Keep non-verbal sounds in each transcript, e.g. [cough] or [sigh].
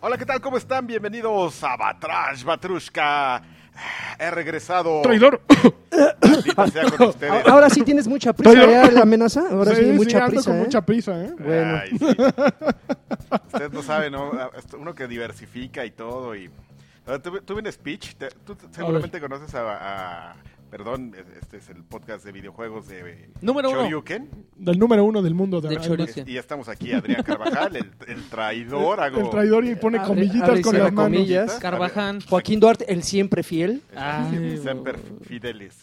Hola, ¿qué tal? ¿Cómo están? Bienvenidos a Batrash Batrushka. He regresado. ¡Traidor! Maldita sea con ustedes. Ahora sí tienes mucha prisa. ¿ya la amenaza? Ahora sí, sí, mucha ando prisa, con ¿eh? mucha prisa, ¿eh? Bueno. Ay, sí. Ustedes no saben, ¿no? Uno que diversifica y todo. y Ah, Tuve, tuve un speech. Tú seguramente conoces a, a- Perdón, este es el podcast de videojuegos de Número uno. Shoryuken. Del número uno del mundo. De, De. Y ya estamos aquí, Adrián Carvajal, el, el traidor. Hago, El traidor y pone Abre- comillitas abre con las manos. comillas. Carvajal. Joaquín Duarte, el siempre fiel. Semper Fidelis.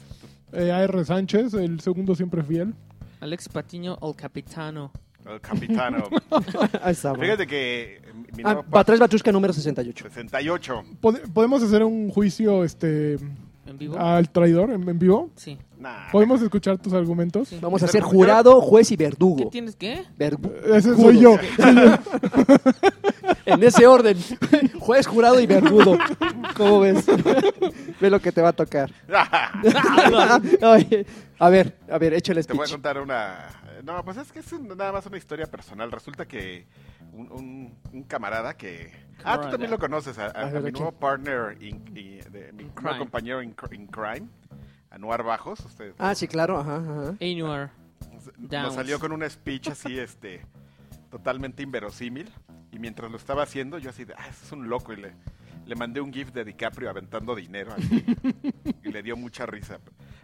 Eh, A.R. Sánchez, el segundo siempre fiel. Alex Patiño, el capitano. El capitano. [laughs] Ahí está. bueno. Fíjate que mi Ah, Batrash Batrushka número 68. 68. Pode- ¿Podemos hacer un juicio este ¿En vivo? al traidor en, en vivo? Sí. Nah, ¿Podemos escuchar tus argumentos? Sí. Vamos a ser ¿por qué? jurado, juez y ¿Qué verdugo. tienes qué? Verdu- Ese soy yo. [laughs] En ese orden. juez, jurado y verdugo. ¿Cómo ves? [laughs] Ve lo que te va a tocar. [laughs] Ay, a ver, a ver, échale Te voy a speech. contar una... No, pues es que es un- nada más una historia personal. Resulta que un, un- un camarada que... Ah, tú también lo conoces, a, mi ¿a nuevo partner, in- de, mi nuevo compañero in, in crime, Anuar Bajos. Usted Ah, sí, claro, ajá, ajá. Anuar. nos salió con un speech así, [laughs] este, totalmente inverosímil. Y mientras lo estaba haciendo, yo así de, ah, es un loco. Y le, le mandé un GIF de DiCaprio aventando dinero. así, [laughs] y le dio mucha risa.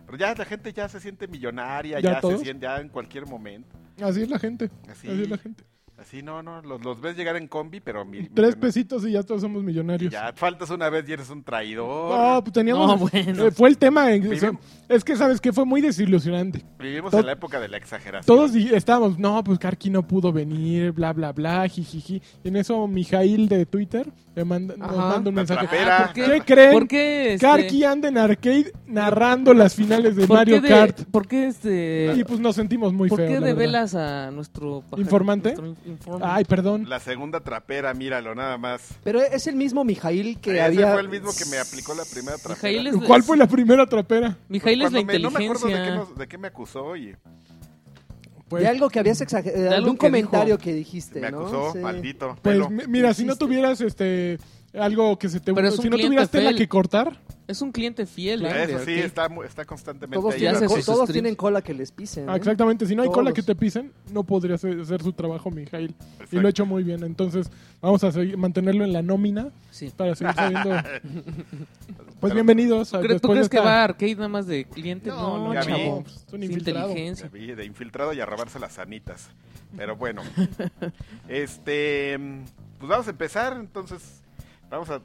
Pero ya la gente ya se siente millonaria, ¿Ya ya, se siente ya en cualquier momento. Así es la gente. Así. Así es la gente. Así, no, no, los, los ves llegar en combi, pero... mi- Tres mi- pesitos y ya todos somos millonarios. Ya faltas una vez y eres un traidor. No, pues teníamos. No, bueno. eh, fue el tema. en- Vivimos- es que, ¿sabes qué? Fue muy desilusionante. Vivimos to- en la época de la exageración. Todos di- estábamos, no, pues Karki no pudo venir, bla, bla, bla, jijiji. Y en eso Mijail de Twitter me manda, nos Ajá. manda un La mensaje. trapera. Ah, ¿por qué? ¿Qué creen? ¿Por qué este, Karki anda en arcade narrando las finales de ¿por Mario qué de- Kart. ¿Por qué este Y pues nos sentimos muy ¿Por feos. qué la verdad. develas a nuestro pajarito, ¿Informante? nuestro in- Ay, perdón. La segunda trapera, míralo, nada más. Pero es el mismo Mijail que Ese había... fue el mismo que me aplicó la primera trapera. Es- ¿Cuál fue la primera trapera? Mijail es la me- No me acuerdo de qué, inteligencia. nos- de qué me acusó y Pues, de algo que habías exagerado, De un que comentario dijo. que dijiste, me ¿no? acusó, Sí. maldito. pues mira, si no tuvieras este algo que se te... Pero es un Si no cliente tuvieras tela fiel. que cortar, Es un cliente fiel. ¿eh? Eso sí, está, mu- está constantemente Todos, ahí. Tienen, hace co- sus todos streams. tienen cola que les pisen. ah, ¿eh? exactamente, si no hay cola Todos. que te pisen, no podría hacer, hacer su trabajo Mijail. Y lo ha hecho muy bien. Entonces, vamos a seguir, mantenerlo en la nómina Sí. para seguir sabiendo. [laughs] Pues Pero- bienvenidos. a- ¿Tú, después crees de que esta- va a arcade nada más de cliente? No, No, no, ya chavo. vi. chavo. Es un Es infiltrado. inteligencia. De infiltrado y a robarse las sanitas. Pero bueno. [laughs] este. Pues vamos a empezar, entonces. Vamos a. Las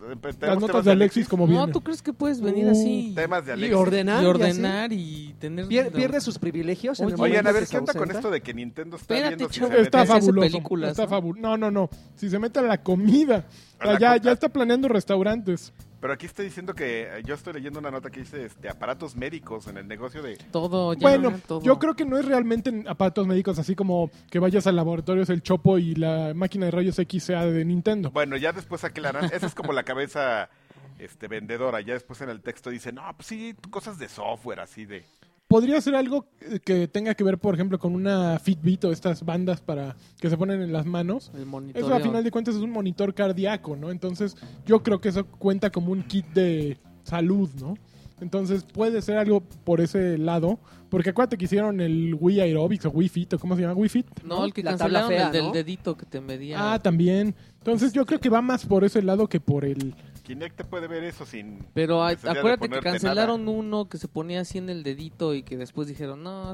notas temas de Alexis como No, viene. ¿tú crees que puedes venir Uh, así? Temas de Y Alexis. ordenar. y y ordenar y tener... Pier- pierde sus privilegios. en el Oye, Oigan, a ver, ¿qué onda con esto de que Nintendo está Espérate, viendo si se Está mete- fabuloso. películas, está ¿no? fabuloso. No, no, no. Si se mete a la comida. O sea, ya, ya está planeando restaurantes. Pero aquí estoy diciendo que eh, yo estoy leyendo una nota que dice este, aparatos médicos en el negocio de... Todo, ya, Bueno, todo. yo creo que no es realmente en aparatos médicos así como que vayas al laboratorio, es el chopo y la máquina de rayos X sea de Nintendo. Bueno, ya después aclaran. Esa es como la cabeza este, vendedora. Ya después en el texto dice, no, pues sí, cosas de software, así de... Podría ser algo eh, que tenga que ver, por ejemplo, con una Fitbit o estas bandas para que se ponen en las manos. El Eso a final de cuentas es un monitor cardíaco, ¿no? Entonces yo creo que eso cuenta como un kit de salud, ¿no? Entonces puede ser algo por ese lado, porque acuérdate que hicieron el Wii Aerobics o Wii Fit, o ¿cómo se llama? Wii Fit. No, el que La tabla cancelaron, fea, el del ¿no? dedito que te medía. Ah, también. Entonces yo creo que va más por ese lado que por el... Kinect te puede ver eso sin... Pero de acuérdate que cancelaron uno que se ponía así en el dedito y que después dijeron, no,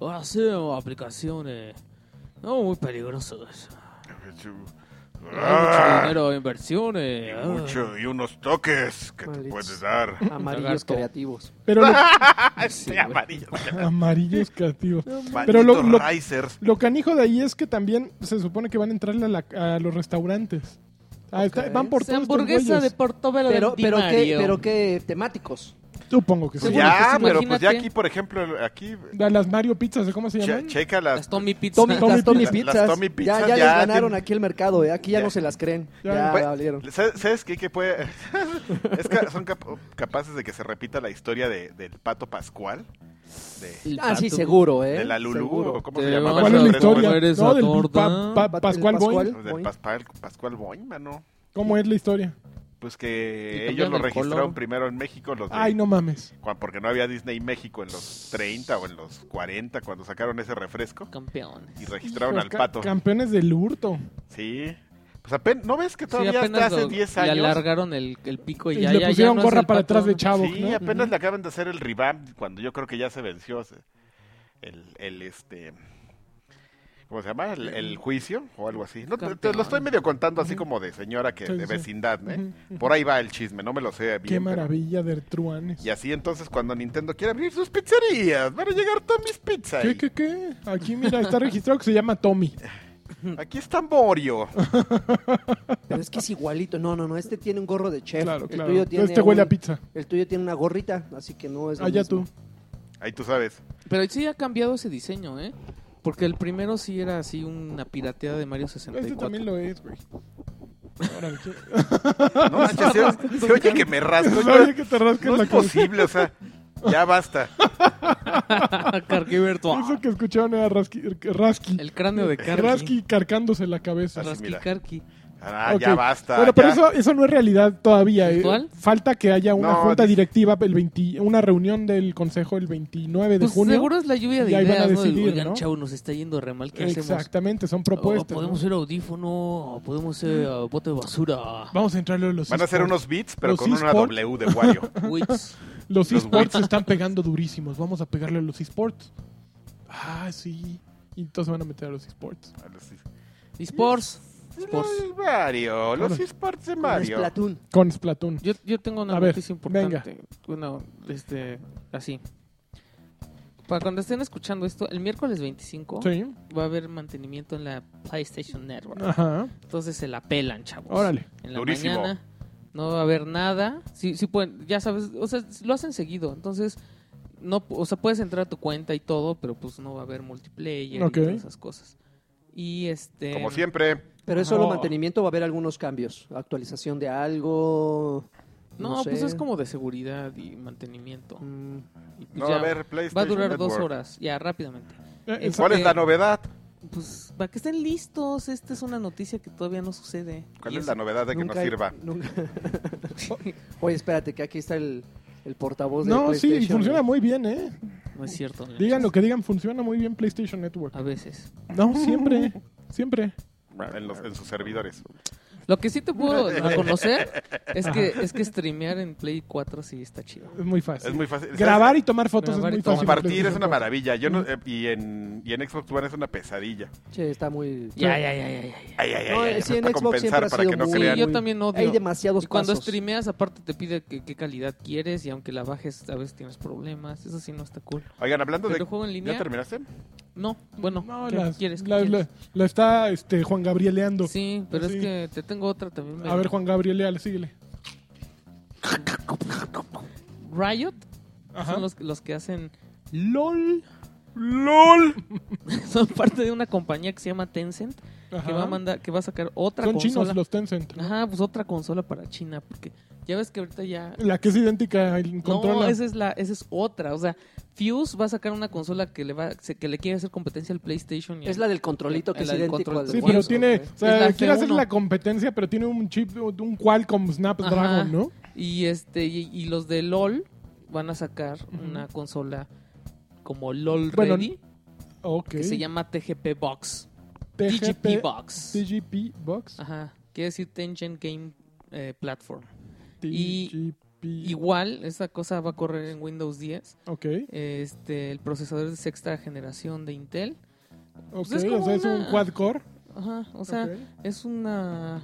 ahora sí, aplicaciones. No, muy peligrosos. Hay mucho Ah, dinero, y, inversiones. ah. mucho, y unos toques que te puedes dar. [laughs] Amarillos creativos. Pero lo- [laughs] Sí, amarillo. amarillos creativos. Pero lo- lo-. Lo canijo de ahí es que también se supone que van a entrarle a, la- a los restaurantes. Ah, está- van por todos estos hamburguesa de. Portobelo Pero, del pero, qué, Mario. pero qué temáticos. Supongo que sí. Pues Seguro que ya, sí, pero pues ya imagínate. aquí, por ejemplo, aquí... Da Las Mario Pizzas, ¿cómo se che- llaman? checa las... Las Tommy Pizza. Tommy, Tommy las Tommy Pizza. Pizzas. Las Tommy ya, Pizzas ya, ya les ganaron tienen- aquí el mercado, ¿eh? Aquí ya, Ya. no se las creen. Ya. Ya, Pues, valieron. ¿Sabes sabes qué? Que puede... [laughs] es que son cap- capaces de que se repita la historia de, del Pato Pascual. De, El Ah, sí, pato. seguro, ¿eh? de la Lulú, Seguro. o ¿cómo Te se llamaba? vas ¿Cuál es la tres historia? comer esa No, del pa- pa- Pa- Pascual Pascual. Boing. Pascual, Pascual Boing, mano. ¿Cómo es la historia? Pues que ellos lo el registraron color. primero en México, los de- Ay, no mames. porque no había Disney México en los 30 o en los 40 cuando sacaron ese refresco Campeones. y registraron Hijos, al pato. Campeones del hurto. Sí. Pues apenas, ¿no ves que Sí, todavía apenas hasta hace lo- 10 le años? alargaron el, el pico y, Y ya, le ya- ya pusieron no gorra para atrás de chavo. Sí, ¿no? apenas le acaban de hacer el revamp cuando yo creo que ya se venció el, el este ¿cómo se llama? El, el juicio o algo así. No, te, lo estoy medio contando así como de señora que de vecindad, ¿eh? Por ahí va el chisme, no me lo sé bien. Qué pero- maravilla de truanes. Y así entonces cuando Nintendo quiere abrir sus pizzerías, van a llegar Tommy's Pizza. ¿Qué, qué, qué? Aquí, mira, está registrado que se llama Tommy. [laughs] Aquí está Morio. [laughs] Pero es que es igualito. No, no, no. Este tiene un gorro de chef. Claro, el claro. Tuyo tiene Este huele a pizza. El tuyo tiene una gorrita, así que no es Allá mismo. tú. Ahí tú sabes. Pero sí ha cambiado ese diseño, ¿eh? Porque el primero sí era así una pirateada de Mario 64. Este también lo es, güey. [laughs] No manches, se, se oye que me rasco. yo- Oye, que te rascas no la es cabeza. posible, o sea, ya basta. [laughs] Carqui virtual. Eso que escucharon era Rasky. Rasky. El cráneo de Karki. Rasky carcándose la cabeza. Rasky mira. Ah, ya basta. Bueno, pero ya. eso, eso no es realidad todavía. eh. ¿Virtual? Falta que haya una No, junta directiva, el 20 una reunión del consejo el 29 de Pues junio. seguro es la lluvia de van a ideas, ¿no? Del, decidir, Oigan, ¿no? chavo, nos está yendo re mal. ¿Qué hacemos? Exactamente, son propuestas. podemos ¿no? ser audífono, o podemos ser uh, bote de basura. Vamos a entrarle a los Van a hacer unos beats, pero Los con una. W de Wario. [laughs] Los los esports se están pegando durísimos. Vamos a pegarle a los esports. Ah, sí. Y entonces van a meter a los esports. A los es- Esports. Sports. Los Mario, los esports de Con Mario. Splatoon. Con Splatoon. Yo, yo tengo una A ver, noticia importante. Bueno, este, así. Para cuando estén escuchando esto, el miércoles 25 Sí. va a haber mantenimiento en la PlayStation Network. Ajá. Entonces se la pelan, chavos. Órale. En la Durísimo. mañana no va a haber nada. Sí, sí pueden, ya sabes, o sea, lo hacen seguido. Entonces, no, o sea, puedes entrar a tu cuenta y todo, pero pues no va a haber multiplayer Ok. y todas esas cosas. Y este Como siempre. Pero es solo No. mantenimiento, va a haber algunos cambios. Actualización de algo. No, pues sé. es como de seguridad y mantenimiento. Mm, Y pues No va a ya, haber va a PlayStation durar dos horas, ya rápidamente. Eh, Es- ¿Cuál es la novedad? Pues para que estén listos, esta es una noticia que todavía no sucede. ¿Cuál Y es la novedad de que no nunca- sirva? nunca- [laughs] Oye, espérate, que aquí está el, el portavoz de No, sí, PlayStation. funciona muy bien, ¿eh? No es cierto. Digan lo que digan, funciona muy bien PlayStation Network. A veces. No, siempre, siempre. En, los- en sus servidores. Lo que sí te puedo [laughs] reconocer es que es que streamear en Play 4 sí está chido. Es muy fácil. Es muy fácil. Grabar y tomar fotos Grabar es muy fácil. Compartir es una 4. maravilla. Yo no, eh, y, en, y en Xbox One es una pesadilla. Che, está muy... Ya, ya, ya, ya, ya. Ay, ay, No, ay, ay, sí, en para Xbox compensar, siempre ha para sido que no muy- Sí, crean. yo también odio. Hay demasiados Y cuando pasos. streameas, aparte te pide qué, qué calidad quieres y aunque la bajes, a veces tienes problemas. Eso sí no está cool. Oigan, hablando de... Juego en ¿Ya línea. terminaste? No, bueno, No, ¿qué las- quieres? ¿Qué la, quieres? la- la está este, Juan Gabrieleando. Sí, pero es que te tengo otra también. A ver, Juan Gabrieleal, síguele. Riot Ajá. son los, los que hacen LOL. ¡LOL! [laughs] son parte de una compañía que se llama Tencent que va a mandar, que va a sacar otra Son consola. chinos los Tencent. ¿no? Ajá, pues otra consola para China, porque ya ves que ahorita ya... La que es idéntica No, controla. esa es, la, esa es otra. O sea, Fuse va a sacar una consola que le va que le quiere hacer competencia al PlayStation. y Es al- la del controlito que La es del idéntico control. al Sí, pero tiene, o sea, quiere hacer F1. la competencia, pero tiene un chip, un Qualcomm Snapdragon, Ajá. ¿no? Y este y, y los de LOL van a sacar una consola como LOL Bueno, Ready Ok. que se llama TGP Box. TGP Box. TGP Box. Ajá, quiere decir Tension Game eh, Platform. y- TGP. Igual, esa cosa va a correr en Windows 10. Ok. Este, el procesador de sexta generación de Intel. Ok, es como o sea, es un quad core. Ajá, o sea, es una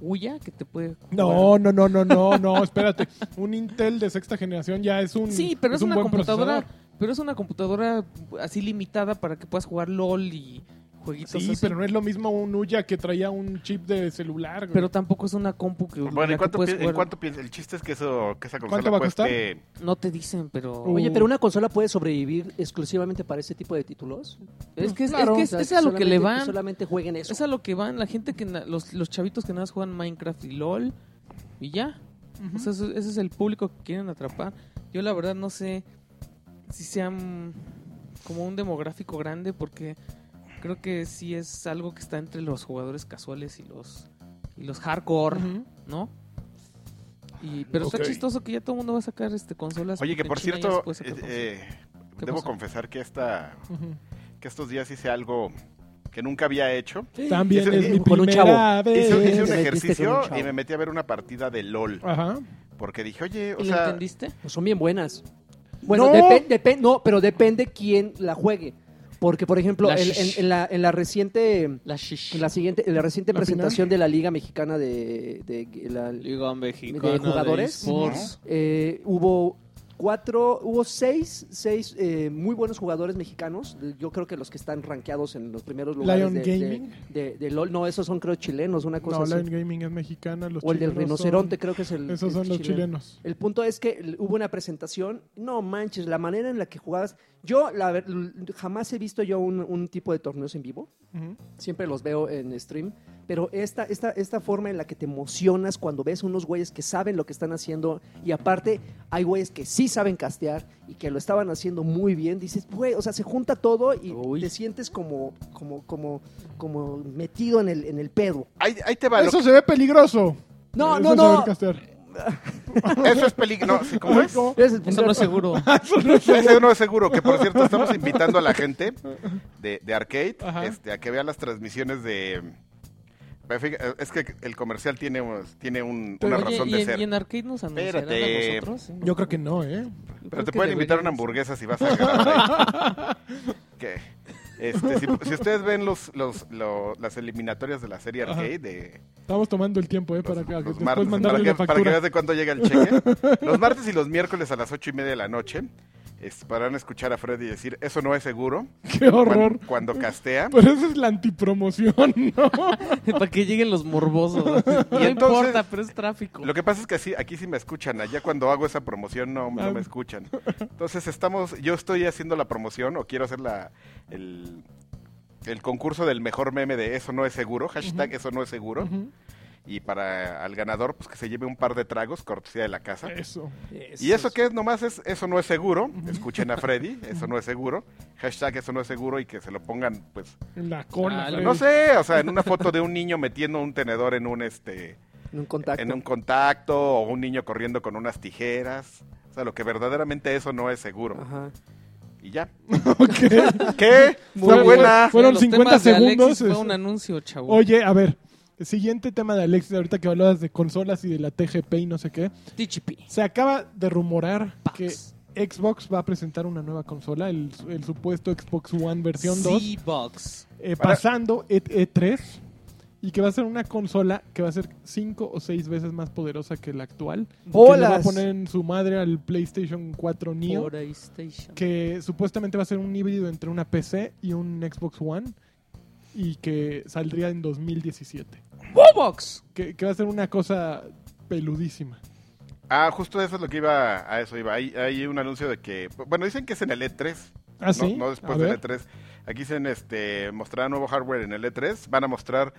huya que te puede No, no, no, no, no, no, espérate. Un Intel de sexta generación ya es un. Sí, pero es, un una computadora, procesador. pero es una computadora así limitada para que puedas jugar LOL y jueguitos Sí, así. pero no es lo mismo un Uya que traía un chip de celular. güey. Pero tampoco es una compu que, Bueno, ¿en cuánto, pi- en cuánto piensas? El chiste es que, eso, que esa ¿Cuánto consola va a costar? cueste... No te dicen, pero Uh. Oye, pero una consola puede sobrevivir exclusivamente para ese tipo de títulos. es que es, claro, es, que O es, sea, es a lo que le solamente- van. solamente jueguen eso. Es a lo que van la gente que na- los, los chavitos que nada más juegan Minecraft y LOL y ya. O sea, eso- ese es el público que quieren atrapar. Yo la verdad no sé si sean como un demográfico grande porque creo que sí es algo que está entre los jugadores casuales y los y los hardcore. ¿no? Y, pero está chistoso que ya todo el mundo va a sacar este consolas. Oye, que por China cierto, eh, eh, ¿Qué debo pasó? confesar que esta, que estos días hice algo que nunca había hecho. También Hice- es mi con un chavo. vez. Hice, hice un ejercicio un y me metí a ver una partida de LOL. Ajá. Porque dije, oye, o ¿Y lo sea, entendiste? Pues son bien buenas. Bueno, No. no, pero depende quién la juegue. Porque, por ejemplo, La en, en la, en la reciente, La shish. en la siguiente, en la reciente ¿La presentación de la Liga Mexicana de, de- la- Liga Mexicana de jugadores. eh, hubo cuatro, hubo seis, seis eh, muy buenos jugadores mexicanos. Yo creo que los que están rankeados en los primeros lugares Lion de, Gaming. de- de LOL. No, esos son creo chilenos, una cosa No, así. Lion Gaming es mexicana. Los O el del rinoceronte, son- creo que es el. Esos es son los chileno. chilenos. El punto es que hubo una presentación, no manches, la manera en la que jugabas. Yo la, jamás he visto yo un, un tipo de torneos en vivo, siempre los veo en stream, pero esta, esta, esta forma en la que te emocionas cuando ves unos güeyes que saben lo que están haciendo y aparte hay güeyes que sí saben castear y que lo estaban haciendo muy bien, dices, güey, o sea, se junta todo y Uy. te sientes como, como, como, como metido en el, en el pedo. ahí, ahí te va. lo Eso se ve peligroso. No, Eso no, no. Eso es peligro. No, ¿sí, ¿Cómo es? El [laughs] Eso no es seguro. Ese no es seguro. Que por cierto, estamos invitando a la gente de, de Arcade este, a que vea las transmisiones de. Es que el comercial tiene, tiene un- una Oye, razón de en, ser. y en Arcade nos anunciarán Espérate. a nosotros. ¿eh? Yo creo que no, ¿eh? Pero creo te pueden invitar una deberíamos. hamburguesa si vas a ahí. [laughs] ¿Qué? Este, si, si ustedes ven los, los, lo- las eliminatorias de la serie. Arcade, de Estamos tomando el tiempo, ¿eh? Para los- que los después martes, para que, la para que veas de cuándo llega el cheque. [laughs] Los martes y los miércoles a las ocho y media de la noche es, podrán escuchar a Freddy decir, eso no es seguro, [laughs] Qué horror. cuando, cuando castea. [laughs] Pero esa es la antipromoción, ¿no? [laughs] Para que lleguen los morbosos. no entonces- importa, pero es tráfico. Lo que pasa es que así, aquí sí me escuchan, allá cuando hago esa promoción no, no Ah. me escuchan. Entonces estamos, yo estoy haciendo la promoción o quiero hacer la, el, el concurso del mejor meme de eso no es seguro, hashtag eso no es seguro. Y para al ganador, pues que se lleve un par de tragos, cortesía de la casa. Eso. Y eso que es nomás es, eso no es seguro, escuchen a Freddy, eso no es seguro, hashtag eso no es seguro y que se lo pongan, pues, En la cola. Ah, Freddy. no sé, o sea, en una foto de un niño metiendo un tenedor en un, este, En un contacto. en un contacto o un niño corriendo con unas tijeras. O sea, lo que verdaderamente eso no es seguro. Ajá. Y ya. [laughs] Ok. ¿Qué? Muy buena. Fueron Los 50 temas de Alexis segundos. Fue es- un anuncio, chavo. Oye, a ver. El siguiente tema de Alexis, ahorita que hablabas de consolas y de la TGP y no sé qué. TGP. Se acaba de rumorar que Xbox va a presentar una nueva consola, el, el supuesto Xbox One versión 2, Z-Box. eh, pasando E- E3 y que va a ser una consola que va a ser cinco o seis veces más poderosa que la actual. y Que le va a ¡Bolas! poner en su madre al PlayStation 4 Neo. PlayStation. que supuestamente va a ser un híbrido entre una PC y un Xbox One y que saldría en 2017. ¡Bobox! Que, que va a ser una cosa peludísima. Ah, justo eso es lo que iba, a eso iba. Hay, hay un anuncio de que, bueno, dicen que es en el E3. ¿Ah, no, sí? no después del ver. E3. Aquí dicen, este, mostrarán nuevo hardware en el E3. Van a mostrar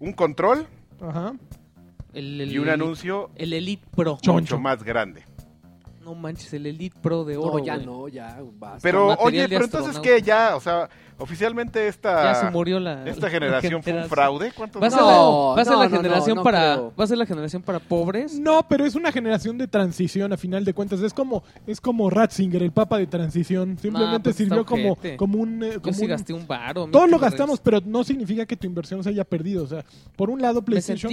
un control Ajá. El, el- y un anuncio El Elite Pro. Choncho. mucho más grande. No manches, el Elite Pro de oro. No, ya no, ya basta. Pero, oye, pero entonces que ya, o sea, oficialmente esta, Ya se murió la. esta la generación fue un fraude. ¿Cuántos Va a ser No, la, va a ser no, la generación no para creo. va a ser la generación para pobres. No, pero es una generación de transición a final de cuentas. Es como es como Ratzinger, el papa de transición. Simplemente pues sirvió como, como un... eh, Yo como sí un- gasté un varo. Todos lo gastamos, pero no significa que tu inversión se haya perdido. O sea, por un lado Me PlayStation...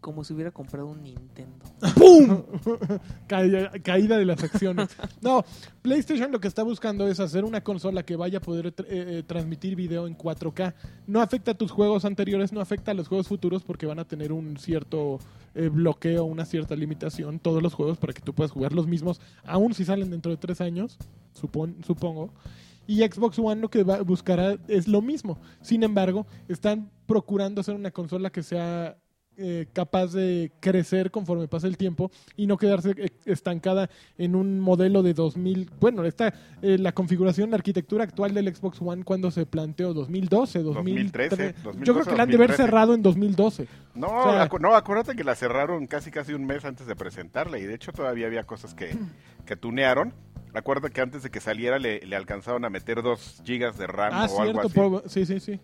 como si hubiera comprado un Nintendo. ¡Pum! [laughs] Caída, caída de las acciones. No, PlayStation lo que está buscando es hacer una consola que vaya a poder tr- eh, eh, transmitir video en 4K. No afecta a tus juegos anteriores, no afecta a los juegos futuros porque van a tener un cierto eh, bloqueo, una cierta limitación, todos los juegos para que tú puedas jugar los mismos, aun si salen dentro de tres años, supon- supongo. Y Xbox One lo que va, buscará es lo mismo. Sin embargo, están procurando hacer una consola que sea eh, capaz de crecer conforme pasa el tiempo y no quedarse eh, estancada en un modelo de 2000. Bueno, esta, eh, la configuración, la arquitectura actual del Xbox One, cuando se planteó? ¿2012? 2013, Yo creo que la han de haber 2013. cerrado en 2012. No, O sea- acu- no, acuérdate que la cerraron casi casi un mes antes de presentarla y de hecho todavía había cosas que, [clears throat] que tunearon. Acuérdate que antes de que saliera le, le alcanzaron a meter 2 gigas de RAM Ah, o algo así. sí, sí, sí.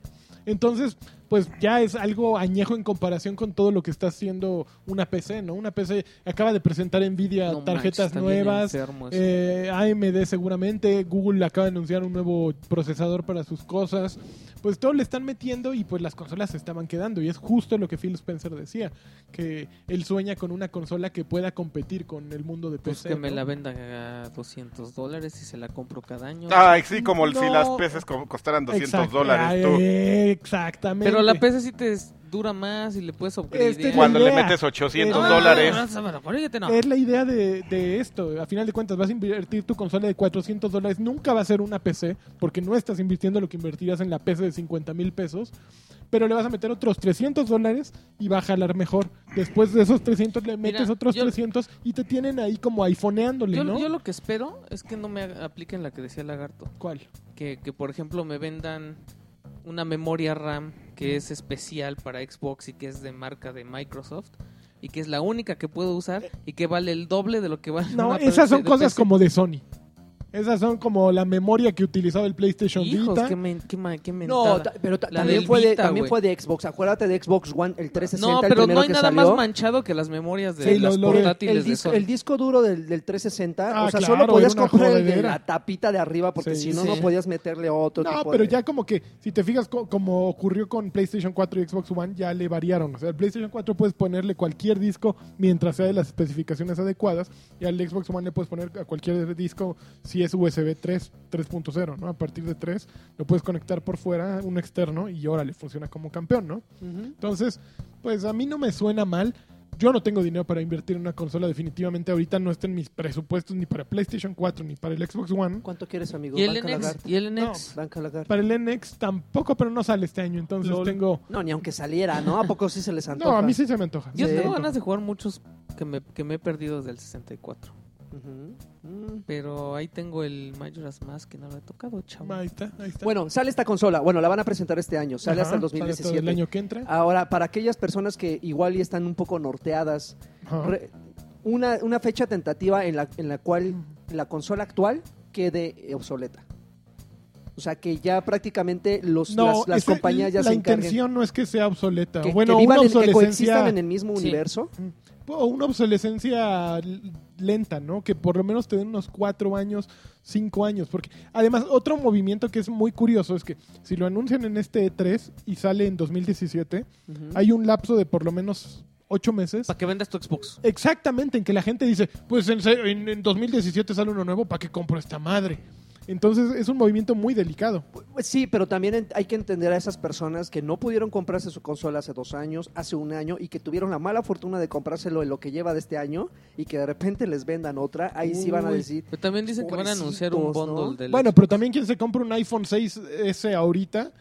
Entonces, pues ya es algo añejo en comparación con todo lo que está haciendo una PC, ¿no? Una PC acaba de presentar Nvidia No tarjetas manches, nuevas, eh, AMD seguramente, Google acaba de anunciar un nuevo procesador para sus cosas, pues todo le están metiendo y pues las consolas se estaban quedando y es justo lo que Phil Spencer decía, que él sueña con una consola que pueda competir con el mundo de Pues PC. que me la venda a 200 dólares y se la compro cada año. Ay, sí, como el- si las peces co- costaran 200 Exacto, dólares. ah, Tú, Exactamente. Pero la PC sí te dura más y le puedes upgradear. Este es cuando le metes 800 Eh, dólares. no, fíjate, no. Es la idea de, de esto. A final de cuentas, vas a invertir tu consola de 400 dólares. Nunca va a ser una PC, porque no estás invirtiendo lo que invertirías en la PC de 50 mil pesos. Pero le vas a meter otros 300 dólares y va a jalar mejor. Después de esos 300 le metes Mira, otros yo- 300 y te tienen ahí como iPhoneándole, Yo, ¿no? yo lo que espero es que no me apliquen la que decía Lagarto. ¿Cuál? Que, que, por ejemplo, me vendan una memoria RAM que es especial para Xbox y que es de marca de Microsoft y que es la única que puedo usar y que vale el doble de lo que vale No, una esas PC son cosas PC. como de Sony. Esas son como la memoria que utilizaba el PlayStation Hijos, Vita. qué, men- qué ma- qué No, mentada. ta- pero ta- La también, del fue de, Vita, también güey. fue de Xbox. Acuérdate de Xbox One, el 360, No, el pero primero no hay que nada salió. más manchado que las memorias de Sí, las lo- lo de- portátiles el de disco, Sony. el disco duro del, del 360, Ah, o sea, claro, solo podías era una comprar el de jodedera. la tapita de arriba porque Sí, si no, sí. no podías meterle otro No, tipo pero de- ya como que, si te fijas, co- como ocurrió con PlayStation 4 y Xbox One, ya le variaron. O sea, el PlayStation 4 puedes ponerle cualquier disco mientras sea de las especificaciones adecuadas, y al Xbox One le puedes poner a cualquier disco si es USB 3, 3.0, ¿no? A partir de 3 lo puedes conectar por fuera, un externo, y órale, funciona como campeón, ¿no? Entonces, pues a mí no me suena mal. Yo no tengo dinero para invertir en una consola, definitivamente ahorita no está en mis presupuestos ni para PlayStation 4 ni para el Xbox One. ¿Cuánto quieres, amigo? ¿Y el Banca NX? Lagarto. ¿Y el NX? Banca. Para el NX tampoco, pero no sale este año, entonces Lol. tengo... No, ni aunque saliera, ¿no? ¿A poco sí se les antoja? No, a mí sí se me antoja. Yo Sí. tengo ganas de jugar muchos que me, que me he perdido desde el 64. Mm. Pero ahí tengo el Majora's Mask que no lo he tocado, chavo. Ahí está, ahí está. Bueno, sale esta consola. Bueno, la van a presentar este año. Sale hasta el Ajá, sale 2017. el año que entra. Ahora, para aquellas personas que igual y están un poco norteadas, re- una, una fecha tentativa en la, en la cual la consola actual quede obsoleta. O sea, que ya prácticamente los, no, las, compañías ya la se encarguen. intención no es que sea obsoleta. Que, bueno, que vivan una en- que coexistan obsolescencia, en el mismo Sí. universo. o una obsolescencia lenta, ¿no? Que por lo menos te den unos cuatro años, cinco años. Porque además, otro movimiento que es muy curioso es que si lo anuncian en este E3 y sale en 2017, Ujú. hay un lapso de por lo menos ocho meses. Para que vendas tu Xbox. Exactamente, en que la gente dice, pues en, en- en 2017 sale uno nuevo, ¿para qué compro esta madre? Entonces es un movimiento muy delicado. Pues sí, pero también hay que entender a esas personas que no pudieron comprarse su consola hace dos años, hace un año, y que tuvieron la mala fortuna de comprárselo en lo que lleva de este año y que de repente les vendan otra. Ahí sí van a decir, Pero también dicen que van a anunciar un bundle del Bueno, pero también quien se compra un iPhone 6S ahorita,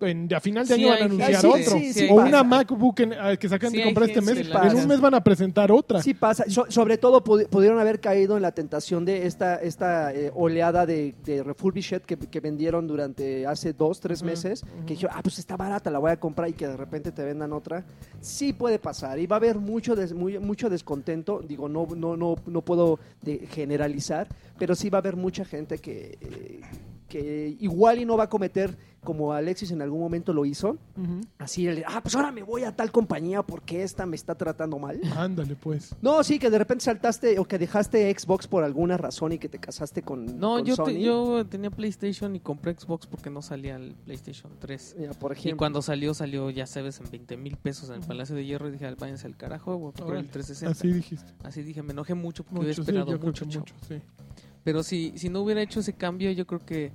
en, a final de Sí año van a anunciar gente- otro. sí, sí o una MacBook en- que sacan Sí de comprar este mes. En un mes van a presentar otra. Sí pasa, So- sobre todo pudi- pudieron haber caído en la tentación de esta, esta eh, oleada de, de refurbished que, que vendieron durante hace dos, tres meses, que dijeron, ah, pues está barata, la voy a comprar y que de repente te vendan otra. Sí puede pasar y va a haber mucho, des- muy- mucho descontento, digo, no, no, no, no puedo de- generalizar, pero sí va a haber mucha gente que, eh, que igual y no va a cometer como Alexis en algún momento lo hizo, así, el, ah, pues ahora me voy a tal compañía porque esta me está tratando mal. Ándale, pues. No, sí, que de repente saltaste o que dejaste Xbox por alguna razón y que te casaste con, No, con yo, Sony. te- yo tenía PlayStation y compré Xbox porque no salía el PlayStation 3. Mira, por Y ejemplo. cuando salió, salió, ya sabes, en 20 mil pesos en el Palacio de Hierro. Y dije, "Al, váyanse al carajo, voy a comprar el Órale, 360. Así dijiste. Así dije, me enojé mucho porque había Mucho, sí, esperado mucho, mucho, sí. Pero si, si no hubiera hecho ese cambio, yo creo que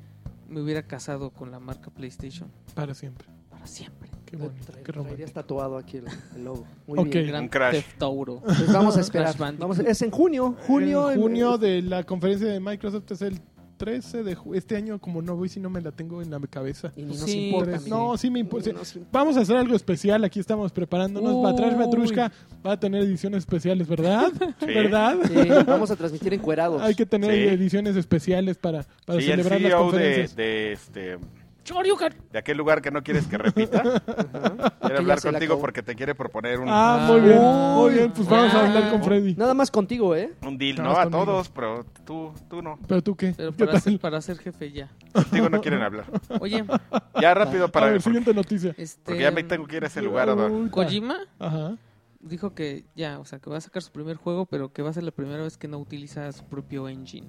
me hubiera casado con la marca PlayStation Para siempre. para siempre. Qué bonito, tra- qué romántico. traerías tatuado aquí el, el logo. Muy Ok. bien. Gran Un crash. Theft Auto. Pues vamos a esperar. Vamos a- es en junio. Junio. en en- junio de la conferencia de Microsoft es el 13 de ju- este año como no voy si no me la tengo en la cabeza. Y ni nos Sí, importa. No, sí me importa. Vamos a hacer algo especial, aquí estamos preparándonos. Uy. Batrash Batrushka va a tener ediciones especiales, ¿verdad? [laughs] Sí. ¿Verdad? Sí, vamos a transmitir encuerados. Hay que tener Sí. ediciones especiales para, para Sí, el celebrar las CEO de, conferencias. de, este, De aquel lugar que no quieres que repita. [laughs] Quiere hablar se la contigo acabó. porque te quiere proponer un, Ah, muy bien, Ah. muy bien. Pues vamos a hablar con Freddy. Nada más contigo, ¿eh? un deal, Nada ¿no? A conmigo. todos, pero tú, tú no. ¿Pero tú qué? Pero ¿Qué para ser, para ser jefe ya. Contigo no quieren hablar. Oye, Ya rápido A para ver, porque, siguiente noticia. este... porque ya me tengo que ir a ese lugar. Adán. Uy, Kojima Ajá. dijo que ya, o sea, que va a sacar su primer juego, pero que va a ser la primera vez que no utiliza su propio engine.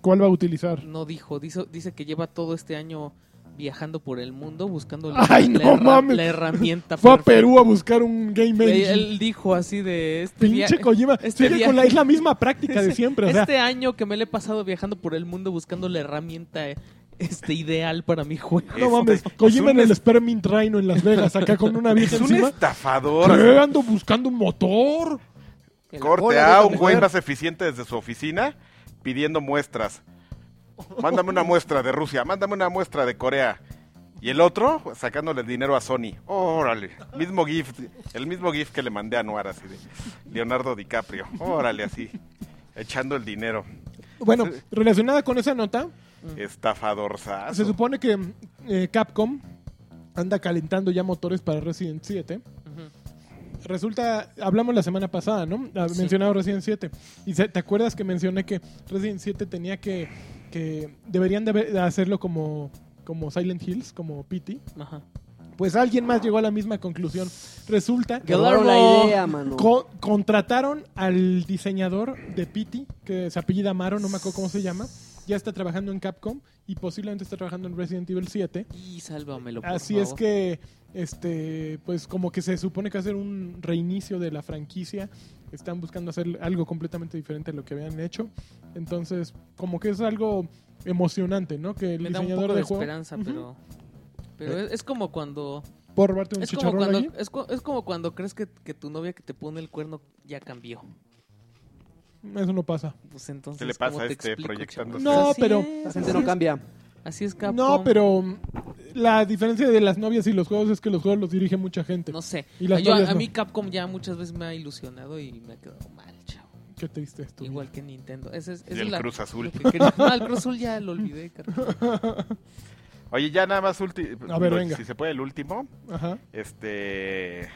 ¿Cuál va a utilizar? No dijo, dice, dice que lleva todo este año viajando por el mundo buscando Ay, la, no herra- mames. la herramienta Fue a. Perú a buscar un game Él, engine. él dijo así de este Pinche via- Kojima. este Sigue con la, viaje- es la misma práctica de [laughs] siempre. O sea, este año que me le he pasado viajando por el mundo buscando la herramienta eh, este ideal para mi juego. no mames. Kojima un en el Spearmint Rhino en Las Vegas, acá con una vieja Es un encima. estafador. ¿Qué? Ando buscando un motor. El- Corte A, un güey más eficiente desde su oficina pidiendo muestras. Mándame una muestra de Rusia, mándame una muestra de Corea. Y el otro sacándole dinero a Sony. Órale, mismo GIF, el mismo GIF que le mandé a Noir así de Leonardo DiCaprio. Órale, así, echando el dinero. Bueno, relacionada con esa nota, Estafadorzazo. se supone que eh, Capcom anda calentando ya motores para Resident 7. Ujú. Resulta, hablamos la semana pasada, ¿no? Ha Sí. mencionado Resident 7. Y se- te acuerdas que mencioné que Resident 7 tenía que, que deberían de, hacerlo como, como Silent Hills, como PT. Ajá. Pues alguien más llegó a la misma conclusión. Resulta robaron la idea, mano. Co- contrataron al diseñador de Pity, que se apellida Amaro, no me acuerdo cómo se llama. Ya está trabajando en Capcom y posiblemente está trabajando en Resident Evil 7. Y sálvamelo, por Así es que, este, pues como que se supone que hacer un reinicio de la franquicia. Están buscando hacer algo completamente diferente a lo que habían hecho. Entonces, como que es algo emocionante, ¿no? Que el Me da un diseñador poco de de juego... esperanza, pero... Pero es, es como cuando... ¿Puedo robarte un Es como, chicharrón cuando es, cu- es como cuando crees que, que tu novia que te pone el cuerno ya cambió. Eso no pasa. Pues entonces, ¿Qué le ¿cómo pasa a te este explico, chavos? No, pero- La gente no cambia. Así es Capcom. No, pero mm, la diferencia de las novias y los juegos es que los juegos los dirige mucha gente. No sé. Y las Yo- novias a no. mí Capcom ya muchas veces me ha ilusionado y me ha quedado mal, chavo. Qué triste esto. Igual que Nintendo. Ese es, esa Y es el la- Cruz Azul. que No, el Cruz Azul ya lo olvidé, [laughs] carajo. Oye, ya nada más último. A ver, venga. Si se puede el último. Ajá. Este.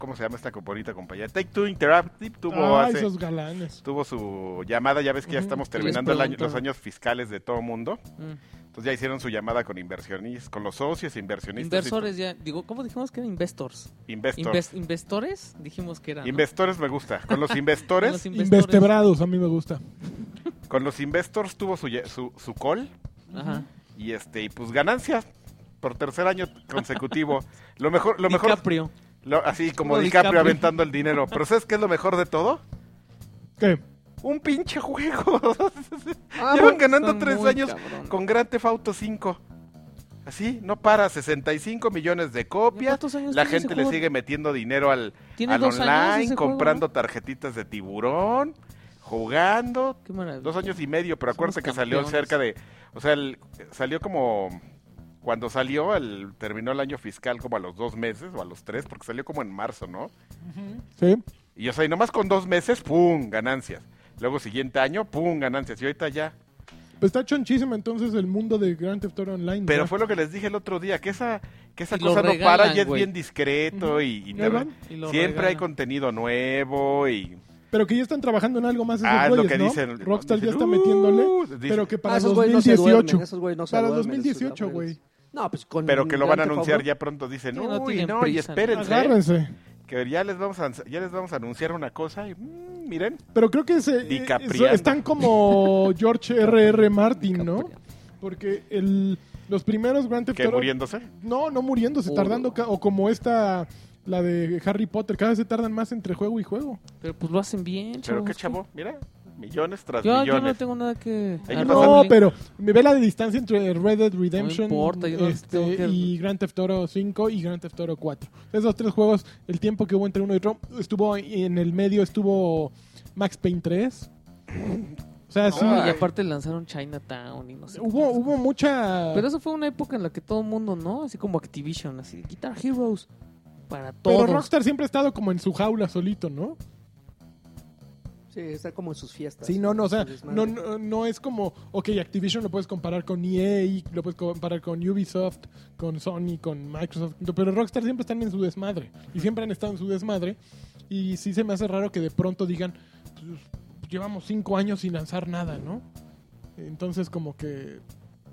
¿Cómo se llama esta bonita compañía? Take Two Interactive tuvo, Ah, hace- esos galanes. tuvo su llamada. Ya ves que ya estamos ¿Qué les terminando el año- preguntó? los años fiscales de todo mundo. Mm. Entonces ya hicieron su llamada con inversionistas, con los socios, inversionistas. Inversores ya. Digo, ¿cómo dijimos que eran investors? Investors. Inves- ¿Investores? Dijimos que eran. ¿no? Investores me gusta. Con los [laughs] investores, Los investores. Invertebrados, a mí me gusta. [laughs] con los investors tuvo su, su, su call Ajá. y este y pues ganancias por tercer año consecutivo. Lo mejor, lo [laughs] mejor, DiCaprio. Lo- así como DiCaprio, DiCaprio. aventando el dinero. Pero ¿sabes qué es lo mejor de todo? ¿Qué? Un pinche juego. [laughs] Ah, Llevan bueno, ganando tres años con Grand Theft Auto 5. Así, no para, 65 millones de copias. ¿Cuántos años La gente le sigue metiendo dinero al, online, juego, comprando ¿no? tarjetitas de tiburón, jugando. Qué. Dos años y medio, pero Somos acuérdate que salió cerca de... O sea, el- salió como... Cuando salió, el, terminó el año fiscal como a los dos meses o a los tres, porque salió como en marzo, ¿no? ¿Sí? Y o sea, y nomás con dos meses, ¡pum! ganancias. Luego siguiente año, ¡pum! ganancias. Y ahorita ya. Pues está chonchísimo entonces el mundo de Grand Theft Auto Online. Pero ¿no? fue lo que les dije el otro día, que esa, que esa Y cosa no para y es bien discreto y, y. Y siempre hay contenido nuevo y... Pero que ya están trabajando en algo más esos Ah, es lo güeyes, que ¿no? dicen. Rockstar ya está metiéndole. "Uh", dicen. pero que para Ah, esos güeyes no se 2018. duermen, esos güeyes no se para duermen, esos 2018, cabrones. güey. No, pues con Pero que lo van a anunciar ya pronto, dicen, Sí, no uy, no, y espérense, Agárrense. que ya les vamos a, ya les vamos a anunciar una cosa y mm, miren, Pero creo que se, eso- están como [laughs] George R.R. Martin, ¿no? Porque el, los primeros Grand Theft que Auto... muriéndose. No, no muriéndose, Oh. tardando... O como esta, la de Harry Potter, cada vez se tardan más entre juego y juego. Pero pues lo hacen bien, Pero chavos. qué chavo, mira, millones tras Yo, yo millones. no tengo nada que... No, pero me ve la distancia entre Red Dead Redemption importa, yo no este, tengo que- y Grand Theft Auto 5 y Grand Theft Auto 4. Esos tres juegos, el tiempo que hubo entre uno y otro, estuvo en el medio, estuvo Max Payne 3. O sea, sí, y aparte lanzaron Chinatown y no sé. hubo, hubo mucha... Pero eso fue una época en la que todo el mundo, ¿no? Así como Activision, así, Guitar Heroes. Para Pero todos. Rockstar siempre ha estado como en su jaula solito, ¿no? Sí, está como en sus fiestas. Sí, no, no, o sea, no, no, no es como, ok, Activision lo puedes comparar con EA, lo puedes comparar con Ubisoft, con Sony, con Microsoft, pero Rockstar siempre están en su desmadre y siempre han estado en su desmadre y sí se me hace raro que de pronto digan, pues, llevamos cinco años sin lanzar nada, ¿no? Entonces como que,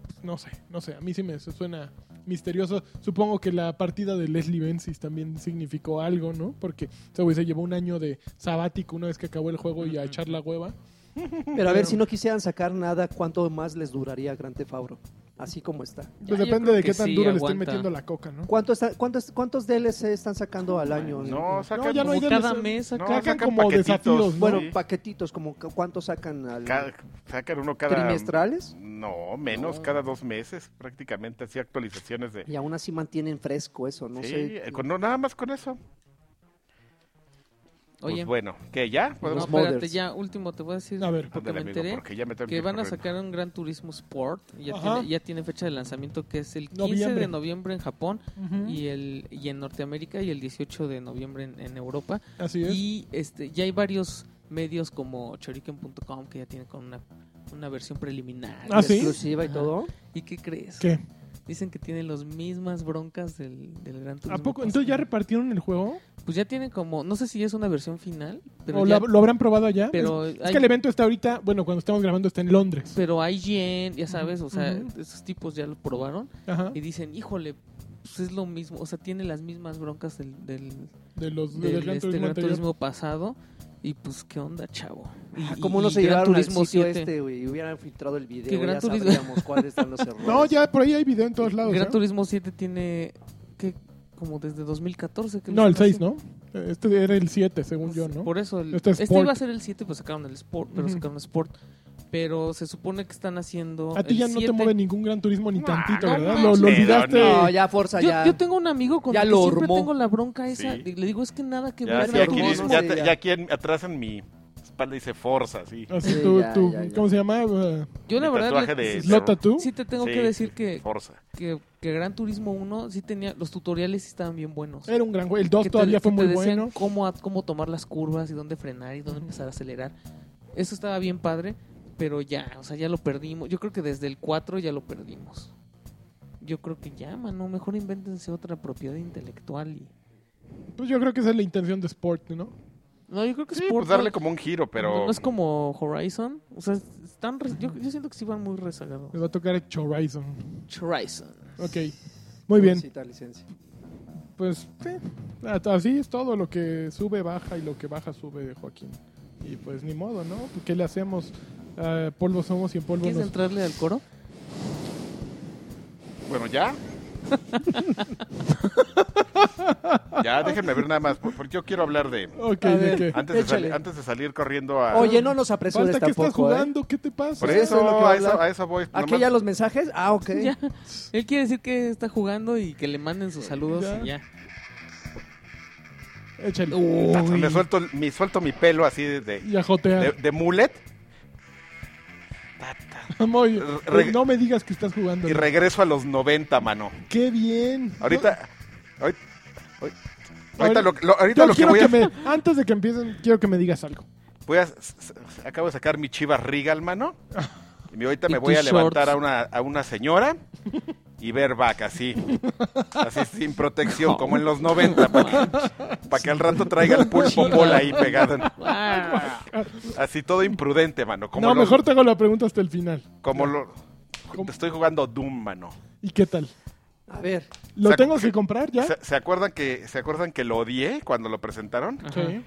pues, no sé, no sé, a mí sí me suena misterioso. Supongo que la partida de Leslie Benzies también significó algo, ¿no? Porque ese güey se llevó un año de sabático una vez que acabó el juego y a echar la hueva. Pero a ver, si no quisieran sacar nada, ¿cuánto más les duraría Gran Theft Auto? Así como está. Pues depende de qué tan sí, duro le estén metiendo la coca, ¿no? ¿Cuánto está, cuántos, ¿Cuántos DLC están sacando al año? No, sacan ya no hay como- DLC. Cada mes No, sacan sacan como paquetitos. desafíos, ¿no? Bueno, paquetitos, como cu- ¿cuántos sacan al Cada- sacan uno cada... trimestrales? No, menos, No. cada dos meses, prácticamente, así actualizaciones de... Y aún así mantienen fresco eso, no sí, sé. eh, con- no, nada más con eso. Oye, Pues bueno, ¿qué ya? no, ¿Podemos? modders. espérate, ya último te voy a decir. A ver. porque Ándale, me amigo, enteré porque ya me tengo que van a sacar un Gran Turismo Sport. Ya tiene, ya tiene fecha de lanzamiento que es el 15 Noviembre. de noviembre en Japón y el y en Norteamérica y el 18 de noviembre en, en Europa. Así es. Y este ya hay varios medios como choriken.com que ya tienen con una, una versión preliminar. Ah, ¿sí? Exclusiva y Ajá. todo. ¿Y qué crees? ¿Qué? Dicen que tienen las mismas broncas del, del Gran Turismo. ¿A poco? pasado. ¿Entonces ya repartieron el juego? Pues ya tienen como, no sé si es una versión final, pero ¿O ya- la- lo habrán probado allá? pero es, es hay- que el evento está ahorita, bueno, cuando estamos grabando está en Londres. pero hay Yen, ya sabes, o sea, esos tipos ya lo probaron Ajá. y dicen, híjole, pues es lo mismo, o sea, tiene las mismas broncas del, del, De los del, del Gran este Gran. Turismo pasado y pues qué onda, chavo. Y, Ah, y- ¿Cómo no se llevaron al Turismo sitio 7, este, güey? Y hubieran filtrado el video, Que Gran ya Turismo- sabríamos cuáles están los [laughs] errores. No, ya por ahí hay video en todos lados. Gran ¿eh? Turismo 7 tiene que como desde 2014 que No, el están 6, haciendo. ¿no? Este era el 7, según yo, ¿no? Por eso, el- Este este, es iba a ser el 7, pues sacaron el Sport, pero Ujú. sacaron Sport. Pero se supone que están haciendo. A ti ya no te 7. mueve ningún Gran Turismo ni No, tantito, no ¿verdad? Lo, olvidaste. No, ya Forza, Yo, ya. yo tengo un amigo con Ya el que siempre tengo la bronca esa. Le digo, es que nada que ver ya, sí, te- ya. ya aquí en- atrás en mi espalda dice Forza, sí. Así Sí, tú, ya, tú- ya, ya. ¿cómo se llama? Yo la verdad le- de- sí, te tengo Sí, que decir que, Forza. que, que Gran Turismo 1 sí tenía los tutoriales sí estaban bien buenos. Era un gran juego. El 2 Que te- todavía fue te muy decían bueno. Cómo, cómo tomar las curvas y dónde frenar y dónde empezar a acelerar. Eso estaba bien padre, pero ya, o sea, ya lo perdimos. Yo creo que desde el 4 ya lo perdimos. Yo creo que ya, mano, mejor invéntense otra propiedad intelectual y... Pues yo creo que esa es la intención de Sport, ¿no? No, yo creo que Sí, Sport pues darle como un giro, pero... no, no es como Horizon. O sea, están re- yo, yo siento que sí van muy rezagados. Me va a tocar Horizon. Horizon. Ok. Muy bien. Necesita licencia. Pues sí. Así es todo. Lo que sube, baja y lo que baja, sube, Joaquín. Y pues ni modo, ¿no? ¿Qué le hacemos? Ah, polvo somos y en polvo ¿Quieres nos... entrarle al coro? Bueno, ¿ya? [laughs] ya, déjenme ver nada más, por- porque yo quiero hablar de... Ok, A ¿de? Antes de, antes de salir corriendo a... Oye, no nos apresures Falta que estás tampoco, ¿eh? jugando. ¿Qué te pasa? Por Pues eso, eso es lo que va a a, eso, hablar. a eso voy. ¿Aquí nomás- ya los mensajes? Ah, ok. [laughs] Ya. Él quiere decir que está jugando y que le manden sus saludos Ya. y ya. Échale. Me suelto, mi, suelto mi pelo así de, de, de- de mullet [laughs] Re- no me digas que estás jugando. y regreso a los 90, mano. Qué bien. Ahorita... Ahorita, lo, lo- ahorita Yo lo que quiero voy que, a... me, [laughs] antes de que empiecen, quiero que me digas algo. Voy a, s- s- acabo de sacar mi chivas Regal, mano. Y ahorita Y me voy a tus levantar shorts. a una, a una señora y ver vaca así. [laughs] Así sin protección, como en los 90, para que, pa' que al rato traiga el pulpo pola ahí pegado. en- así todo imprudente, mano. Como no, los- mejor te hago la pregunta hasta el final. Como lo, ¿Cómo? estoy jugando Doom, mano. ¿Y qué tal? A ver. ¿Lo tengo que comprar ya? ¿Se, se acuerdan que, ¿Se acuerdan que lo odié cuando lo presentaron? Sí.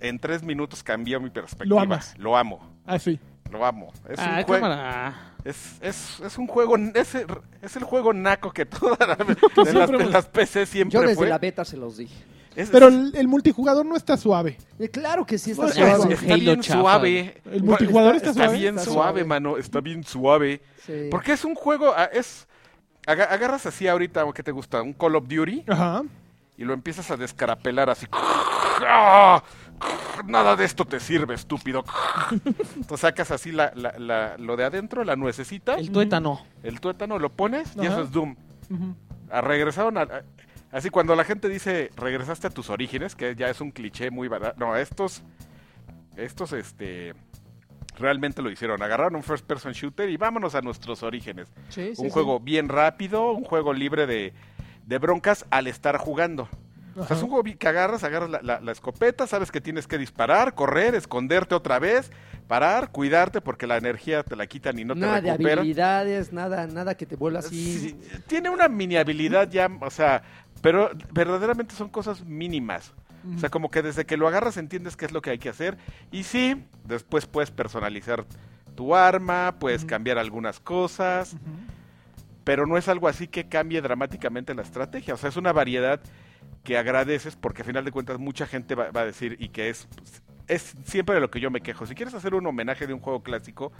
En tres minutos cambió mi perspectiva. Lo amas. Lo amo. Ah, sí. Lo amo. Es Ah, un juego. Es, es, es un juego, es el, es el juego naco que todas [laughs] las, las, PC siempre Yo desde fue. la beta se los dije. Es- Pero el, el multijugador no está suave. Eh, claro que sí está suave. está bien chafa. suave. El multijugador está, Está suave. bien Está suave, suave. mano. Está bien suave. Sí. Porque es un juego, ah, es... aga- Agarras así ahorita, ¿qué te gusta? Un Call of Duty Ajá. y lo empiezas a descarapelar así. [laughs] ¡Ah! Nada de esto te sirve, estúpido. Entonces sacas así la, la- la- lo de adentro, la nuececita, El tuétano. el tuétano, lo pones y Ajá. eso es Doom. Regresaron a, a- así cuando la gente dice regresaste a tus orígenes que ya es un cliché muy barato no estos Estos, este, realmente lo hicieron. Agarraron un first person shooter y vámonos a nuestros orígenes. Sí, un sí. juego bien rápido, un juego libre de, de broncas al estar jugando. O sea, es un bi- que agarras, agarras la, la- la escopeta, sabes que tienes que disparar, correr, esconderte otra vez, parar, cuidarte porque la energía te la quitan y no te nada de recuperan. habilidades, nada, nada que te vuelva así. Sí, tiene una mini habilidad ya, o sea, pero verdaderamente son cosas mínimas. O sea, como que desde que lo agarras entiendes qué es lo que hay que hacer. Y sí, después puedes personalizar tu arma, puedes cambiar algunas cosas, pero no es algo así que cambie dramáticamente la estrategia. O sea, es una variedad que agradeces porque a final de cuentas mucha gente va, va a decir y que es, es siempre de lo que yo me quejo. Si quieres hacer un homenaje de un juego clásico,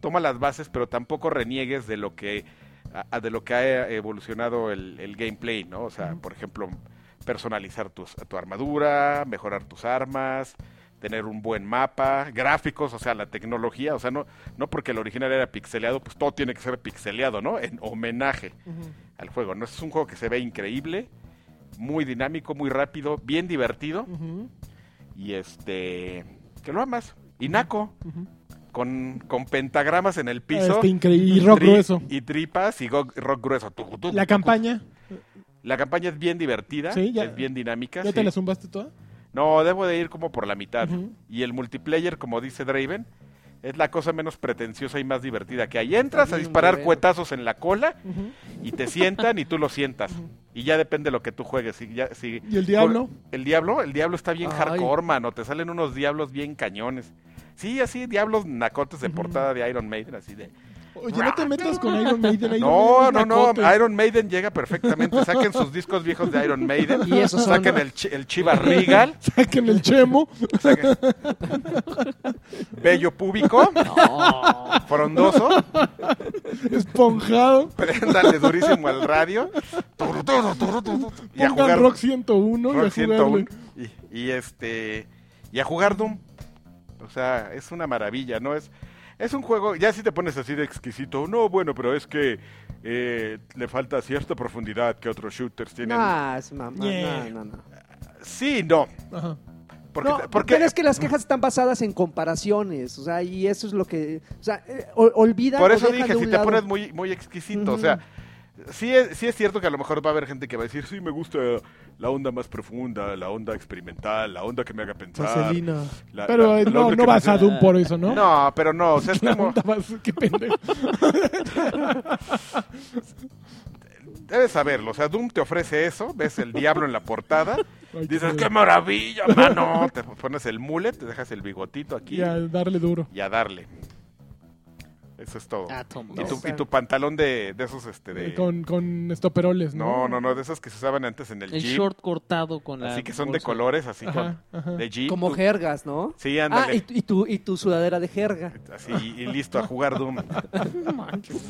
toma las bases, pero tampoco reniegues de lo que a- a- de lo que ha evolucionado el, el gameplay, ¿no? O sea, por ejemplo, personalizar tus, tu armadura, mejorar tus armas, tener un buen mapa, gráficos, o sea, la tecnología, o sea, no, no porque el original era pixeleado, pues todo tiene que ser pixeleado, ¿no? En homenaje al juego, ¿no? Es un juego que se ve increíble, muy dinámico, muy rápido, bien divertido y este, que lo amas. Y Naco, con, con pentagramas en el piso. Este increíble. Y rock tri- grueso. Y tripas y go- rock grueso. Tu, tu, tu, La tu, campaña, La campaña es bien divertida, Sí, ya- es bien dinámica. ¿ya sí. te la zumbaste toda? No, debo de ir como por la mitad. Y el multiplayer, como dice Draven, es la cosa menos pretenciosa y más divertida que hay. Entras a disparar cuetazos en la cola y te sientan y tú lo sientas. Y ya depende de lo que tú juegues. Si ya- si- ¿Y el diablo? El diablo, el diablo está bien Ay. hardcore, mano. Te salen unos diablos bien cañones. Sí, así, diablos nacotes de portada de Iron Maiden, así de... Oye, no te metas con Iron Maiden. Iron No, Maiden no, no. Iron Maiden llega perfectamente. Saquen sus discos viejos de Iron Maiden. Y esos son- Saquen el, chi- el Chivas [laughs] Regal. Saquen el chemo. saquen- Bello púbico. Frondoso. esponjado. Préndale durísimo al radio. Turu, turu, turu, turu, Y a jugar Rock 101 y Rock a 101. jugarle. Y, y este y a jugar Doom. O sea, es una maravilla, ¿no? Es, es un juego, ya si te pones así de exquisito, no, bueno, pero es que eh, le falta cierta profundidad que otros shooters tienen. Nah, es mamá, Yeah. no, no, no. Sí, no. Ajá. Porque, No, porque pero es que las quejas están basadas en comparaciones, o sea, y eso es lo que, o sea, eh, ol- olvidan por eso dije, si te lado- pones muy, muy exquisito, o sea, sí es, sí es cierto que a lo mejor va a haber gente que va a decir, sí, me gusta la onda más profunda, la onda experimental, la onda que me haga pensar. La- Pero la- eh, la no, no me vas a Doom por eso, ¿no? [laughs] No, pero no, o sea, es como... Qué pendejo. [laughs] Debes saberlo, o sea, Doom te ofrece eso, ves el diablo en la portada, [laughs] Ay, dices, qué qué maravilla, mano, te pones el mullet, te dejas el bigotito aquí Y a darle duro. y a darle. Eso es todo. Atom. Y tu, Esa. y tu pantalón de, de esos, este, de... Eh, Con, con estoperoles, ¿no? No, no, no, de esos que se usaban antes en el, El Jeep, short cortado con la. así que son de colores, así Ajá, con... ajá. De Jeep. como jergas, ¿no? Sí, Ah, ándale. y, tu- y tu, y tu sudadera de jerga. Así, y listo, a jugar Doom. [laughs] No manches.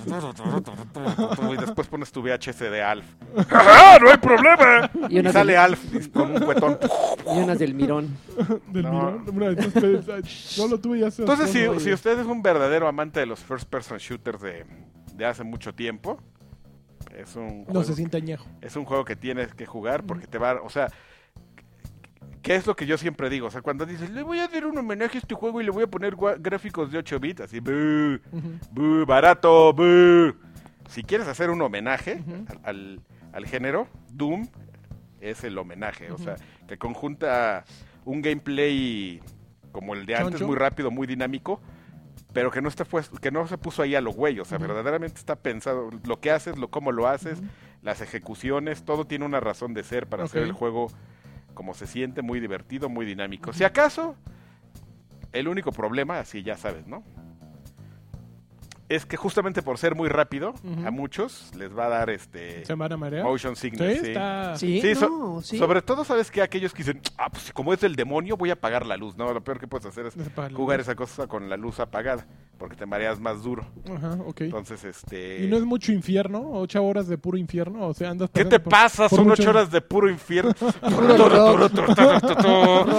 y después pones tu VHS de Alf. [laughs] ¡Ah, no hay problema! Y Y una sale del- Alf con un cuetón. [laughs] Y unas del mirón. Del No. mirón. Una de estas pe- Yo lo tuve ya hace Entonces, si, si usted es un verdadero amante de los first person shooters de, de hace mucho tiempo, es un No juego, se siente añejo. es un juego que tienes que jugar porque te va, o sea, ¿qué es lo que yo siempre digo? O sea, cuando dices, le voy a hacer un homenaje a este juego y le voy a poner gráficos de 8 bits, así, "Bú, Ujú. bú, barato, bú". Si quieres hacer un homenaje al, al- al género, Doom es el homenaje, o sea, que conjunta un gameplay como el de antes, Choncho. muy rápido, muy dinámico, pero que no está puesto- que no se puso ahí a lo güey, o sea, verdaderamente está pensado lo que haces, lo cómo lo haces, las ejecuciones, todo tiene una razón de ser para hacer el juego como se siente, muy divertido, muy dinámico. Si acaso el único problema, así ya sabes, ¿no? Es que justamente por ser muy rápido, a muchos les va a dar este ¿Se van a marear? motion Sí, sickness. sí. está... Sí, Sí, so- no, sí. Sobre todo, ¿sabes que Aquellos que dicen, ah, pues como es del demonio, voy a apagar la luz. No, lo peor que puedes hacer es jugar esa cosa con la luz apagada, porque te mareas más duro. Ajá, ok. Entonces, este... ¿Y no es mucho infierno? ¿Ocho horas de puro infierno? O sea, andas ¿Qué te pasa? por Son ocho horas de puro infierno.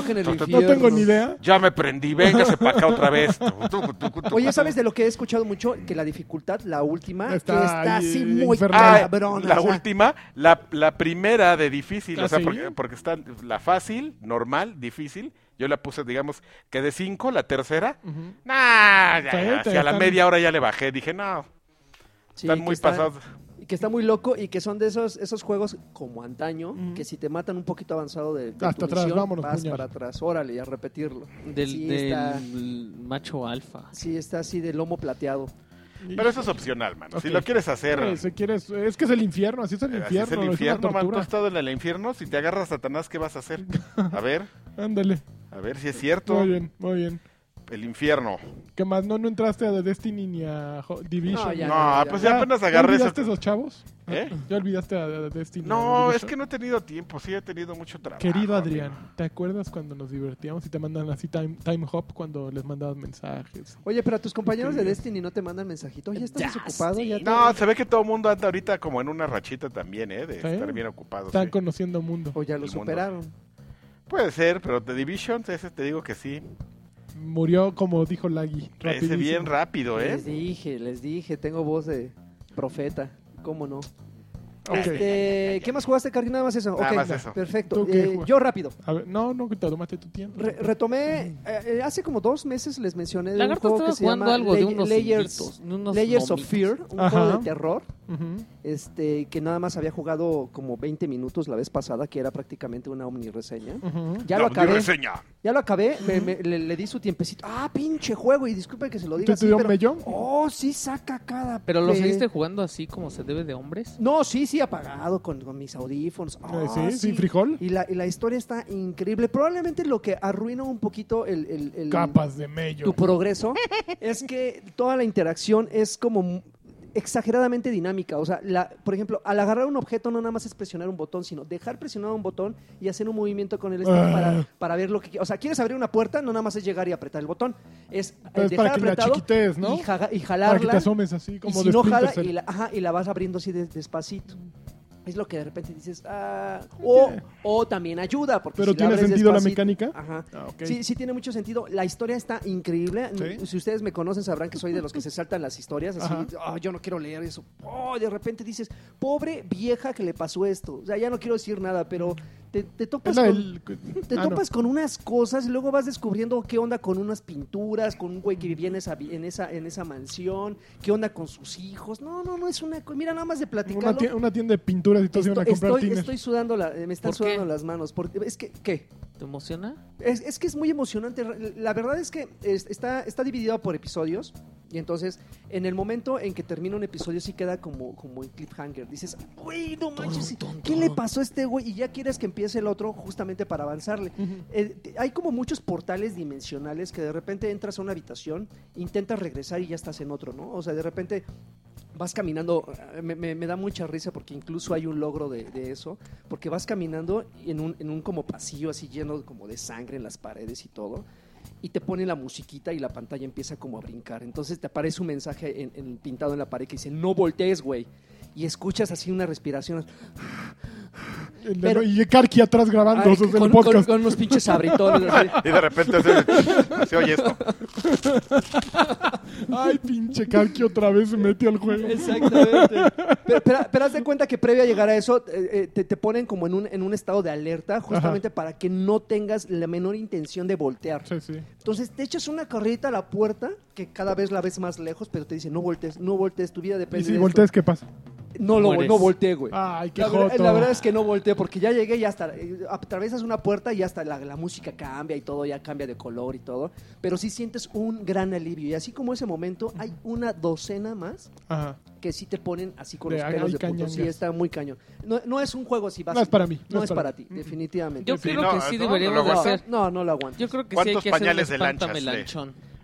el No tengo ni idea. Ya me prendí, véngase para acá otra vez. Oye, ¿sabes de lo que he escuchado mucho? Que la dificultad, la última, Está que está ahí, así muy. Ah, cabrona. la o sea, última, la, la primera de difícil, ¿Ah, o sea, sí? porque, porque está la fácil, normal, difícil Yo le puse, digamos, que de 5, la tercera. Ujú. Nah, ya, Sí, ya, te si a la media hora ya le bajé. Dije, no, Sí, están muy está- pasados. y Que está muy loco y que son de esos esos juegos como antaño, que si te matan un poquito avanzado de, de tu Hasta atrás, misión, vámonos, vas puñal. para atrás, órale, y a repetirlo. Del, sí, del está, macho alfa. sí, está así de lomo plateado. Pero eso es opcional, mano. Si lo quieres hacer, si quieres, es que es el infierno, así es el así infierno. es el infierno, man. Tú has estado en el infierno. Si te agarras Satanás, ¿qué vas a hacer? A ver, [laughs] Ándale. a ver si es cierto. Muy bien, muy bien. El infierno. ¿Qué más? ¿No, no entraste a The Destiny ni a Ho- Division? No, ya No, ya, pues ya. ya apenas agarré olvidaste ese- esos chavos? ¿Eh? ¿Ya olvidaste a, a Destiny? No, es que no he tenido tiempo. Sí, he tenido mucho trabajo. Querido amigo. Adrián, ¿te acuerdas cuando nos divertíamos y te mandan así time, time hop cuando les mandabas mensajes? Oye, pero a tus compañeros de. Destiny no te mandan mensajito. Oye, ¿estás Ya, desocupado? sí. Ya te- No, se ve que todo el mundo anda ahorita como en una rachita también, ¿eh? De ¿Sí? estar bien ocupado. Están sí. conociendo mundo. O ya lo El mundo. superaron. Puede ser, pero The Division, ese te digo que sí. Murió como dijo Lagui. Ese bien rápido, ¿eh? Les dije, les dije, tengo voz de profeta. ¿Cómo no? Ok. Este, ¿Qué más jugaste, Cardi? Nada más eso. Nada más eso. Perfecto. ¿Tú qué Eh, yo rápido. A ver, no, no, que te tomaste tu tiempo. Re- retomé, eh, eh, hace como dos meses les mencioné de un juego estaba que se jugando llama algo de unos Layers, honguitos, de unos Layers of. Fear, un Ajá. juego de terror, este, que nada más había jugado como 20 minutos la vez pasada, que era prácticamente una omnireseña. Ujú. Ya La lo acabé, reseña. Ya lo acabé, me- me- le, le di su tiempecito. Ah, pinche juego, y disculpe que se lo diga ¿Te, así, te dio pero... mello? Oh, sí saca cada... ¿Pero lo seguiste jugando así como se debe de hombres? No, sí, sí, apagado con, con mis audífonos. Eh, Ah, sí, sin frijol. Y la, y la historia está increíble. Probablemente lo que arruina un poquito el, el- el- Capas de mello. tu progreso es que toda la interacción es como exageradamente dinámica. O sea, la, por ejemplo, al agarrar un objeto no nada más es presionar un botón, sino dejar presionado un botón y hacer un movimiento con el stick Ah. para, para ver lo que... O sea, quieres abrir una puerta, no nada más es llegar y apretar el botón. Es eh, dejar para que la apretado chiquites, ¿no? y, jaga- y Para que jalarla. te asomes así, como y si de no jala, y la, ajá, y la vas abriendo así de- despacito. Es lo que de repente dices, ah, o, o también ayuda, porque Pero si ¿tiene sentido la mecánica? Ajá. Ah. Sí, sí tiene mucho sentido. La historia está increíble. Sí. Si ustedes me conocen sabrán que soy de los que se saltan las historias. Así, Ajá. "Ah, yo no quiero leer eso. Oh, de repente dices, pobre vieja que le pasó esto. O sea, ya no quiero decir nada, pero te, te topas con... Te Ah, no. con unas cosas y luego vas descubriendo qué onda con unas pinturas, con un güey que vivía en esa, en esa, en esa mansión, qué onda con sus hijos. No, no, no es una... Mira, nada más de Una, tie- una tienda de pinturas y todos iban a Estoy, comprar estoy, estoy sudando, la, me están sudando las manos. Porque, es que, ¿qué? ¿Te emociona? Es, es que es muy emocionante. La verdad es que es- está, está dividido por episodios. Y entonces, en el momento en que termina un episodio, sí queda como, como en cliffhanger. Dices, güey, no manches, ¿qué le pasó a este güey? Y ya quieres que empiece el otro justamente para avanzarle. Eh, hay como muchos portales dimensionales que de repente entras a una habitación, intentas regresar y ya estás en otro, ¿no? O sea, de repente vas caminando, eh, me, me- me da mucha risa porque incluso hay un logro de, de eso, porque vas caminando en un, en un como pasillo así lleno como de sangre en las paredes y todo, y te pone la musiquita y la pantalla empieza como a brincar. Entonces te aparece un mensaje en- en- pintado en la pared que dice, no voltees, güey. Y escuchas así una respiración. Pero- y Karki atrás grabando Ay, con, el con- podcast. con unos pinches abritones. [laughs] Y de repente se, se oye esto. [laughs] Ay, pinche Karki otra vez se metió al juego. Exactamente. [laughs] Pero, pero, pero haz de cuenta que previo a llegar a eso, eh, eh, te, te ponen como en un, en un estado de alerta, justamente para que no tengas la menor intención de voltear. Sí, sí. Entonces te echas una carrerita a la puerta, que cada vez la ves más lejos, pero te dice, no voltees, no voltees, tu vida depende Y si de volteas, ¿qué pasa? Esto". No, lo, no volteé, güey. Ay, qué La, joto. la verdad es que no volteé porque ya llegué y hasta eh, atravesas una puerta y hasta la, la música cambia y todo, ya cambia de color y todo. Pero sí sientes un gran alivio. Y así como ese momento, hay una docena más Ajá. que sí te ponen así con De los pelos de cañangas. Sí, está muy cañón. No, no es un juego así básico. No es para mí, No, es para ti, definitivamente. Yo Sí, creo no, que sí no, deberíamos hacer. No, no lo aguanto. Yo creo que sí hay ¿Cuántos que hacer un pañales de lanchas. De,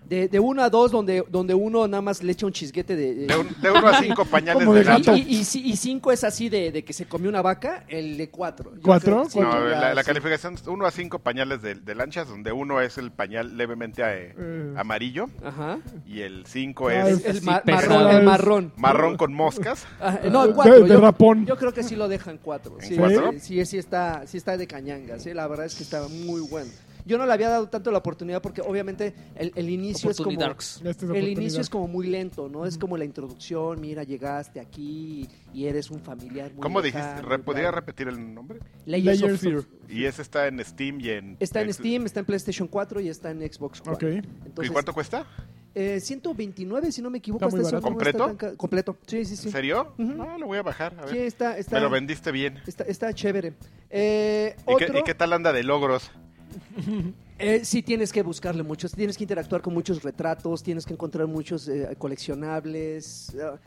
de uno a dos, donde, donde uno nada más le echa un chisguete de... De, un- de uno a [laughs] cinco pañales Como de de gato. y, y, y ci- y cinco es así de, de que se comió una vaca, el de cuatro. Yo ¿Cuatro? creo que sí, No, la, la sí. calificación es uno a cinco pañales de, de lanchas, donde uno es el pañal levemente eh, Eh. amarillo Ajá. y el cinco Ah, es El marrón, el marrón. marrón con moscas. Ah, no, De- cuatro. de yo, rapón. yo creo que sí lo dejan cuatro. ¿En Sí, cuatro? sí, sí, sí está, sí está de cañanga. Sí, la verdad es que está muy bueno. Yo no le había dado tanto la oportunidad porque obviamente el, el inicio es como... El inicio es como muy lento, ¿no? Es como la introducción, mira, llegaste aquí y eres un familiar muy ¿Cómo dijiste? ¿Podría repetir el nombre? Layers, of Layers Fear. of- Y ese está en Steam y en... Está en Steam, está en PlayStation 4 y está en Xbox One. Ok. Entonces, ¿Y cuánto cuesta? eh, 129, si no me equivoco. Está muy no ¿Completo? tan completo, sí, sí, sí. ¿En serio? No, lo voy a bajar. A ver. Sí, está, está, Me lo vendiste bien. está, está chévere. Eh, ¿Y qué, otro, y qué tal anda de logros? [laughs] eh, sí tienes que buscarle muchos, tienes que interactuar con muchos retratos, tienes que encontrar muchos eh, coleccionables. ah,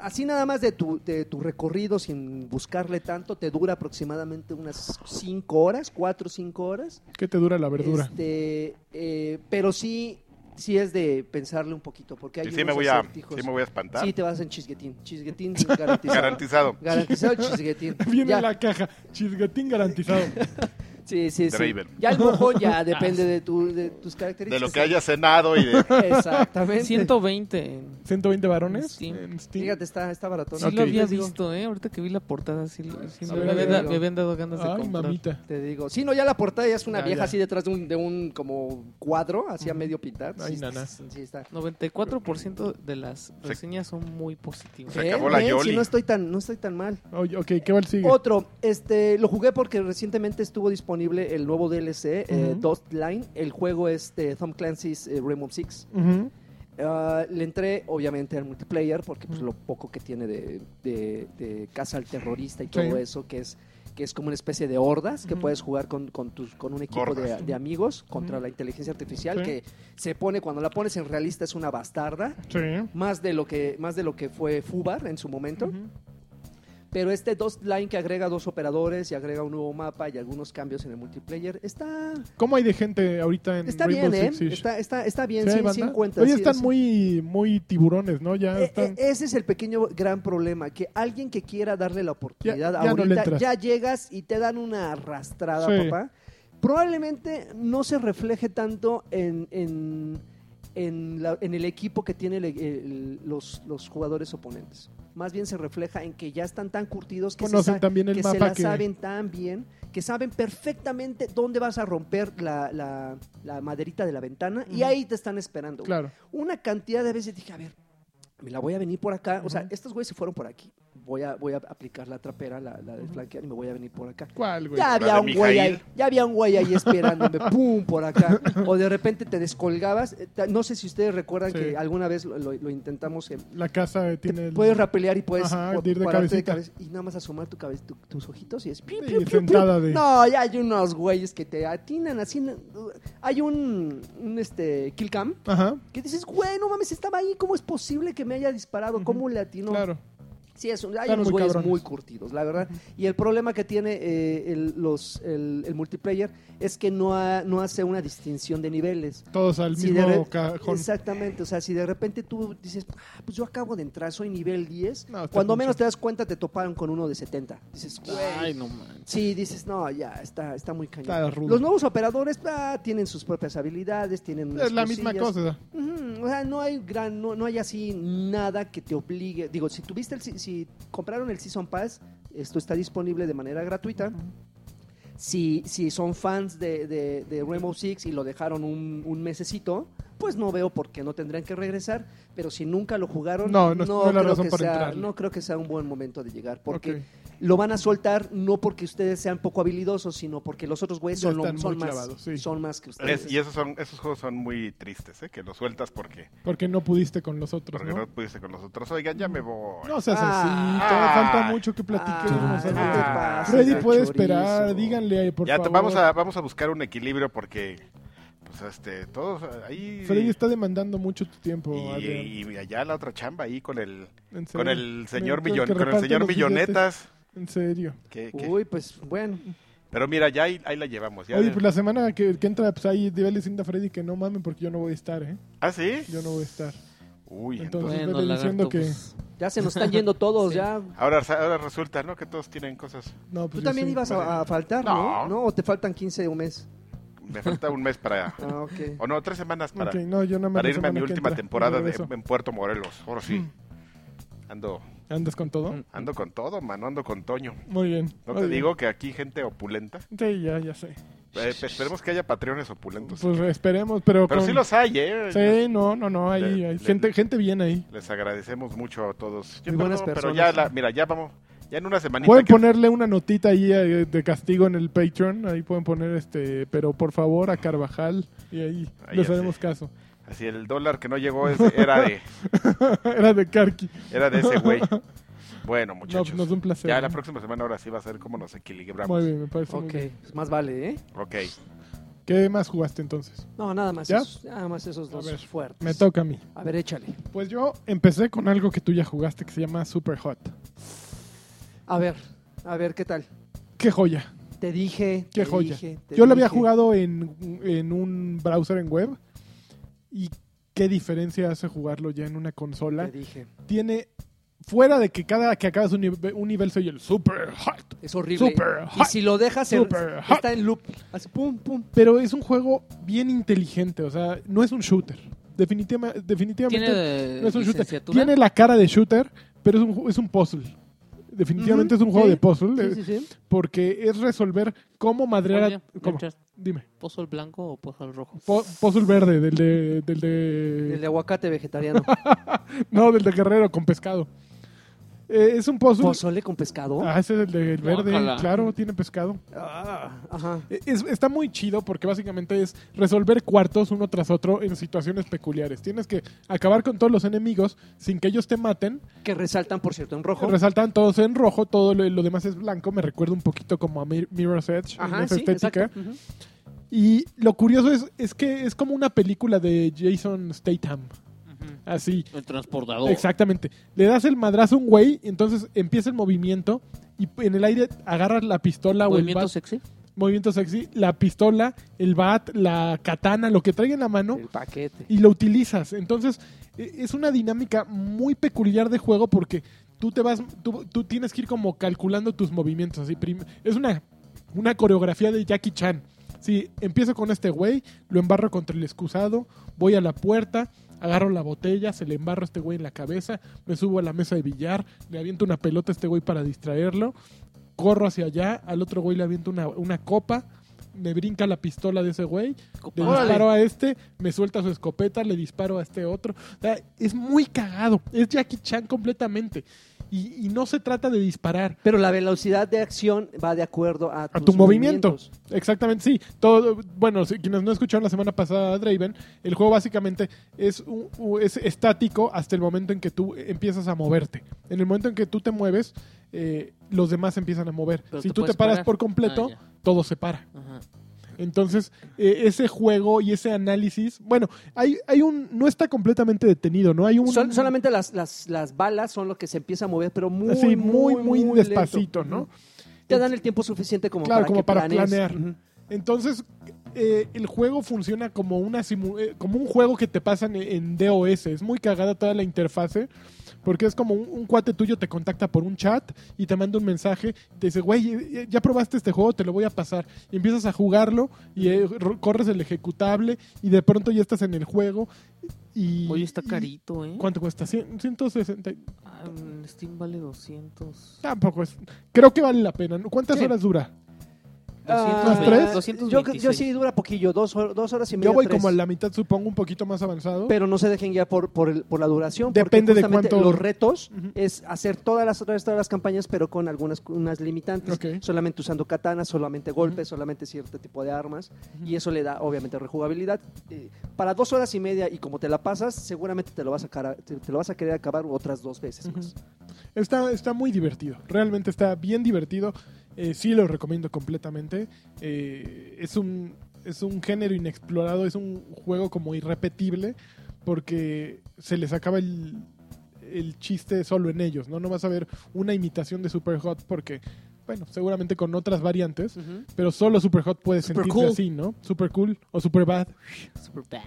así nada más de tu, de tu recorrido sin buscarle tanto, te dura aproximadamente unas 5 horas, 4 o 5 horas. ¿Qué te dura la verdura? Este, eh, pero sí, sí es de pensarle un poquito, porque hay sí me voy a, sí me voy a espantar. Sí, te vas en chisguetín. Chisguetín garantizado. [laughs] Garantizado. Garantizado chisguetín. [laughs] Viene Ya. la caja. Chisguetín garantizado. Sí, sí, sí. Draven. Ya el mojón ya [laughs] depende de, tu, de tus características. De lo que haya cenado y de... [laughs] Exactamente. 120. en- 120 varones Steam. en Steam. Fíjate, está, está baratón. Sí Ok. lo había digo, visto, ¿eh? Ahorita que vi la portada, sí, lo- sí me, ver, habían a da- me habían dado ganas de Ay, comprar. mamita. Te digo. Sí, no, ya la portada ya es una Ya, vieja ya. así detrás de un, de un como cuadro, así a medio pintar. Ay, sí, nana. Sí, está. 94% de las Se- reseñas son muy positivas. Se Ven, acabó la Yoli. Si no estoy tan, no estoy tan mal. Oye, ok, ¿qué va el sigue? Otro, este, lo jugué porque recientemente estuvo disponible el nuevo DLC, eh, Ujú. Dust Line. El juego es de Tom Clancy's eh, Rainbow Six. Ah, le entré, obviamente, al multiplayer porque pues, lo poco que tiene de, de, de caza al terrorista y todo Sí. eso, que es que es como una especie de hordas que puedes jugar con, con, tus, con un equipo de, amigos contra la inteligencia artificial Sí. que se pone, cuando la pones en realista es una bastarda, Sí. más de lo que, más de lo que fue Fubar en su momento. Pero este Dust Line que agrega dos operadores y agrega un nuevo mapa y algunos cambios en el multiplayer, está, ¿Cómo hay de gente ahorita en está Rainbow bien, ¿eh? Six Siege? Está, está, está bien, ¿Sí hay sí, sí banda? encuentra. Oye, sí, están es- muy, muy tiburones, ¿no? Ya Eh, están... eh, ese es el pequeño gran problema, que alguien que quiera darle la oportunidad Ya- ya ahorita, ya llegas y te dan una arrastrada, papá. Probablemente no se refleje tanto en, en, en, la- en el equipo que tienen los, los jugadores oponentes. Más bien se refleja en que ya están tan curtidos que, se, Conocen sa- también el que se la que... saben tan bien, que saben perfectamente dónde vas a romper la, la- la maderita de la ventana y ahí te están esperando. Claro. una cantidad de veces dije, a ver, me la voy a venir por acá. O sea, estos güeyes se fueron por aquí. Voy a, voy a aplicar la trapera, la, la de flanquear y me voy a venir por acá. ¿Cuál, güey? Ya había un güey ahí, ya había un güey ahí esperándome, [laughs] pum, por acá. O de repente te descolgabas. Eh, No sé si ustedes recuerdan Sí. que alguna vez lo, lo- lo intentamos. en- La casa tiene... el- puedes rapelear y puedes Ajá, ir de pararte cabecita. cabeza y nada más asomar tu cabeza, tu- tus ojitos y es... piu, piu, piu, sentada de- No, ya hay unos güeyes que te atinan así. Hay un, un este, kill cam Ajá, que dices, güey, no mames, estaba ahí, ¿cómo es posible que me haya disparado? ¿Cómo le atinó? claro. Sí, es un- hay Están unos muy güeyes cabrones. muy curtidos, la verdad. Y el problema que tiene eh, el, los, el, el multiplayer es que no, ha- no hace una distinción de niveles. Todos al Si mismo re- cajón. Exactamente, o sea, si de repente tú dices, "Ah, pues yo acabo de entrar, soy nivel 10, No, está cuando mucho. menos te das cuenta te toparon con uno de 70. Dices, güey. Ay, no manches. Sí, dices, no, ya, está, está muy cañón. Está rudo. Los nuevos operadores ah, tienen sus propias habilidades, tienen unas Es la misma cosillas. cosa. Ujú, O sea, no hay gran, no, no hay así nada que te obligue. Digo, si tuviste el, si- si compraron el Season Pass, esto está disponible de manera gratuita. Si, si son fans de, de, de Rainbow Six y lo dejaron un, un mesecito, pues no veo por qué no tendrían que regresar. Pero si nunca lo jugaron, No, no- no creo, que sea, no creo que sea un buen momento de llegar. Porque Ok. Lo van a soltar no porque ustedes sean poco habilidosos, sino porque los otros güeyes son, lo- son, más, clavados, sí. son más que ustedes. Es- y esos son esos juegos son muy tristes, ¿eh? Que los sueltas porque, Porque no pudiste con los otros, porque no. ¿no? pudiste con los otros. Oigan, ya me voy. No seas Ah. así, todavía Ah. falta mucho que platiquemos. Ah, pases Freddy de puede chorizo. esperar, díganle ahí, por ya te- favor. vamos a vamos a buscar un equilibrio porque pues este todos ahí Freddy está demandando mucho tu tiempo, y, allá la otra chamba ahí con el con el señor millon, con el señor billetes. En serio. Uy, pues bueno. Pero mira, ya ahí, ahí la llevamos. Ya Oye, pues la semana que, que entra, pues ahí dile diciendo a Freddy que no mamen porque yo no voy a estar, ¿eh? ¿Ah, sí? Yo no voy a estar. Uy, Entonces, entonces, Bueno, diciendo que... pues, Ya se nos están yendo todos, Sí. ya. ahora, ahora resulta, ¿no? Que todos tienen cosas. No, Tú pues yo también sí. ibas a, a faltar, ¿no? No. ¿no? ¿O te faltan 15 un mes? Me falta un mes para... [laughs] Ah, ok. o no, tres semanas para, Ok, no, yo nada más para irme a mi última entra, temporada de, en Puerto Morelos. Ahora sí. Mm. Ando, ¿Andas con todo? Mm. ando con todo, mano. Ando con Toño. Muy bien. No muy te bien. digo que aquí gente opulenta. Sí, ya, ya sé. Eh, esperemos que haya patreones opulentos. Pues esperemos, pero... Pero con- sí los hay, ¿eh? Sí, no, no, no, ahí Le- hay le- gente, gente bien ahí. Les agradecemos mucho a todos. Yo Muy buenas pero, pero personas. ya, la, mira, ya vamos, ya en una semanita. Pueden que- ponerle una notita ahí eh, de castigo en el Patreon, ahí pueden poner este, pero por favor a Carvajal y ahí Ahí les haremos caso. Así el dólar que no llegó es- era de, [laughs] Era de Karki. era de ese güey. [laughs] Bueno, No, muchachos. no es un placer. ya la próxima semana ahora sí va a ser cómo nos equilibramos. Muy bien, me parece muy Ok, bien. pues más vale, ¿eh? Ok. ¿Qué más jugaste entonces? No, nada más. ¿Ya? Esos, nada más esos dos ver, fuertes. Me toca a mí. A ver, échale. Pues yo empecé con algo que tú ya jugaste que se llama Super Hot. A ver, a ver, ¿qué tal? Qué joya, Te dije. qué te joya. dije, te Yo lo había jugado en, en un browser en web y qué diferencia hace jugarlo ya en una consola. Te dije. Tiene, fuera de que cada que acabas un, nive- un nivel soy el Super Hot, Es horrible. Super y hot. si lo dejas, Super está en loop. Así, pum, pum. pero es un juego bien inteligente, o sea, no es un shooter. Definitiva- definitivamente Tiene no es un shooter. licenciatura. Tiene la cara de shooter, pero es un, es un puzzle. Definitivamente es un juego sí. de puzzle, Sí, eh, sí, sí. porque es resolver cómo madrear... Oye, a- ¿cómo? Richard, Dime. ¿Pozo el blanco o pozo el rojo? Po- puzzle verde, del de, del de... El de aguacate vegetariano. [laughs] No, del de Guerrero, con pescado. Eh, es un. ¿Pozole con pescado? Ah, ese es el verde, Guácala. claro, tiene pescado. Ah, ajá. Es- está muy chido porque básicamente es resolver cuartos uno tras otro en situaciones peculiares. Tienes que acabar con todos los enemigos sin que ellos te maten. Que resaltan, por cierto, en rojo. Resaltan todos en rojo, todo lo, lo demás es blanco. Me recuerda un poquito como a Mir- Mirror's Edge en esa sí, estética. exacto. Y lo curioso es, es que es como una película de Jason Statham. Así. El transportador. Exactamente. Le das el madrazo a un güey, entonces empieza el movimiento y en el aire agarras la pistola o el Movimiento bat, sexy. movimiento sexy, la pistola, el bat, la katana, lo que traiga en la mano El paquete. y lo utilizas. Entonces, e- es una dinámica muy peculiar de juego porque tú te vas, tú, tú tienes que ir como calculando tus movimientos. Así, es una, una coreografía de Jackie Chan. Sí, empiezo con este güey, lo embarro contra el excusado, voy a la puerta, agarro la botella, se le embarro a este güey en la cabeza, me subo a la mesa de billar, le aviento una pelota a este güey para distraerlo, corro hacia allá, al otro güey le aviento una, una copa, me brinca la pistola de ese güey, le Órale. disparo a este, me suelta su escopeta, le disparo a este otro. O sea, es muy cagado. Es Jackie Chan completamente. Y, y no se trata de disparar. Pero la velocidad de acción va de acuerdo a, A tus tu movimiento. movimientos. Exactamente, sí. Todo, bueno, si- quienes no escucharon la semana pasada a Draven, el juego básicamente es, un- es estático hasta el momento en que tú empiezas a moverte. En el momento en que tú te mueves, eh, los demás empiezan a mover. Pero si tú te paras parar. por completo, Ah, todo se para. Ajá. Entonces, eh, ese juego y ese análisis, bueno, hay, hay un, no está completamente detenido, ¿no? Hay un... Sol- solamente las, las, las balas son lo que se empieza a mover, pero muy, así, muy, muy, despacito, ¿no? Te dan el tiempo suficiente como Claro, para como que para planees. planear. Entonces, eh, el juego funciona como, una simu- eh, como un juego que te pasan en, en DOS. Es muy cagada toda la interfase. Porque es como un, un cuate tuyo te contacta por un chat y te manda un mensaje. Te dice, güey, ya probaste este juego, te lo voy a pasar. Y empiezas a jugarlo y eh, corres el ejecutable y de pronto ya estás en el juego. Y, Oye, está carito, ¿eh? ¿Cuánto cuesta? Cien- 160. Ah, Steam vale 200. Tampoco es. Creo que vale la pena. ¿Cuántas Sí. horas dura? Ah, ¿Las tres? 226. yo, yo sí dura poquillo, dos, hor- dos horas y media. Yo voy tres. como a la mitad, supongo, un poquito más avanzado. Pero no se dejen ya por, por, el- por la duración. Depende de porque justamente cuánto- Los retos es hacer todas las otras todas las campañas, pero con algunas unas limitantes. Ok. Solamente usando katanas, solamente golpes, solamente cierto tipo de armas. Y eso le da, obviamente, rejugabilidad. Eh, para dos horas y media, y como te la pasas, seguramente te lo vas a, cara- te, te lo vas a querer acabar otras dos veces más. Está, está muy divertido. Realmente está bien divertido. Eh, sí lo recomiendo completamente. Eh, es, un, es un género inexplorado. Es un juego como irrepetible. Porque se les acaba el, el chiste solo en ellos. ¿no? no vas a ver una imitación de Super Hot porque, bueno, seguramente con otras variantes. Pero solo Super Hot puede Super sentirse cool. así, ¿no? Super cool o Super bad. Super bad.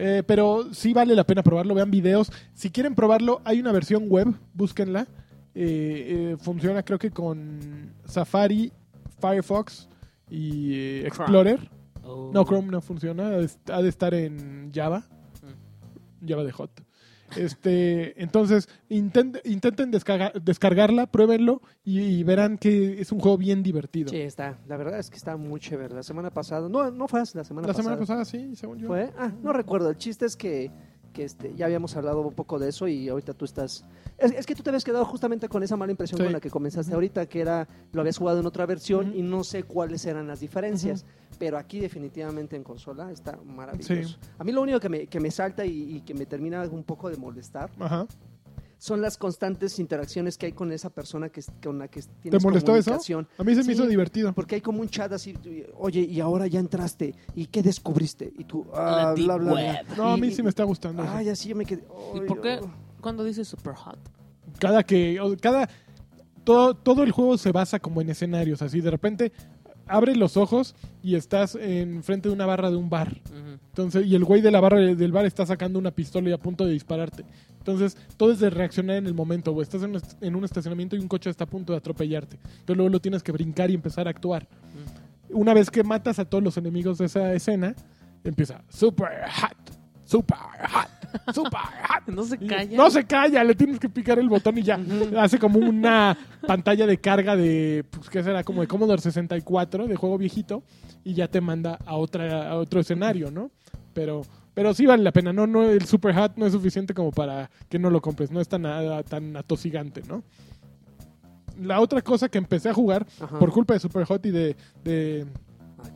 Eh, pero sí vale la pena probarlo, vean videos. Si quieren probarlo, hay una versión web, búsquenla. Eh, eh, funciona creo que con Safari, Firefox y eh, Explorer. Oh. No, Chrome no funciona, ha de- estar en Java, Java de Hot. Este, entonces, intent- intenten descarga- descargarla, pruébenlo y, y verán que es un juego bien divertido. Sí, está. La verdad es que está muy chévere. La semana pasada, no, no fue la semana La pasada. semana pasada, sí, según yo. ¿Fue? Ah, no recuerdo. El chiste es que, que este, ya habíamos hablado un poco de eso y ahorita tú estás... Es, es que tú te habías quedado justamente con esa mala impresión Sí. con la que comenzaste ahorita, que era, lo habías jugado en otra versión Ujú. y no sé cuáles eran las diferencias. Pero aquí definitivamente en consola está maravilloso. Sí. A mí lo único que me, que me salta y, y que me termina un poco de molestar Ajá. Son las constantes interacciones que hay con esa persona que, con la que tienes ¿Te molestó eso? A mí se Sí. me hizo divertido. Porque hay como un chat así, oye, y ahora ya entraste, ¿y qué descubriste? Y tú, ah, bla, bla, bla. No, a Y- mí sí me está gustando. eso. Ay, así yo me quedé. ¿Y por qué? oh. Cuando dice super hot. Cada que, o- cada, todo, todo el juego se basa como en escenarios, así de repente abres los ojos y estás enfrente de una barra de un bar. Entonces, y el güey de la barra del bar está sacando una pistola y a punto de dispararte. Entonces, todo es de reaccionar en el momento. O estás en un, est- en un estacionamiento y un coche está a punto de atropellarte. Entonces, luego lo tienes que brincar y empezar a actuar. Una vez que matas a todos los enemigos de esa escena, empieza super hot, super hot, super hot. [laughs] No se Y calla. No se calla, le tienes que picar el botón y ya. Hace como una [laughs] pantalla de carga de, pues, ¿qué será? Como de Commodore 64, de juego viejito, y ya te manda a, otra, a otro escenario, ¿no? Pero, pero sí vale la pena, ¿no? no El Super Hat no es suficiente como para que no lo compres, no es tan, nada tan atosigante, ¿no? La otra cosa que empecé a jugar Ajá. por culpa de Super Hot y de, de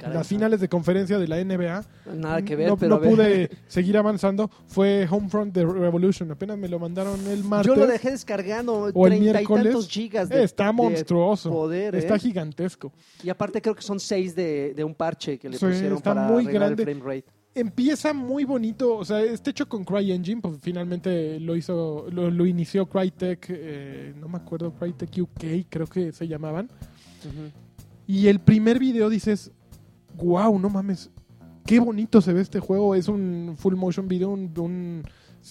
Ah, las finales de conferencia de la NBA, Nada que ver, no, pero pude seguir avanzando, fue Homefront de Revolution. Apenas me lo mandaron el martes. Yo lo dejé descargando, o el treinta y miércoles. tantos gigas de, Está de monstruoso. poder, Está ¿eh? gigantesco. Y aparte creo que son seis de, de un parche que le Sí, pusieron está para muy grande. el frame rate. Empieza muy bonito, o sea, está hecho con CryEngine, pues finalmente lo hizo, lo, lo inició Crytek, eh, no me acuerdo, Crytek UK, creo que se llamaban. Y el primer video dices, wow, no mames, qué bonito se ve este juego. Es un full motion video, un, un,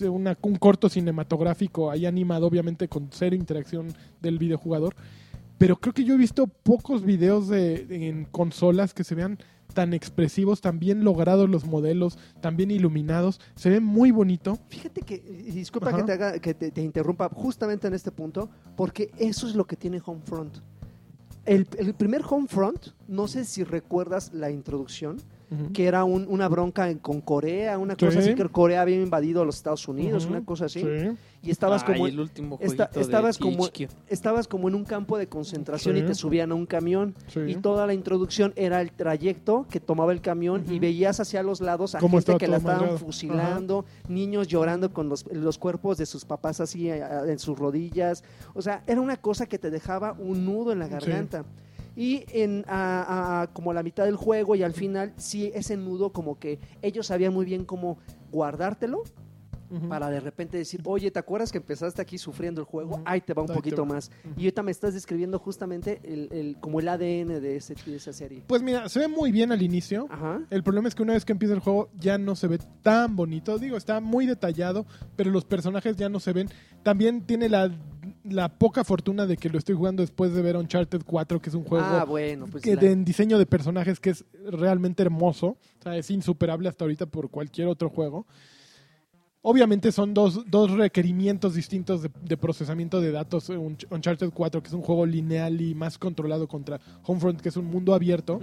una- un corto cinematográfico ahí animado, obviamente con cero interacción del videojugador. Pero creo que yo he visto pocos videos de, en consolas que se vean tan expresivos, tan bien logrados los modelos, tan bien iluminados. Se ve muy bonito. Fíjate que, disculpa Ajá. que, te, haga, que te, te interrumpa justamente en este punto, porque eso es lo que tiene Homefront. El, el primer Homefront, no sé si recuerdas la introducción, Que era un- una bronca en- con Corea, una cosa Sí. así que Corea había invadido a los Estados Unidos, una cosa así, Sí. y estabas Ay, como el último esta- estabas de como- THQ. estabas como en un campo de concentración Sí. y te subían a un camión Sí. y toda la introducción era el trayecto que tomaba el camión y veías hacia los lados a gente que la estaban fusilando, niños llorando con los, los cuerpos de sus papás así en sus rodillas. O sea, era una cosa que te dejaba un nudo en la Sí. garganta. Y en a- a- como la mitad del juego y al final, sí, ese nudo como que ellos sabían muy bien cómo guardártelo para de repente decir, oye, ¿te acuerdas que empezaste aquí sufriendo el juego? Ujú. Ahí te va un Ahí poquito va. más. Y ahorita me estás describiendo justamente el, el- como el ADN de, ese, de esa serie. Pues mira, se ve muy bien al inicio. Ajá. El problema es que una vez que empieza el juego ya no se ve tan bonito. Digo, está muy detallado, pero los personajes ya no se ven. También tiene la, la poca fortuna de que lo estoy jugando después de ver Uncharted 4, que es un juego ah, bueno, pues que la- de- en diseño de personajes que es realmente hermoso. O sea, es insuperable hasta ahorita por cualquier otro juego. Obviamente son dos, dos requerimientos distintos de, de procesamiento de datos. Un- Uncharted 4, que es un juego lineal y más controlado contra Homefront, que es un mundo abierto.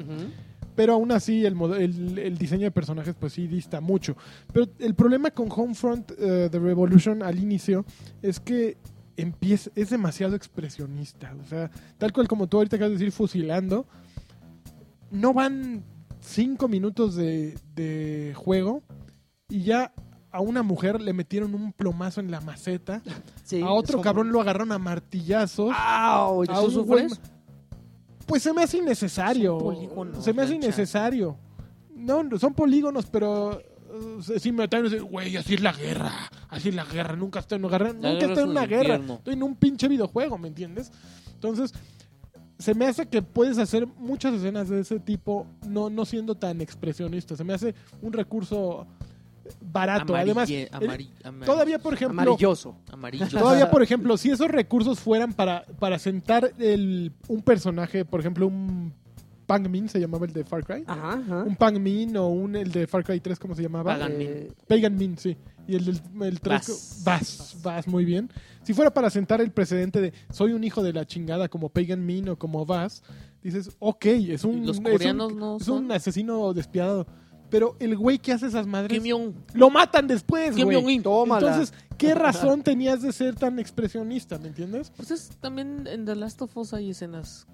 Pero aún así el, el, el diseño de personajes pues sí dista mucho. Pero el problema con Homefront eh, de Revolution al inicio es que empieza, es demasiado expresionista. O sea, tal cual como tú ahorita acabas de decir, fusilando, no van cinco minutos de, de juego y ya a una mujer le metieron un plomazo en la maceta. Sí, a otro cabrón lo agarraron a martillazos. ¡Au! a ¿Eso un sufres? güey- Pues se me hace innecesario. Se me hace innecesario. No, son polígonos, pero si me diciendo, güey, así es la guerra, así es la guerra, nunca estoy en una guerra, nunca estoy es en un una guerra, infierno. estoy en un pinche videojuego, ¿me entiendes? Entonces, se me hace que puedes hacer muchas escenas de ese tipo no, no siendo tan expresionista. Se me hace un recurso barato. Además, Amarille- el- amari- amari- todavía, por ejemplo, Amarilloso. amarillo. Todavía, [laughs] por ejemplo, si esos recursos fueran para, para sentar el, un personaje, por ejemplo, un Pang Min se llamaba el de Far Cry. Ajá, ajá. Un Pang Min o un el de Far Cry 3, ¿cómo se llamaba? Pagan Min. Eh, Pagan Min, sí. Y el del el 3, Vas. Vas, muy bien. Si fuera para sentar el precedente de soy un hijo de la chingada como Pagan Min o como Vas, dices, ok, es un, los es coreanos un, no es son- un asesino despiadado. Pero el güey que hace esas madres Kim Jong. lo matan después, Kim güey. Entonces, ¿qué razón tenías de ser tan expresionista, me entiendes? Pues es, también en The Last of Us hay escenas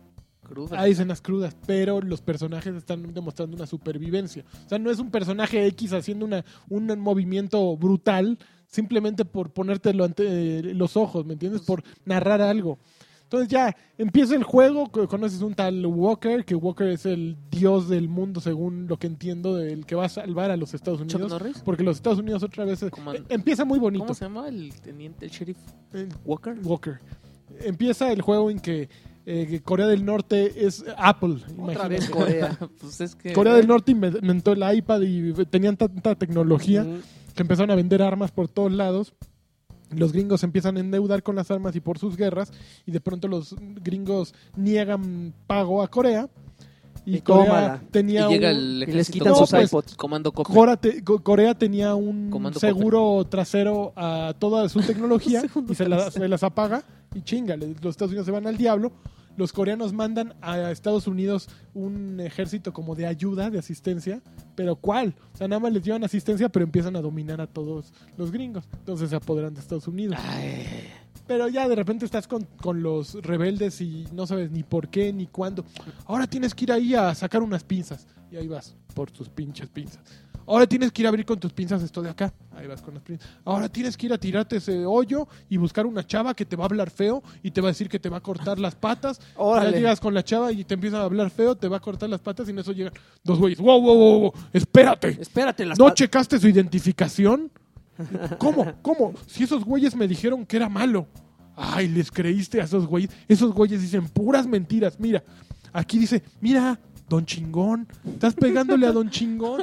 crudas. Hay escenas crudas, pero los personajes están demostrando una supervivencia. O sea, no es un personaje X haciendo una, un movimiento brutal simplemente por ponértelo ante eh, los ojos, ¿me entiendes? Por narrar algo. Entonces ya empieza el juego, co- conoces un tal Walker, que Walker es el dios del mundo según lo que entiendo, del que va a salvar a los Estados Chuck Unidos. Norris. Porque los Estados Unidos otra vez... eh, empieza muy bonito. ¿Cómo se llama el teniente, el sheriff Walker? Walker. Empieza el juego en que eh, Corea del Norte es Apple. Otra imagínate. vez Corea. [laughs] pues es que Corea del Norte inventó el iPad y tenían tanta tecnología Mm, que empezaron a vender armas por todos lados. Los gringos se empiezan a endeudar con las armas y por sus guerras y de pronto los gringos niegan pago a Corea y, Y Corea tómala. tenía y llega un- el Y les ejército quitan No, sus pues, iPods. comando. Corea, te- Co- Corea tenía un Comando seguro trasero a toda su [laughs] tecnología y se, la- se las apaga y chinga, los Estados Unidos se van al diablo. Los coreanos mandan a Estados Unidos un ejército como de ayuda, de asistencia, pero ¿cuál? O sea, nada más les llevan asistencia, pero empiezan a dominar a todos los gringos. Entonces se apoderan de Estados Unidos. Ay, Pero ya de repente estás con, con los rebeldes y no sabes ni por qué ni cuándo. Ahora tienes que ir ahí a sacar unas pinzas. Y ahí vas por tus pinches pinzas. Ahora tienes que ir a abrir con tus pinzas esto de acá. Ahí vas con las pinzas. Ahora tienes que ir a tirarte ese hoyo y buscar una chava que te va a hablar feo y te va a decir que te va a cortar las patas. [laughs] Ya llegas con la chava y te empiezan a hablar feo, te va a cortar las patas y en eso llegan dos güeyes. ¡Wow, wow, wow! wow! ¡Espérate! Espérate, las ¿No checaste su identificación? ¿Cómo? ¿Cómo? Si esos güeyes me dijeron que era malo. Ay, les creíste a esos güeyes. Esos güeyes dicen puras mentiras. Mira, aquí dice, mira, don chingón. Estás pegándole a don chingón.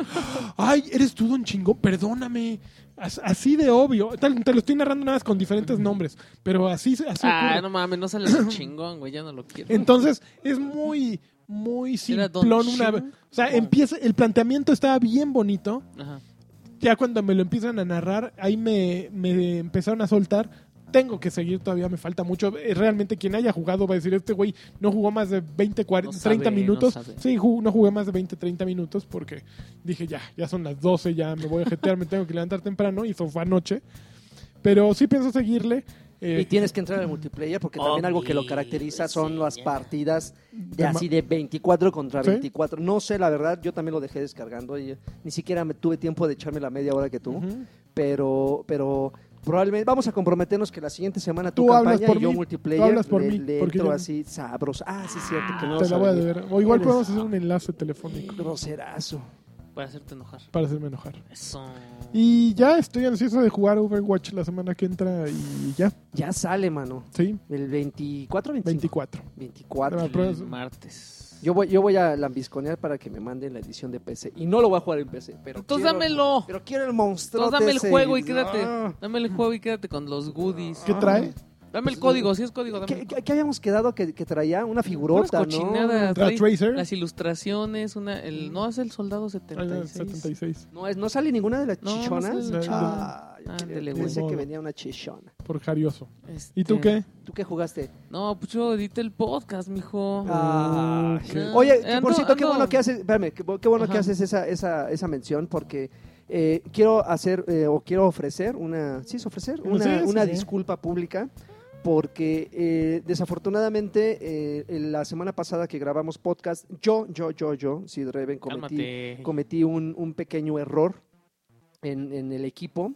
Ay, eres tú don chingón. Perdóname. As- Así de obvio. Te lo estoy narrando nada más con diferentes nombres. Pero así, así Ah, ocurre. no mames, no sale tan chingón, güey, ya no lo quiero. Entonces, es muy, muy Don simplón una. O sea, empieza, el planteamiento estaba bien bonito Ajá. Ya cuando me lo empiezan a narrar, ahí me, me empezaron a soltar. Tengo que seguir todavía, me falta mucho. Eh, Realmente quien haya jugado va a decir, este güey no jugó más de 20, 40, No sabe, 30 no minutos. sabe. sí, no jugué más de 20, 30 minutos porque dije, ya, ya son las 12, ya me voy a jetear, me tengo que levantar temprano y eso fue anoche. Pero sí pienso seguirle. Eh, Y tienes que entrar al multiplayer porque también algo que lo caracteriza son sí, las partidas de así de 24 contra ¿Sí? 24. No sé, la verdad, yo también lo dejé descargando y ni siquiera me tuve tiempo de echarme la media hora que tú, pero pero probablemente vamos a comprometernos que la siguiente semana tu Tú hablas campaña por y yo mí, multiplayer tú hablas por le, mí, le porque entro yo- así sabroso. Ah, sí, cierto que no Te vas la voy a deber. O igual podemos hacer un enlace telefónico Groserazo. Para hacerte enojar. para hacerme enojar. Eso. Y ya estoy ansioso de jugar Overwatch la semana que entra y ya, Ya sale, mano. sí, El 24 25. 24. 24. Ah, pero es- El martes. Yo voy, yo voy a lambisconear para que me manden la edición de PC. Y no lo voy a jugar en PC, pero Entonces quiero- dámelo. Pero quiero el monstruo. Entonces dame el juego y quédate. Ah. Dame el juego y quédate con los goodies. ¿Qué trae? Dame el código, si es código, dame ¿Qué, el qué- qué habíamos quedado que, que traía? Una figurota, ¿no? cochinadas. Tracer. Las ilustraciones, una, el, no es el soldado Ah, 76. 76. No, es- no sale ninguna de las No, no chichonas. sale la Ah, güey. pensé que venía una chichona. Por Jarioso. Este, ¿Y tú qué? ¿Tú qué jugaste? No, pues yo edité el podcast, mijo. Ah, no. Oye, Ando- por cierto, qué bueno que haces, espérame, qué, qué bueno que haces esa, esa, esa mención porque eh, quiero hacer eh, o quiero ofrecer una, sí es ofrecer una, Sí, sí, una sí. disculpa pública porque eh, desafortunadamente eh, en la semana pasada que grabamos podcast, yo, yo, yo, yo, Sid Reven, cometí, cometí un, un pequeño error en, en el equipo.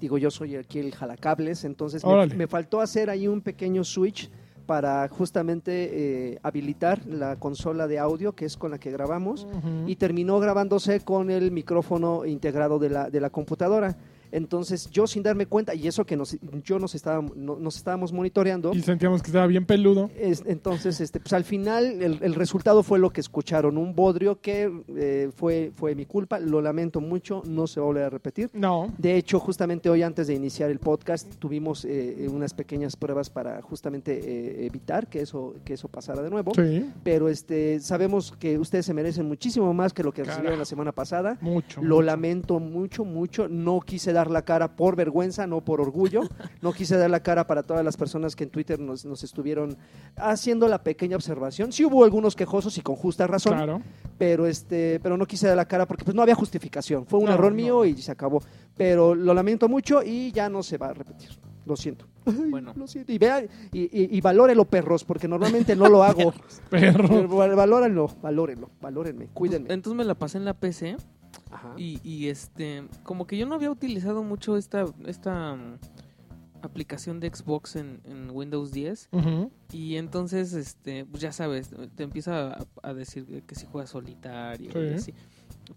Digo, yo soy aquí el jalacables, entonces me, me faltó hacer ahí un pequeño switch para justamente eh, habilitar la consola de audio que es con la que grabamos y terminó grabándose con el micrófono integrado de la, de la computadora. Entonces yo sin darme cuenta, y eso que nos, yo nos, estaba, no- nos estábamos monitoreando, Y sentíamos que estaba bien peludo. es- entonces este, pues al final el, el resultado fue lo que escucharon, un bodrio que eh, fue, fue mi culpa, lo lamento mucho, no se va a volver a repetir. No. De hecho, justamente hoy antes de iniciar el podcast tuvimos eh, unas pequeñas pruebas para justamente eh, evitar que eso, que eso pasara de nuevo. Sí, Pero este, sabemos que ustedes se merecen muchísimo más que lo que Carajo. recibieron la semana pasada. mucho. Lo mucho. lamento mucho, mucho. No quise dar la cara por vergüenza, no por orgullo. No quise dar la cara para todas las personas que en Twitter nos, nos estuvieron haciendo la pequeña observación. Sí hubo algunos quejosos y con justa razón, Claro. pero este, pero no quise dar la cara porque pues no había justificación. Fue un No, error no. mío y se acabó. Pero lo lamento mucho y ya no se va a repetir. Lo siento. Bueno, Lo siento. Y vean, y, y, y valórelo, perros, porque normalmente no lo hago. [laughs] Perro. Pero val- Valórenlo, valórenlo, valórenme, cuídenme. entonces me la pasé en la PC Ajá. y, y este, como que yo no había utilizado mucho esta, esta mm, aplicación de Xbox en, en Windows 10 Ujú. y entonces, este, pues ya sabes, te empieza a, a decir que si juegas solitario Sí. y así.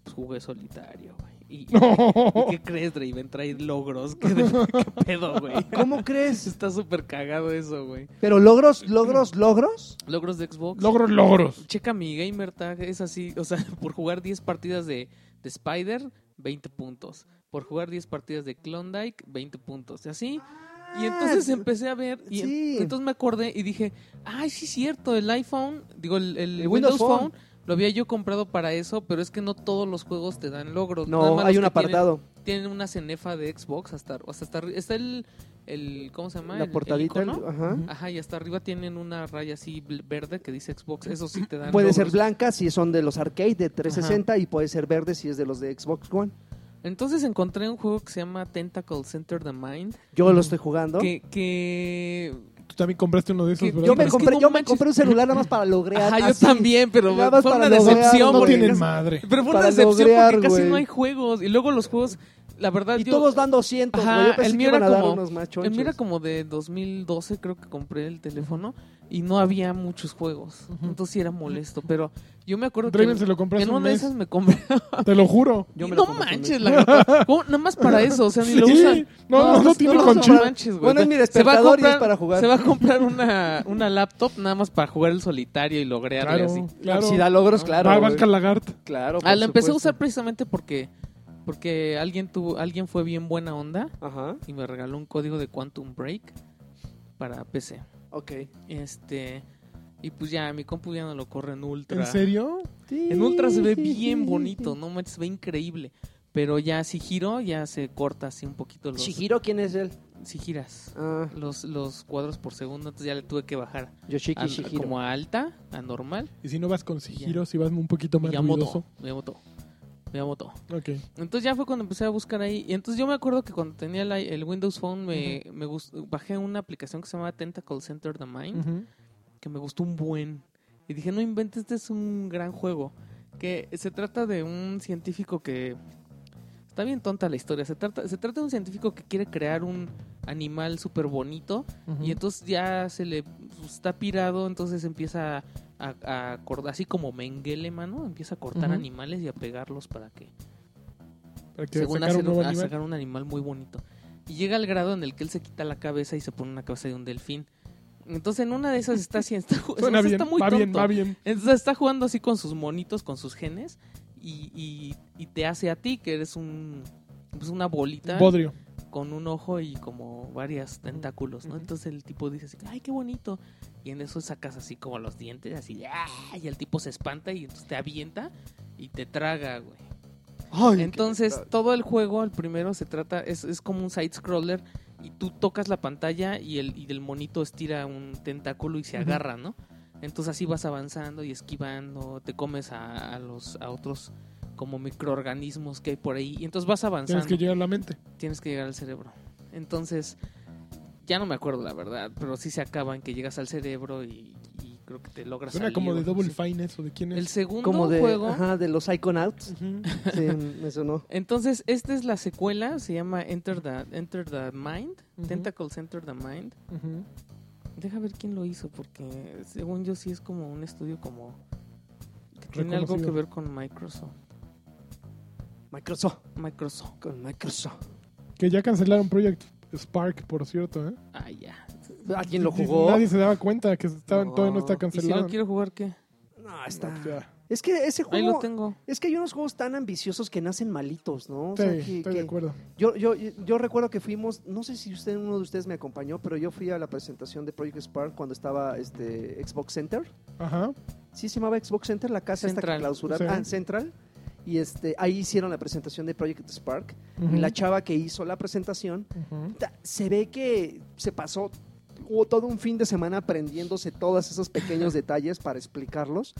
Pues jugué solitario, güey. Y, y- No. [laughs] ¿y qué crees, Draven? Trae logros. ¿Qué, de- qué pedo, güey? [laughs] ¿Cómo crees? Está súper cagado eso, güey. Pero logros, logros, logros. Logros de Xbox. Logros, logros. Checa mi gamer tag, es así, o sea, [laughs] por jugar 10 partidas de, de Spider, 20 puntos. Por jugar 10 partidas de Klondike, 20 puntos. Y así. Y entonces Ah, empecé a ver, y en- sí. entonces me acordé y dije, ay, sí, cierto, el iPhone, digo, el, el El Windows, Windows Phone. Lo había yo comprado para eso, pero es que no todos los juegos te dan logros. No, hay un tienen- apartado. Tienen, una cenefa de Xbox, hasta, hasta arri- está el, el, ¿cómo se llama? La El- el portadita. icono. ajá. Ajá, y hasta arriba tienen una raya así verde que dice Xbox. Eso sí te dan. Puede ser blanca si son de los arcade de 360 y puede ser verde si es de los de Xbox One. Entonces encontré un juego que se llama Tentacle Center the Mind. Yo lo estoy jugando. Que, que. Tú también compraste uno de esos, Que ¿verdad? Yo me Pero es que compré, no yo me compré un celular nada más para lograr. Ajá, yo así. también, pero Nada más fue una para lograr, decepción. no tienen madre. Pero fue una decepción lograr, porque casi no hay juegos. Y luego los juegos, la verdad, Y yo. todos dan 200, Ajá. Yo pensé el que mío iban era a dar como- unos más El mío era como de 2012, creo que compré el teléfono. Y no había muchos juegos. Ujú. Entonces sí era molesto. Pero yo me acuerdo que. Draven en- se lo compraste en un una de mes. esas me compré. [laughs] Te lo juro. [laughs] Yo me no lo manches, la verdad. [laughs] ¿Cómo? Nada más para eso. O sea, ni lo Sí. usan. No, no, no tiene no, conchita. no, manches, güey. Bueno, es mi Se va a despertador y es comprar- para jugar. Se va a comprar una, una laptop nada más para jugar el solitario y logrearle Claro, así. claro. Si da logros, No, claro. Va, Lagart. Claro. Ah, la empecé a usar precisamente porque porque alguien tuvo alguien fue bien buena onda Ajá. y me regaló un código de Quantum Break para PC. Ok. Este y pues ya mi compu ya no lo corre en ultra. ¿En serio? En ultra se ve bien [laughs] bonito, no manches, se ve increíble. Pero ya si giro ya se corta así un poquito los Shihiro, ¿quién es él? si giras Ah, los los cuadros por segundo, entonces ya le tuve que bajar Yoshiki a- Shihiro. como a alta, a normal. Y si no vas con Sigiro, si vas un poquito más Miyamoto, ruidoso. Miyamoto. Miyamoto. Ok. Entonces ya fue cuando empecé a buscar ahí. Y entonces yo me acuerdo que cuando tenía el, el Windows Phone me, me gust- bajé una aplicación que se llama Tentacle Center the Mind, que me gustó un buen. Y dije, no inventes, este es un gran juego. Que se trata de un científico que... Está bien tonta la historia. Se trata, se trata de un científico que quiere crear un animal súper bonito. Y entonces ya se le pues, está pirado, entonces empieza a, así como Mengele, mano, empieza a cortar animales y a pegarlos para que Para que según sacar hacer un a animal. sacar un animal muy bonito. Y llega al grado en el que él se quita la cabeza y se pone una cabeza de un delfín. Entonces en una de esas está así, está, Suena [laughs] bien, muy va bien, tonto. va bien. Entonces está jugando así con sus monitos, con sus genes, y, y- y te hace a ti, que eres un pues una bolita Bodrio. Con un ojo y como varios tentáculos, ¿no? Entonces el tipo dice así, ay, qué bonito. Y en eso sacas así como los dientes, así, ¡ah! y el tipo se espanta y entonces te avienta y te traga, güey. Ay, Entonces, todo el juego, el primero, se trata, es, es como un side-scroller y tú tocas la pantalla y el, y el monito estira un tentáculo y se agarra, ¿no? Entonces así vas avanzando y esquivando, te comes a, a los a otros como microorganismos que hay por ahí y entonces vas avanzando, Tienes que llegar a la mente. tienes que llegar al cerebro. Entonces, ya no me acuerdo la verdad, pero sí se acaba en que llegas al cerebro y, y creo que te logras salir, como de Double. Fine eso, ¿de quién El es? segundo como de, juego ajá, de los Iconauts. Ujú. Sí, me sonó. Entonces, esta es la secuela, se llama Enter the, Enter the Mind, Ujú. Tentacles Enter the Mind. Deja ver quién lo hizo, porque según yo sí es como un estudio como que tiene algo que ver con Microsoft. Microsoft. Microsoft. Con Microsoft. Que ya cancelaron Project Spark, por cierto, ¿eh? Ah, ya. ¿Alguien lo jugó? Nadie se daba cuenta que estaba- No. todavía no está ¿Y si cancelado. lo quiero jugar qué? No, está. O sea, Es que ese Ahí lo juego. tengo. Es que hay unos juegos tan ambiciosos que nacen malitos, ¿no? O sí, sea, que- estoy que- de acuerdo. Yo, yo, yo recuerdo que fuimos, no sé si usted, uno de ustedes me acompañó, pero yo fui a la presentación de Project Spark cuando estaba este Xbox Center. Ajá. Sí se llamaba Xbox Center, la casa esta que Central. clausuraron. Sí. Ah, Central. Y este, ahí hicieron la presentación de Project Spark. Ujú. Y la chava que hizo la presentación, Ujú. ta- se ve que se pasó hubo todo un fin de semana aprendiéndose todos esos pequeños [laughs] detalles para explicarlos.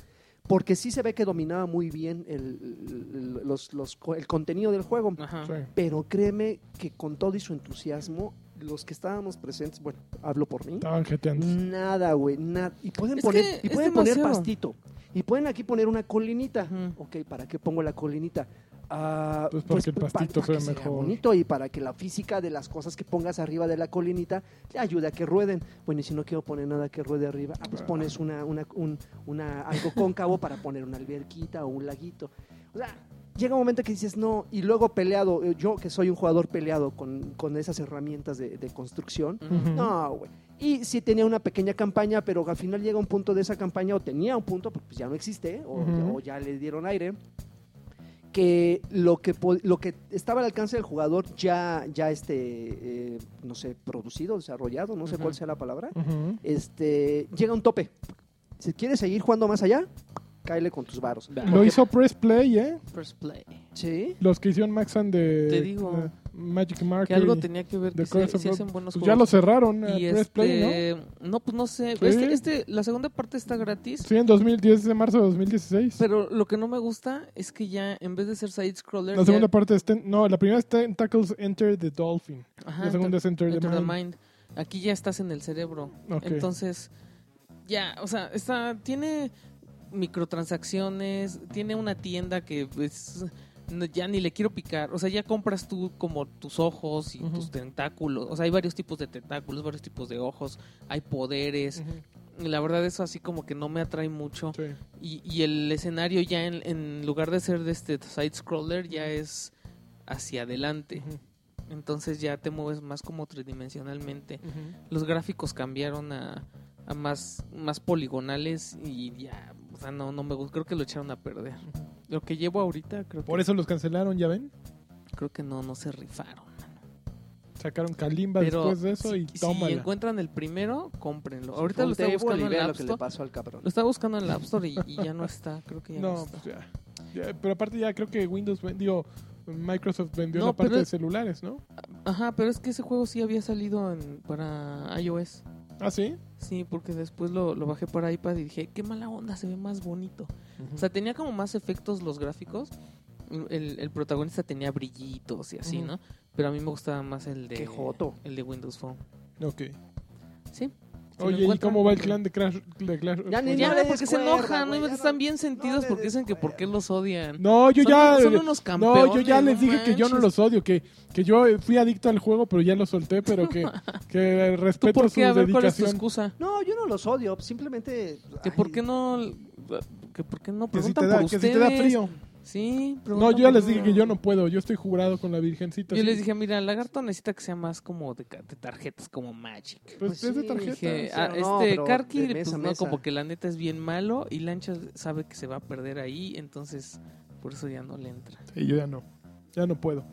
Porque sí se ve que dominaba muy bien el, el- los- los el contenido del juego. Sí. Pero créeme que con todo y su entusiasmo, los que estábamos presentes, bueno, hablo por mí, Estaban jeteando. nada, güey, nada. Y pueden Es poner, y pueden poner pastito. Y pueden aquí poner una colinita. Ujú. Ok, ¿para qué pongo la colinita? Ah, Pues porque el pa- pastito para ve que sea mejor. bonito y para que la física de las cosas que pongas arriba de la colinita te ayude a que rueden. Bueno, y si no quiero poner nada que ruede arriba, ah, pues pones una, una, un- una, algo cóncavo para poner una alberquita o un laguito. O sea, llega un momento que dices no, y luego peleado, eh, yo que soy un jugador peleado con, con esas herramientas de, de construcción, no, güey. Y sí tenía una pequeña campaña, pero al final llega un punto de esa campaña, o tenía un punto, porque pues ya no existe, o, ya le dieron aire, que lo que, lo que estaba al alcance del jugador ya, ya este, eh, no sé, producido, desarrollado, no sé cuál sea la palabra, este, llega a un tope. Si quieres seguir jugando más allá, cáele con tus varos. Lo hizo Press Play, ¿eh? First Play. Sí. Los que hicieron Maxan de Te digo. Magic Marker. Que algo tenía que ver que sí Rob- hacen buenos pues ya lo juegos. cerraron, eh, y Play, ¿no? este, ¿no? pues no sé. Sí. Este, este, la segunda parte está gratis. Sí, en 2010 de marzo de 2016. Pero lo que no me gusta es que ya en vez de ser side scroller, la ya- segunda parte es... ten- no, la primera es Tentacles Enter the Dolphin. Ajá, la segunda es Enter, Enter the the Mind. Aquí ya estás en el cerebro. Entonces, ya, o sea, está, tiene microtransacciones, tiene una tienda que pues no- ya ni le quiero picar. O sea, ya compras tú como tus ojos y tus tentáculos. O sea, hay varios tipos de tentáculos, varios tipos de ojos, hay poderes. La verdad eso así como que no me atrae mucho. Sí. Y, y el escenario ya en, en lugar de ser de este side scroller ya es hacia adelante. Entonces ya te mueves más como tridimensionalmente. Los gráficos cambiaron a, a más, más poligonales y ya, o sea, no, no me gusta. Creo que lo echaron a perder. Lo que llevo ahorita, creo Por que, eso los cancelaron, ¿ya ven? creo que no, no se rifaron. Sacaron Kalimba Pero después de eso si, y si tómala. encuentran el primero, cómprenlo. Ahorita lo estaba buscando y en vea la lo App que le Store. pasó al cabrón. Lo estaba buscando en la App Store y, y ya no está. Creo que ya no, No, está. pues ya. Ya, Pero aparte ya creo que Windows vendió... Microsoft vendió No, la parte de celulares, ¿no? Ajá, pero es que ese juego sí había salido en- para iOS. Ah, ¿sí? Sí, porque después lo, lo bajé para iPad y dije, qué mala onda, se ve más bonito. O sea, tenía como más efectos los gráficos. El, el protagonista tenía brillitos y así. ¿no? Pero a mí me gustaba más el de Qué joto. el de Windows Phone. Ok. Sí. Si Oye, ¿y cómo va el clan de Clash? De Clash Ya ni-? Ya, porque des se enojan, ¿no? ya están no- bien sentidos porque dicen que por qué los odian. No, yo Son- ya... son unos campeones. No, yo ya les dije que yo no los odio, que, que yo fui adicto al juego, pero ya lo solté, pero que, [laughs] que ¿Tú respeto por su? A ver, ¿cuál es tu dedicación. excusa? No, yo no los odio, simplemente... ¿Que ay, por qué no...? ¿Que por qué no? Que si Preguntan te da, por que si ustedes. te da frío. Sí, No, yo ya les dije que yo no puedo, yo estoy jurado con la virgencita. Yo sí. les dije, mira, el lagarto necesita que sea más como de, ca- de tarjetas, como Magic. Pues, Pues es de sí, tarjeta. Dije, sí, ah, pero no, este pero Karki, de mesa pues a no, mesa. como que la neta es bien malo y Lancha sabe que se va a perder ahí, entonces por eso ya no le entra. Sí, yo ya no, ya no puedo.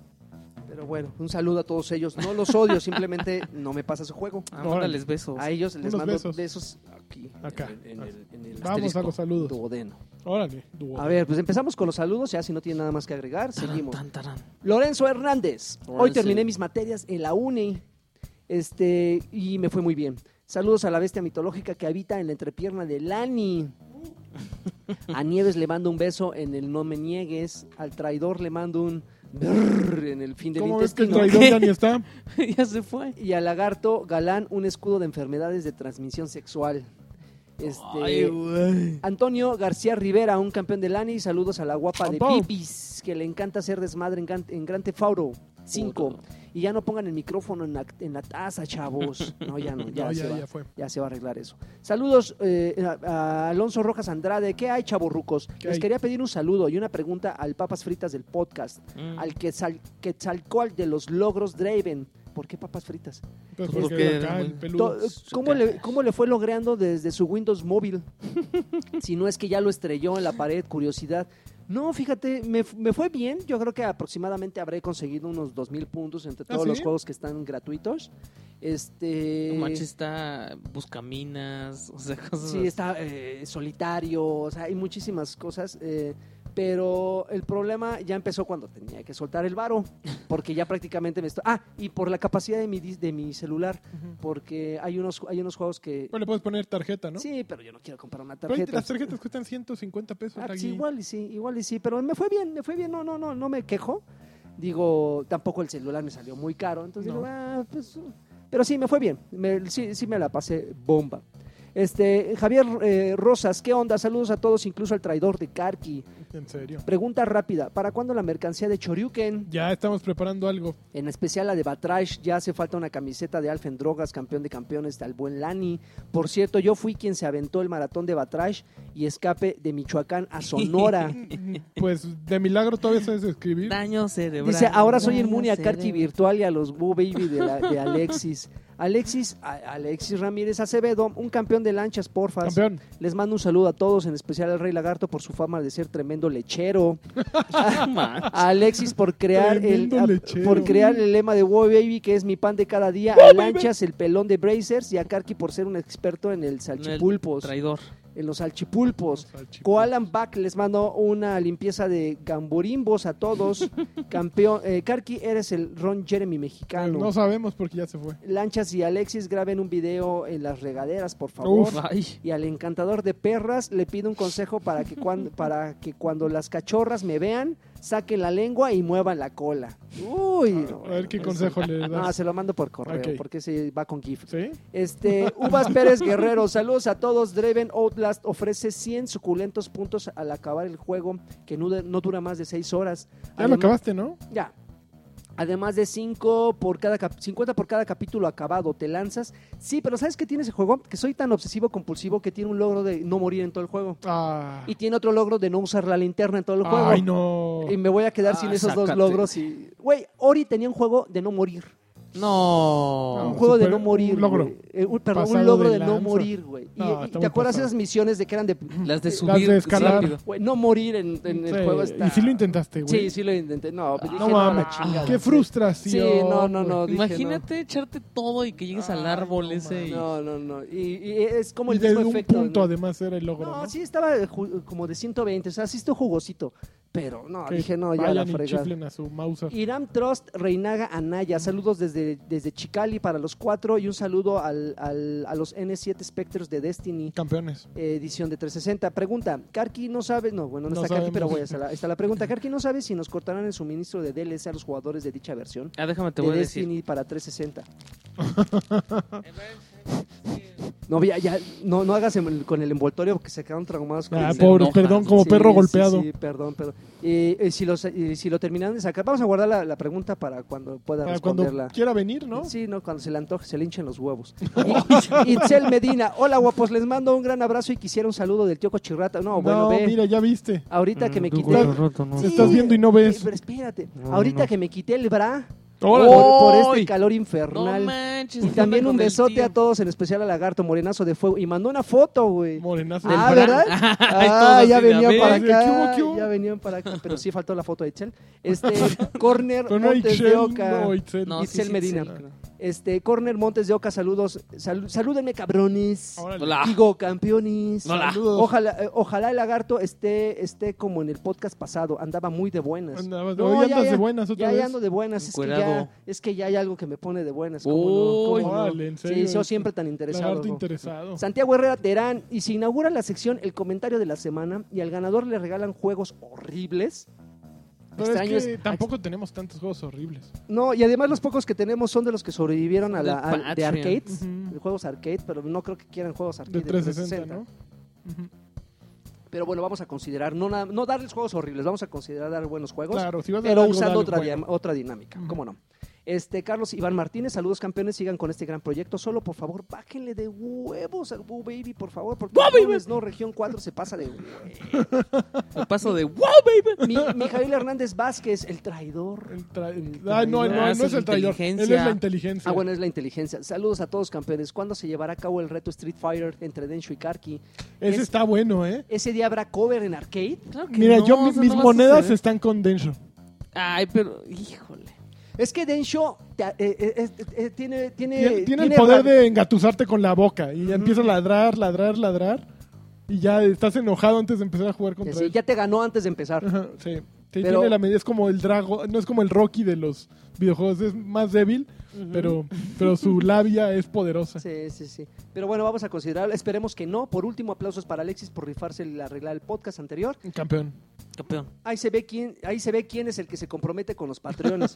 Pero bueno, un saludo a todos ellos. No los odio, [laughs] simplemente no me pasa su juego. Ah, mándales besos. A ellos les Unos mando besos. besos aquí. Acá. En, el- en el- en el Vamos a los saludos. duodeno. Órale. dúo. A ver, pues empezamos con los saludos, ya si no tiene nada más que agregar, Tarán, seguimos. tan, tarán. Lorenzo Hernández. Hoy terminé mis materias en la uni. Este, y me fue muy bien. Saludos a la bestia mitológica que habita en la entrepierna de Lani. [laughs] A Nieves le mando un beso en el no me niegues. Al traidor le mando un en el fin del ¿Cómo ves que el intestino. traidor ya ni está? [laughs] ya se fue. Y al lagarto galán un escudo de enfermedades de transmisión sexual. Este, Ay. Antonio García Rivera, un campeón de Lani. Saludos a la guapa de. Pipis, que le encanta hacer desmadre en, Gran- en Auto 5. Y ya no pongan el micrófono en la, en la taza, chavos. No, ya no, [laughs] ya, No, se ya, va. ya fue. Ya se va a arreglar eso. Saludos eh, a, a Alonso Rojas Andrade. ¿Qué hay, chavorrucos? ¿Qué Les hay? quería pedir un saludo y una pregunta al Papas Fritas del podcast. Mm. Al Quetzal, Quetzalcóatl de los logros Draven. ¿Por qué papas fritas? Pues Porque porque era acá muy- el peludo. To- ¿Cómo le, ¿Cómo le fue logreando desde su Windows móvil? [laughs] si no es que ya lo estrelló en la pared, curiosidad. No, fíjate, me, me fue bien. Yo creo que aproximadamente habré conseguido unos 2.000 puntos entre ¿Ah, todos los juegos que están gratuitos. Este... No manches, está Buscaminas, o sea, [laughs] cosas Sí, está eh, solitario, o sea, hay muchísimas cosas. eh, pero el problema ya empezó cuando tenía que soltar el varo, porque ya prácticamente me estoy... Ah, y por la capacidad de mi, de mi celular, porque hay unos, hay unos juegos que... Pues le puedes poner tarjeta, ¿no? Sí, pero yo no quiero comprar una Pero tarjeta. las tarjetas cuestan 150 pesos. Ah, pues aquí. igual y sí, igual y sí, pero me fue bien, me fue bien, no, no, no, no me quejo. Digo, tampoco el celular me salió muy caro, entonces No. digo, ah, pues, pero sí, me fue bien, me- sí, sí me la pasé bomba. Este, Javier eh, Rosas, ¿qué onda? Saludos a todos, incluso al traidor de Karki. En serio. Pregunta rápida, ¿para cuándo la mercancía de Choryuken? Ya estamos preparando algo. En especial la de Batrash, ya hace falta una camiseta de Alfen Drogas, campeón de campeones del buen Lani. Por cierto, yo fui quien se aventó el maratón de Batrash y escape de Michoacán a Sonora. [laughs] Pues de milagro todavía sabes escribir. Daño cerebral. Dice, ahora soy inmune a cerebral. Virtual y a los Boo Baby de, la- de Alexis. [laughs] Alexis, Alexis Ramírez Acevedo, un campeón de lanchas, porfa. Campeón. Les mando un saludo a todos, en especial al Rey Lagarto por su fama de ser tremendo lechero. [laughs] A Alexis por crear el Tremendo a- lechero. por crear el lema de Wow Baby, que es mi pan de cada día. A Lanchas, el pelón de Brazers. Y a Karki por ser un experto en el salchipulpos. Traidor. En los salchipulpos. Los salchipulpos. Koalan Back les mando una limpieza de gamborimbos a todos. [laughs] Campeón, eh, Karki, eres el Ron Jeremy mexicano. No sabemos porque ya se fue. Lanchas y Alexis graben un video en las regaderas, por favor. Uf. Y al encantador de perras le pido un consejo para que, cuando, para que cuando las cachorras me vean, saquen la lengua y muevan la cola. Uy, no, A ver qué consejo le [laughs] No, das. se lo mando por correo, Ok. porque se va con GIF. ¿Sí? Este, [laughs] Uvas Pérez Guerrero, saludos a todos. Dreven Outlast ofrece 100 suculentos puntos al acabar el juego, que no, no dura más de 6 horas. Ya lo Además- acabaste, ¿no? Ya. Además de 5 por cada cap- 50 por cada capítulo acabado, te lanzas. Sí, pero ¿sabes qué tiene ese juego? Que soy tan obsesivo compulsivo que tiene un logro de no morir en todo el juego. Ah. Y tiene otro logro de no usar la linterna en todo el juego. Ay, no. Y me voy a quedar Ah, sin esos dos logros. y Güey, Ori tenía un juego de no morir. No. un juego de super- no morir. un logro. Eh, un- perdón, un logro de de, no morir, güey. Y, No, y está ¿Te acuerdas pasado. esas misiones de que eran de... [clears throat] Las de Las subir de escalar. rápido. güey, no morir en, en el Sí, juego está... Y sí lo intentaste, güey. Sí, sí lo intenté. No, dije, No no, a la mames. Qué frustración. Sí, no, no, no. dije, Imagínate echarte todo y que llegues al Ay, árbol no, ese y... No, no, no. Y, y es como Y el de mismo un efecto. punto ¿no? además era el logro, No, ¿no? sí estaba como de 120, o sea, sí estuvo jugosito. Pero no, Que dije, no, ya la fregada. Iram Trust Reinaga Anaya, saludos desde, desde Chicali para los cuatro y un saludo al, al- a los N7 Spectres de Destiny. Campeones. edición de 360. Pregunta, Karki no sabe, no, bueno, no, No está Karki, pero voy a hacer la, está la pregunta. Karki no sabe si nos cortarán el suministro de DLC a los jugadores de dicha versión Ah, déjame te de voy a decir. Destiny para 360. [laughs] No, ya, ya, no, no hagas con el envoltorio porque se quedaron traumados. con Ah, el- pobre, enoja. perdón, como Sí, perro sí, golpeado. Sí, perdón, perdón. Eh, eh, si, los, eh, si lo terminan de sacar, vamos a guardar la, la pregunta para cuando pueda Para cuando responderla. quiera venir, ¿no? Sí, no, cuando se le antoje, se le hinchen los huevos. [laughs] Y- Itzel Medina, hola guapos, les mando un gran abrazo y quisiera un saludo del tío Cochirrata. No, bueno, ve, mira, ya viste. ahorita que me Mm, tu quité... Estás- culo roto, ¿no? Se estás viendo y no ves. eh, Pero espérate, No, ahorita no. que me quité el bra. Por, por este calor No infernal. manches. y ¿qué también un besote a todos, en especial a Lagarto Morenazo de Fuego. Y mandó una foto, güey. Morenazo. Ah, Del ¿verdad? Bra. Ay, Ah, ya de, venían para ¿Qué hubo, acá. qué hubo? Ya venían para acá. Pero sí faltó la foto de Itzel. Este, [laughs] Corner no Montes de Ixchel, Oca. no, Itzel. No, Itzel sí, Medina. sí. Este, Corner Montes de Oca, saludos. Sal- salúdenme, cabrones. Hola. Digo, campeones. Hola. Saludos. Ojalá, eh, ojalá el lagarto esté, esté como en el podcast pasado. Andaba muy de buenas. Andabas- No, hoy ya, andas ya. de buenas otra Ya, vez. ya ando de buenas. Es que, ya, es que ya hay algo que me pone de buenas. ¿cómo Uy. no? ¿Cómo no? Órale, en serio. Sí, soy siempre tan interesado. Lagarto ¿no? interesado. Santiago Herrera Terán, y se inaugura la sección El comentario de la semana y al ganador le regalan juegos horribles. Pero Extraños. es que tampoco tenemos tantos juegos horribles. No, y además los pocos que tenemos son de los que sobrevivieron a la, de arcades, de juegos arcade, pero no creo que quieran juegos arcade De 360, ¿no? Ujú. Pero bueno, vamos a considerar, no, nada- no darles juegos horribles, vamos a considerar dar buenos juegos, Claro, si vas a dar pero algo, usando otra, dia- otra dinámica, Ujú. ¿cómo no? Este, Carlos Iván Martínez, saludos campeones, sigan con este gran proyecto. Solo, por favor, bájenle de huevos al Boo Baby, por favor, porque Mames, no, región 4 [laughs] se pasa de huevos. El paso de wow, baby. Mi, Mijail Hernández Vázquez, el traidor. El tra- El Ah, no, no, no Ah, es es el traidor. Él es la inteligencia. Ah, bueno, es la inteligencia. Saludos a todos campeones. ¿Cuándo se llevará a cabo el reto Street Fighter entre Densho y Karki? Ese es- está bueno, ¿eh? ¿Ese día habrá cover en arcade? Claro que Mira, no, yo mis no monedas están con Densho. Ay, pero, híjole. Es que Densho te- eh, eh, eh, eh, tiene, tiene, Tiene, tiene el poder de engatusarte con la boca y ya empieza a ladrar, ladrar, ladrar y ya estás enojado antes de empezar a jugar contra sí, él. ya te ganó antes de empezar. Ajá, sí. Sí, Pero- tiene la medida, es como el Drago, no es como el Rocky de los videojuegos, es más débil, pero, pero su [laughs] labia es poderosa. Sí, sí, sí. Pero bueno, vamos a considerarlo. Esperemos que no. Por último, aplausos para Alexis por rifarse la arreglar el podcast anterior. Campeón. Campeón. Ahí se ve quién, ahí se ve quién es el que se compromete con los patreones.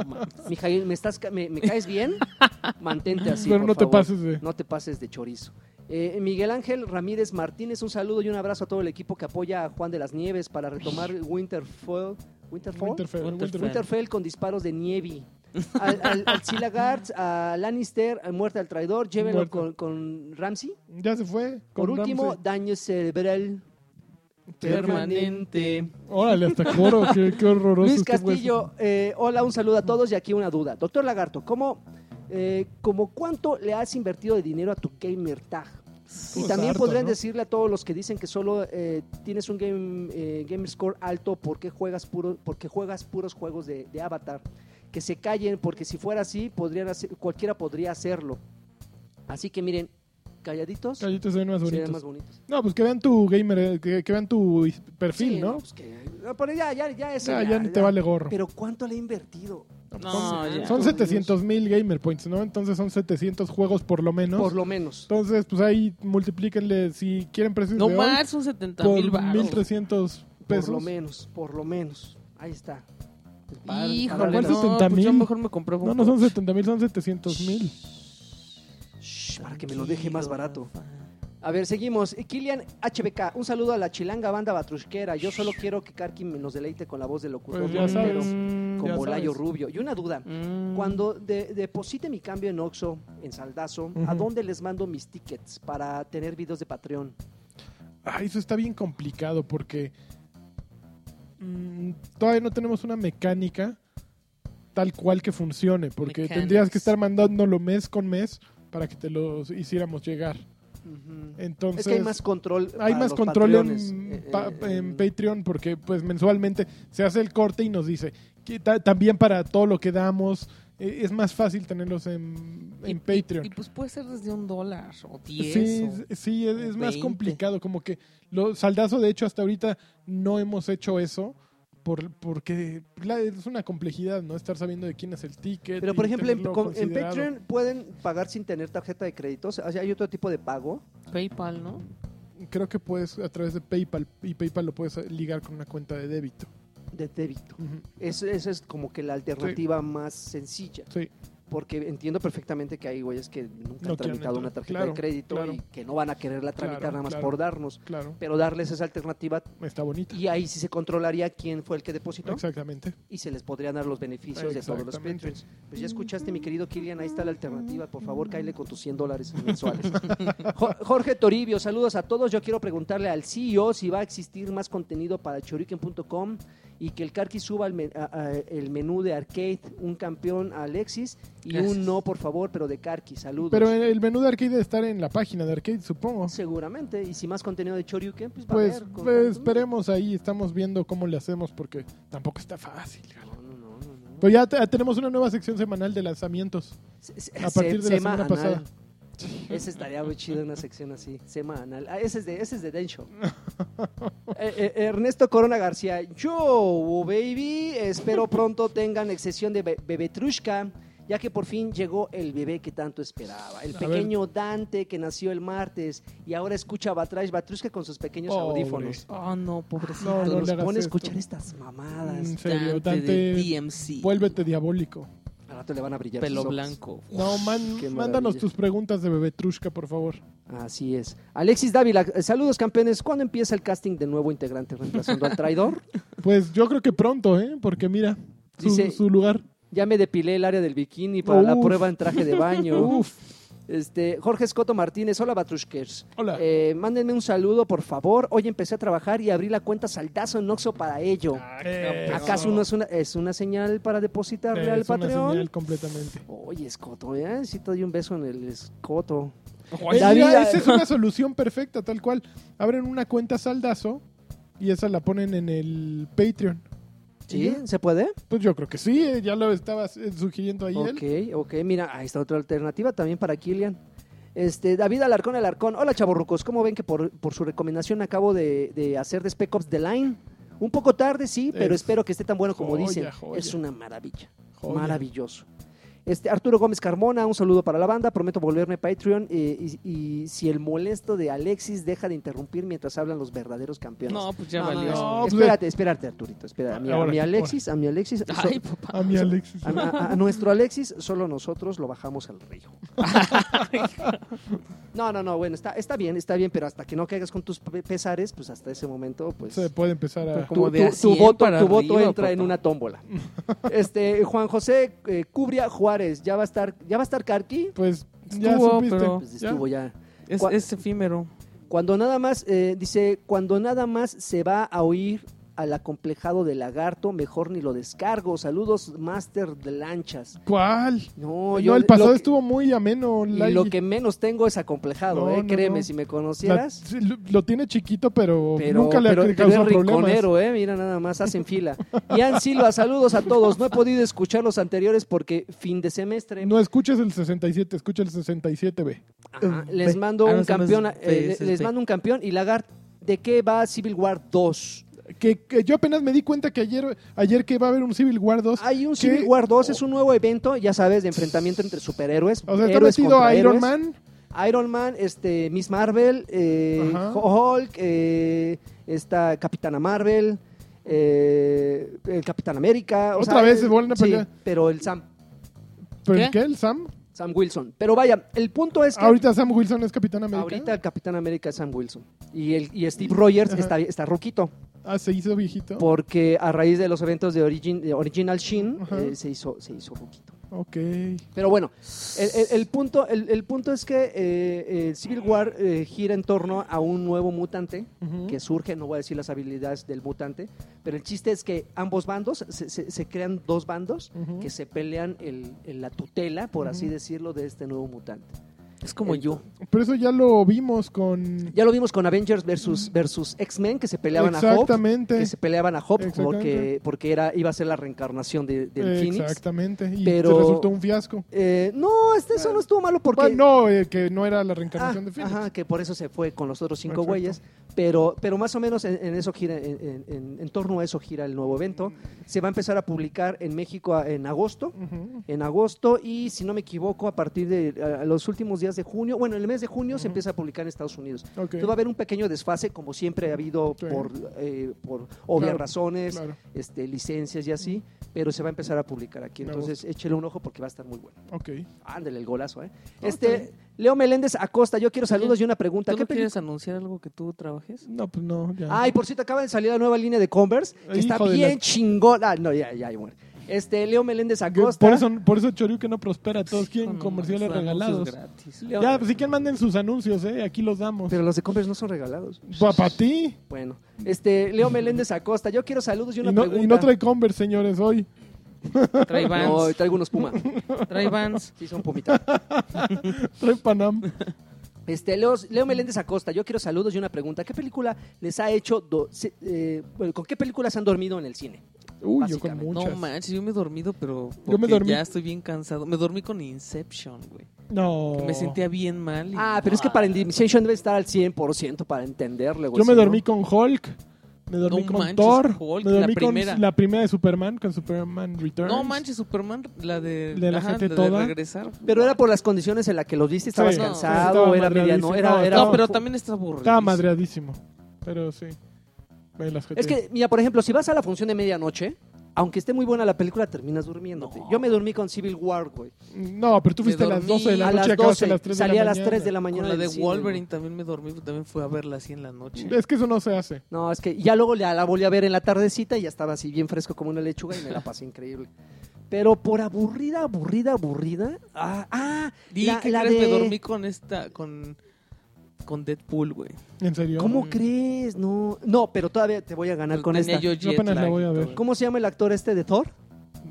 [laughs] Mijail, ¿me, estás, ca- me, me caes bien? [laughs] Mantente así. pero por no te favor. pases de... No te pases de chorizo. Eh, Miguel Ángel Ramírez Martínez, un saludo y un abrazo a todo el equipo que apoya a Juan de las Nieves para retomar Winterfell. ¿Winterfell? Winterfell, Winterfell. Winterfell. Winterfell con disparos de nieve. [laughs] Al, al, al Silagard, a Lannister, a Muerte al Traidor, llévenlo con, con Ramsey. Ya se fue. Por último, Ramsey. daño cerebral Permanente. Órale, hasta coro, qué, qué horroroso. Luis. Castillo, eh, hola, un saludo a todos y aquí una duda. Doctor Lagarto, ¿cómo, eh, ¿cómo cuánto le has invertido de dinero a tu gamer tag? Y Pues también harto, podrían ¿no? decirle a todos los que dicen que solo eh, tienes un game, eh, game score alto porque juegas, puro, porque juegas puros juegos de, de Avatar. Que se callen, porque si fuera así, podrían hacer- cualquiera podría hacerlo. Así que miren, calladitos, Callitos se ven más bonitos. más bonitos. No, pues que vean tu gamer, eh, que, que vean tu perfil, Sí, ¿no? pues que- no, pero ya, ya, ya, eso Ya, ya, ya ni te vale gorro. Pero ¿cuánto le he invertido? No, son, ya. son 700 mil gamer points, ¿no? Entonces son 700 juegos por lo menos. Por lo menos. Entonces, pues ahí multiplíquenle, si quieren precios No de hoy, más, son 70 por mil baros. 1300 pesos. Por lo menos, por lo menos. Ahí está. Para- Híjole, para- ¿Cuántos no, 70 pues yo mejor me compré No, no son 70 mil, son 700 mil. Shh, para que me lo deje más barato. A ver, seguimos. Kilian HBK, un saludo a la chilanga banda batrusquera. Yo solo quiero que Karki nos deleite con la voz del locutor Pues ya sabes. Mm, con Bolayo. Rubio. Y una duda. mm. Cuando de- deposite mi cambio en Oxo, en Saldazo, ¿a dónde les mando mis tickets para tener videos de Patreon? Ay, eso está bien complicado porque mm, todavía no tenemos una mecánica tal cual que funcione, porque Mechanics. tendrías que estar mandándolo mes con mes para que te los hiciéramos llegar. Entonces, es que hay más control. hay más control en, eh, pa- eh, en Patreon porque pues mensualmente se hace el corte y nos dice que ta- también para todo lo que damos eh, es más fácil tenerlos en, en Y- Patreon. Y, pues puede ser desde un dólar o diez. Sí, o- sí, es, es más 20. complicado. Como que lo, Saldazo, de hecho, hasta ahorita no hemos hecho eso por, porque la- es una complejidad, ¿no? Estar sabiendo de quién es el ticket. Pero por ejemplo, en, con-. Patreon pueden pagar sin tener tarjeta de créditos. O sea, hay otro tipo de pago. PayPal, ¿no? Creo que puedes a través de PayPal y PayPal lo puedes ligar con una cuenta de débito. de débito. Ujú. Es- Esa es como que la alternativa más sencilla. Sí, Porque entiendo perfectamente que hay güeyes que nunca No han tramitado una tarjeta Claro, de crédito claro. y que no van a quererla tramitar Claro, nada más por darnos. claro. Pero darles esa alternativa Está bonito. y ahí sí se controlaría quién fue el que depositó Exactamente. y se les podrían dar los beneficios de todos los. Patreons. Pues ya escuchaste, mi querido Kilian, ahí está la alternativa. Por favor, cáele con tus 100 dólares mensuales. [laughs] Jo- Jorge Toribio, saludos a todos. Yo quiero preguntarle al CEO si va a existir más contenido para choriken.com y que el Karki suba el, men- a- a- el menú de arcade, un campeón a Alexis y Gracias. un no, por favor, pero de Karki. Saludos. Pero el menú de arcade debe estar en la página de arcade, supongo. Seguramente. Y si más contenido de Choryuken, pues va a Pues, haber. con- pues, esperemos ahí, estamos viendo cómo le hacemos porque tampoco está fácil. No, no, no, no, no. Pero ya te- tenemos una nueva sección semanal de lanzamientos. Se- se- A partir de la Sema semana anal. pasada. [laughs] Ese estaría muy chido una sección así, Sema anal. Ah, ese es de, ese es de Densho. [laughs] Eh, eh, Ernesto Corona García, yo, baby, espero pronto tengan excesión de be- bebetrushka, ya que por fin llegó el bebé que tanto esperaba. El A pequeño Dante que nació el martes y ahora escucha Batrash Batrushka con sus pequeños Pobre. audífonos. Oh, no, pobrecito. No, no Nos le hagas pone a escuchar estas mamadas. En serio, Dante de Dante, DMC. vuélvete diabólico. Al rato le van a brillar Pelo sus ojos. blanco. No, man- mándanos tus preguntas de Bebetrushka, por favor. Así es. Alexis Dávila, eh, saludos campeones. ¿Cuándo empieza el casting de nuevo integrante reemplazando al traidor? [laughs] Pues yo creo que pronto, ¿eh? Porque mira, su, Dice- su lugar. Ya me depilé el área del bikini para la prueba en traje de baño. [laughs] Uf. Este, Jorge Escoto Martínez, hola Batrushkers. Hola. Eh, mándenme un saludo, por favor. Hoy empecé a trabajar y abrí la cuenta Saldazo en Oxo para ello. Eso. ¿Acaso no es una, es una señal para depositarle al Es una Patreon? señal completamente. Oye, Escoto, ¿eh? Sí te doy un beso en el Escoto. Eh, David, ah, esa es una solución perfecta, tal cual. Abren una cuenta saldazo y esa la ponen en el Patreon. ¿Y ¿Sí? ¿Se puede? Pues yo creo que sí, eh, ya lo estaba eh, sugiriendo ahí él. Ok, ok. Mira, ahí está otra alternativa también para Kilian. Este, David Alarcón Alarcón. Hola, chavorrucos. ¿Cómo ven que por, por su recomendación acabo de, de hacer de Spec Ops The Line? Un poco tarde, sí, pero Es espero que esté tan bueno como joya, dicen. joya. Es una maravilla. Joya. Maravilloso. Este, Arturo Gómez Carmona, un saludo para la banda. Prometo volverme Patreon. eh, y, y si el molesto de Alexis deja de interrumpir mientras hablan los verdaderos campeones. No, pues ya No, no, valió. no, No, pues, espérate, espérate, Arturito. Espera. A mi, a mi Alexis, a mi Alexis. so- Ay, papá. A mi Alexis. a, a- a nuestro Alexis, solo nosotros lo bajamos al río. [laughs] no, no, no, bueno, está, está bien, está bien, pero hasta que no caigas con tus pe- pesares, pues hasta ese momento, pues Se puede empezar a... Como tu, de a tu- tu 100 voto, tu voto arriba, entra en una tómbola. [laughs] Este, Juan José eh, Cubria Juárez, ya va a estar, ya va a estar Karki, Pues ya Estuvo, supiste. pero- pues ¿Ya? estuvo ya. Es, Cua- es efímero. Cuando nada más, eh, dice, cuando nada más se va a oír al acomplejado de lagarto, mejor ni lo descargo. Saludos, Master de Lanchas. ¿Cuál? No, No, yo el pasado que- estuvo muy ameno. Y lo que menos tengo es acomplejado, No, ¿eh? no, Créeme, no. si me conocieras. lo, lo tiene chiquito, pero, Pero, nunca le pero, ha causado rinconero, ¿eh? Mira, nada más, hacen fila. [laughs] Ian Silva, saludos a todos. No he podido escuchar los anteriores porque fin de semestre. No escuches el 67, escucha el 67B. Ajá, les Ve. mando Ah, no, un no campeón, eh, fe, le- ese es les fe. mando un campeón y Lagart, ¿de qué va Civil War 2? Que, que yo apenas me di cuenta que ayer, ayer que va a haber un Civil War 2. Hay un. Civil War 2, es un nuevo evento, ya sabes, de enfrentamiento entre superhéroes. o sea, está héroes metido contra Iron héroes. Man. Iron Man, este, Miss Marvel, eh. Hulk, eh, esta Capitana Marvel, eh, el Capitán América. o Otra sea, vez se vuelven a sí, pelear. pero el Sam, ¿Pero ¿Qué? el qué? ¿El Sam? Sam Wilson. Pero vaya, el punto es que Ahorita Sam Wilson es Capitán América. ahorita el Capitán América es Sam Wilson. Y, el, y Steve Rogers Ajá. está, está ruquito. Ah, se hizo viejito. Porque a raíz de los eventos de, Origin, de Original Shin eh, se, hizo, se hizo ruquito. Ok. Pero bueno, el, el- el punto, el, el punto es que eh, eh, Civil War eh, gira en torno a un nuevo mutante que surge, no voy a decir las habilidades del mutante, pero el chiste es que ambos bandos, se, se- se crean dos bandos que se pelean la tutela, por así decirlo, de este nuevo mutante. Es como yo. Pero eso ya lo vimos con... Ya lo vimos con Avengers versus, versus X-Men, que se peleaban a Hope, Exactamente. que se peleaban a Hope Exactamente. porque, porque era, iba a ser la reencarnación de, del Phoenix. Exactamente. Y Pero- se resultó un fiasco. Eh, no, este, eso no estuvo malo porque... Bueno, no, eh, que no era la Ah, reencarnación de Phoenix. ajá, que por eso se fue con los otros cinco güeyes. Pero, pero más o menos en, en eso gira, en, en- en- torno a eso gira el nuevo evento. Se va a empezar a publicar en México a- en agosto. En agosto y si no me equivoco a partir de a- a los últimos días de junio, bueno, en el mes de junio se empieza a publicar en Estados Unidos. Entonces va a haber un pequeño desfase como siempre ha habido Sí. por, eh, por obvias Claro, razones, Claro. este, licencias y así, pero se va a empezar a publicar aquí. Entonces échele un ojo porque va a estar muy bueno. Ok. Ándale el golazo, ¿eh? No, este, Leo Meléndez Acosta, yo quiero saludos y una pregunta. ¿Tú ¿Qué no quieres película? anunciar algo que tú trabajes? No, pues no, ya. Ay, por cierto, acaba de salir la nueva línea de Converse, que está Hijo bien la- chingona. Ah, no, ya, ya, ya, bueno. Este, Leo Meléndez Acosta. por eso, por eso Choryuken no prospera. Todos quieren No, comerciales regalados. gratis. Leo- Ya, pues si quieren manden sus anuncios, ¿eh? Aquí los damos. Pero los de Converse no son regalados. Para ti. Bueno, este, Leo Meléndez Acosta, yo quiero saludos y Y una no, pregunta. y no trae Converse, señores, hoy. [laughs] Trae No, Vans. traigo unos Puma. Trae Vans. Sí, son Pumita. [laughs] Trae Panam. Este, Leo, Leo Meléndez Acosta, yo quiero saludos y una pregunta. ¿Qué película les ha hecho, do- se- eh, bueno, con qué películas han dormido en el cine? Uy, yo con muchas. No manches, yo me he dormido, pero Yo me porque dormí. ya estoy bien cansado. Me dormí con Inception, güey. No. Que me sentía bien mal. y- Ah, pero es que para Inception debe estar al 100% para entenderle, güey. Yo me no- dormí con Hulk. Me dormí No con manches, Thor. Hulk, me dormí la con primera. la primera de Superman, con Superman Returns. No manches, Superman, la de, De la ajá, gente de toda. regresar. Pero era por las condiciones en las que los viste, estabas Sí, cansado, estaba era madreadísimo. era, No, era- estaba- No, pero también está aburrido. Estaba madreadísimo. Pero sí. Las Es que, mira, por ejemplo, si vas a la función de medianoche, aunque esté muy buena la película, terminas durmiéndote. No. Yo me dormí con Civil War, güey. No, pero tú fuiste a las dormí 12 de la noche y las acabaste 12, a las 3 de salí la a las mañana. 3 de la mañana. Con la de cine, Wolverine también me dormí, también fui a verla así en la noche. Es que eso no se hace. No, es que ya luego la volví a ver en la tardecita y ya estaba así bien fresco como una lechuga y me la pasé increíble. Pero por aburrida, aburrida, aburrida. Ah, ah Di la, que la crees, de... me dormí con esta, con, con Deadpool, güey. ¿En serio? ¿Cómo Mm. crees? No, no, pero todavía te voy a ganar Pues con tenía esta. yo jet apenas la lag voy a y ver. todo. ¿Cómo se llama el actor este de Thor?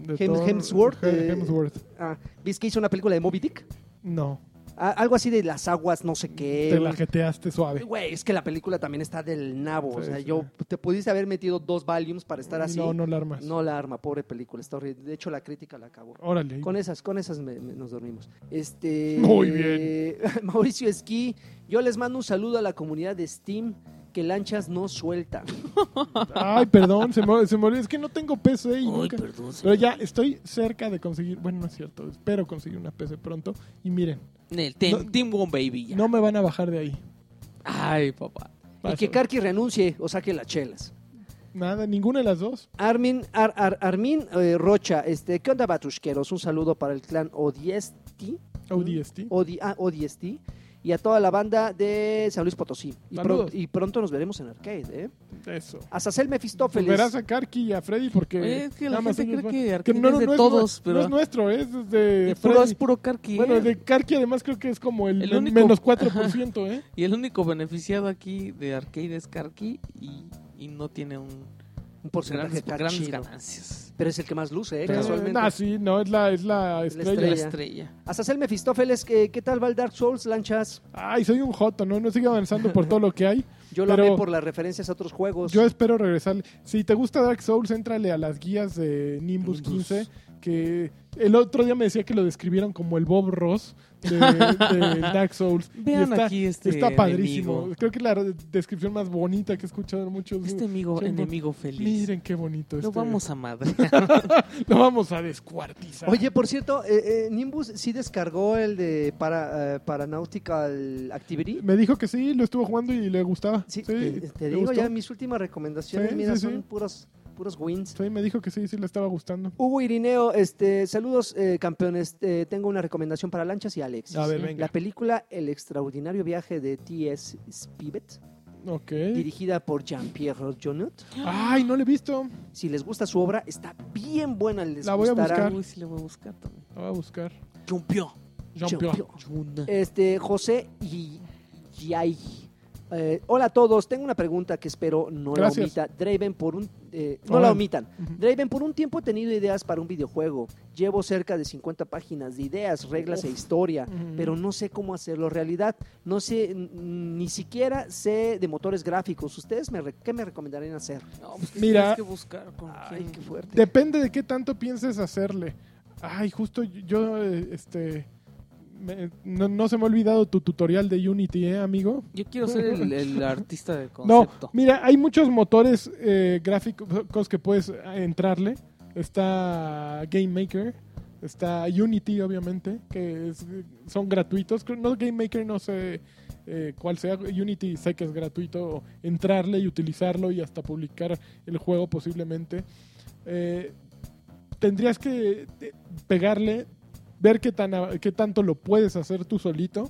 De Hem- Thor- Hemsworth, He- eh, Hemsworth. Ah, ¿Viste que hizo una película de Moby Dick? No, Ah, algo así de las aguas, no sé qué. te la jeteaste suave. Güey, es que la película también está del nabo. o Sí, sea, sí. yo te pudiste haber metido dos volumes para estar así. No, no la armas. No la arma, pobre película. Está horrible. De hecho, la crítica la acabó. Órale. Con esas, con esas me- me- nos dormimos. Este, Muy bien. [laughs] Mauricio Esquí, yo les mando un saludo a la comunidad de Steam que lanchas no suelta. [laughs] Ay, perdón, se me, se me olvidó. Es que no tengo PC y Ay, nunca- perdón. Pero ya estoy cerca de conseguir. Bueno, no es cierto. Espero conseguir una PC pronto. Y miren, El team, No- team One Baby. ya. no me van a bajar de ahí. Ay, papá. Vas y que. Karki renuncie o saque las chelas. Nada, ninguna de las dos. Armin, Ar- Ar- Armin eh, Rocha, este, ¿qué onda, batusqueros? Un saludo para el clan ODST. ODST. OD, ah, ODST. Y a toda la banda de San Luis Potosí. Y, pro- y pronto nos veremos en arcade, ¿eh? Eso. Azazel Mefistófeles. verás a Karki y a Freddy porque. Oye, es que la nada más gente cree van- que Arcade no, no, es de no todos, no pero- es nuestro, es de Y puro, Freddy. es puro Karki. Bueno, ¿eh? de Karki además creo que es como el, El único- menos 4%, ¿eh? Y el único beneficiado aquí de Arcade es Karki y, y no tiene un Un porcentaje grandes, grandes ganancias. Pero es el que más luce, ¿eh? Eh, Casualmente. ah, sí, no, es la, es la estrella. estrella. La estrella. Azazel Mefistófeles, ¿qué, ¿qué tal va el Dark Souls, lanchas? Ay, soy un joto, ¿no? No sigue avanzando por todo lo que hay. [laughs] Yo lo Pero- amé por las referencias a otros juegos. Yo espero regresar. Si te gusta Dark Souls, éntrale a las guías de Nimbus, Nimbus. 15, que el otro día me decía que lo describieron como el Bob Ross de, de Dark Souls. [laughs] Y Vean está, aquí este está padrísimo. enemigo. Creo que es la descripción más bonita que he escuchado en muchos. Este amigo, enemigo feliz. Miren qué bonito. Lo este- vamos a madre. [laughs] lo vamos a descuartizar. Oye, por cierto, eh, eh, Nimbus sí descargó el de para, eh, Paranautical Activity. me dijo que sí, lo estuvo jugando y le gustaba. Sí, Sí, te, te ¿le digo gustó? ya mis últimas recomendaciones, Sí, mira, sí, son sí. Puros wins. Sí, me dijo que sí, sí le estaba gustando. Hugo Irineo, este, saludos eh, campeones. Eh, tengo una recomendación para Lanchas y Alex. A ver, venga. La película El extraordinario viaje de T.S. Spivet, Ok. dirigida por Jean-Pierre Jonot. Ay, no le he visto. Si les gusta su obra, está bien buena. Les La voy a gustará. buscar. Uy, sí le voy a buscar también. La voy a buscar. Jean-Pierre. Jean-Pierre. Este, José y Yay. Eh, hola a todos, tengo una pregunta que espero no Gracias. la omita. Draven por un eh, no Hola. la omitan. Draven por un tiempo he tenido ideas para un videojuego. Llevo cerca de 50 páginas de ideas, reglas e historia, pero no sé cómo hacerlo realidad. No sé ni siquiera sé de motores gráficos. ¿Ustedes me re- qué me recomendarían hacer? No, pues, ¿qué Mira. tienes que buscar con Ay, quién? qué fuerte. Depende de qué tanto pienses hacerle. Ay, justo yo, eh, este, me- no, no se me ha olvidado tu tutorial de Unity, ¿eh, amigo? Yo quiero ser el, el [laughs] artista de No, concepto. mira, hay muchos motores eh, gráficos que puedes entrarle. Está Game Maker, está Unity, obviamente, que es- son gratuitos. No, Game Maker no sé eh, cuál sea. Unity sé que es gratuito entrarle y utilizarlo y hasta publicar el juego posiblemente. Eh, tendrías que pegarle, ver qué, tan, qué tanto lo puedes hacer tú solito.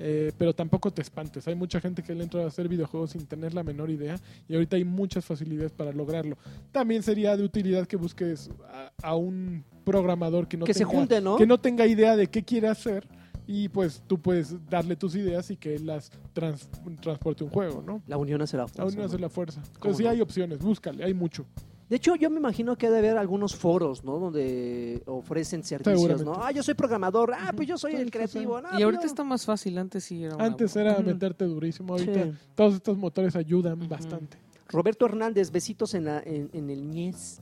eh, pero tampoco te espantes. Hay mucha gente que le entra a hacer videojuegos sin tener la menor idea y ahorita hay muchas facilidades para lograrlo. También sería de utilidad que busques a, a un programador que no que se tenga, junte, ¿no? que no tenga idea de qué quiere hacer y pues tú puedes darle tus ideas y que él las trans- transporte un juego, ¿no? La unión hace la fuerza. No ¿no? hace la fuerza. ¿Cómo Entonces sí no? hay opciones, búscale, hay mucho. De hecho, yo me imagino que ha de haber algunos foros, ¿no? Donde ofrecen servicios. ¿no? Ah, yo soy programador. Ah, pues yo soy el creativo. No, y ahorita yo- está más fácil, antes sí era una- Antes era meterte durísimo, ahorita Sí. todos estos motores ayudan bastante. Roberto Hernández, besitos en, la- en, en el ñez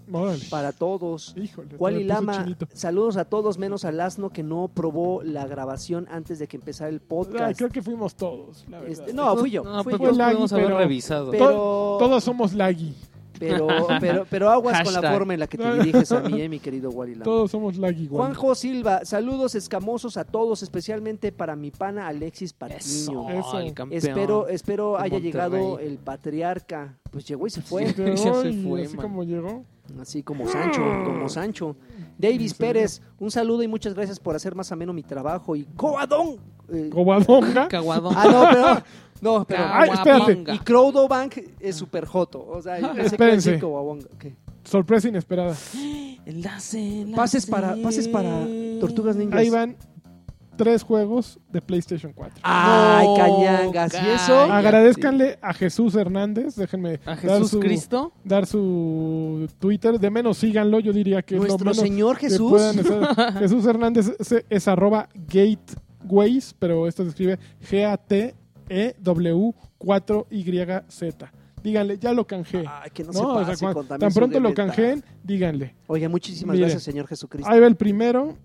para todos. Híjole. Wally Lama, chinito. saludos a todos menos al asno que no probó la grabación antes de que empezara el Ay, podcast. creo que fuimos todos, la verdad. Este, no, fui yo. No, fui pues yo. laggy, podemos haber pero- revisado. pero, Todos somos laggy. Pero, [laughs] pero, pero aguas con la forma en la que te diriges a mí, eh, mi querido Wally Lama. Todos somos laggy igual. Juanjo Silva, saludos escamosos a todos, especialmente para mi pana Alexis Patiño. Eso, Eso. el campeón. Espero, espero haya Monterrey. llegado el patriarca. Pues llegó y se fue. Se fue, así man. como llegó. Así como Sancho, como Sancho. Davis. Pérez, un saludo y muchas gracias por hacer más ameno mi trabajo. Y Coadón. eh, [laughs] ah, no, pero. No, pero. Ay, espérate. Caguabonga. Y Crowdobank es súper joto. O sea, yo pensé que iba a decir Espérense. Coabonga. ¿Qué? Sorpresa inesperada. [gasps] Enlace, enlace. Pases para, pases para Tortugas Ninjas. Ahí van tres juegos de PlayStation 4. Ay, No, cañangas. ¿Y eso? Agradezcanle a Jesús Hernández, déjenme A dar Jesús su, Cristo. dar su Twitter, de menos síganlo, yo diría que es lo Nuestro menos Señor Jesús. [laughs] Jesús Hernández es, es arroba gateways, pero esto se escribe E G-A-T-E-W-4-Y-Z. Díganle, ya lo canjeé. Ay, que no, se No, o sea, pase también tan pronto lo canjeen, díganle. Oye, muchísimas Mire. gracias, Señor Jesucristo. Ahí va el primero.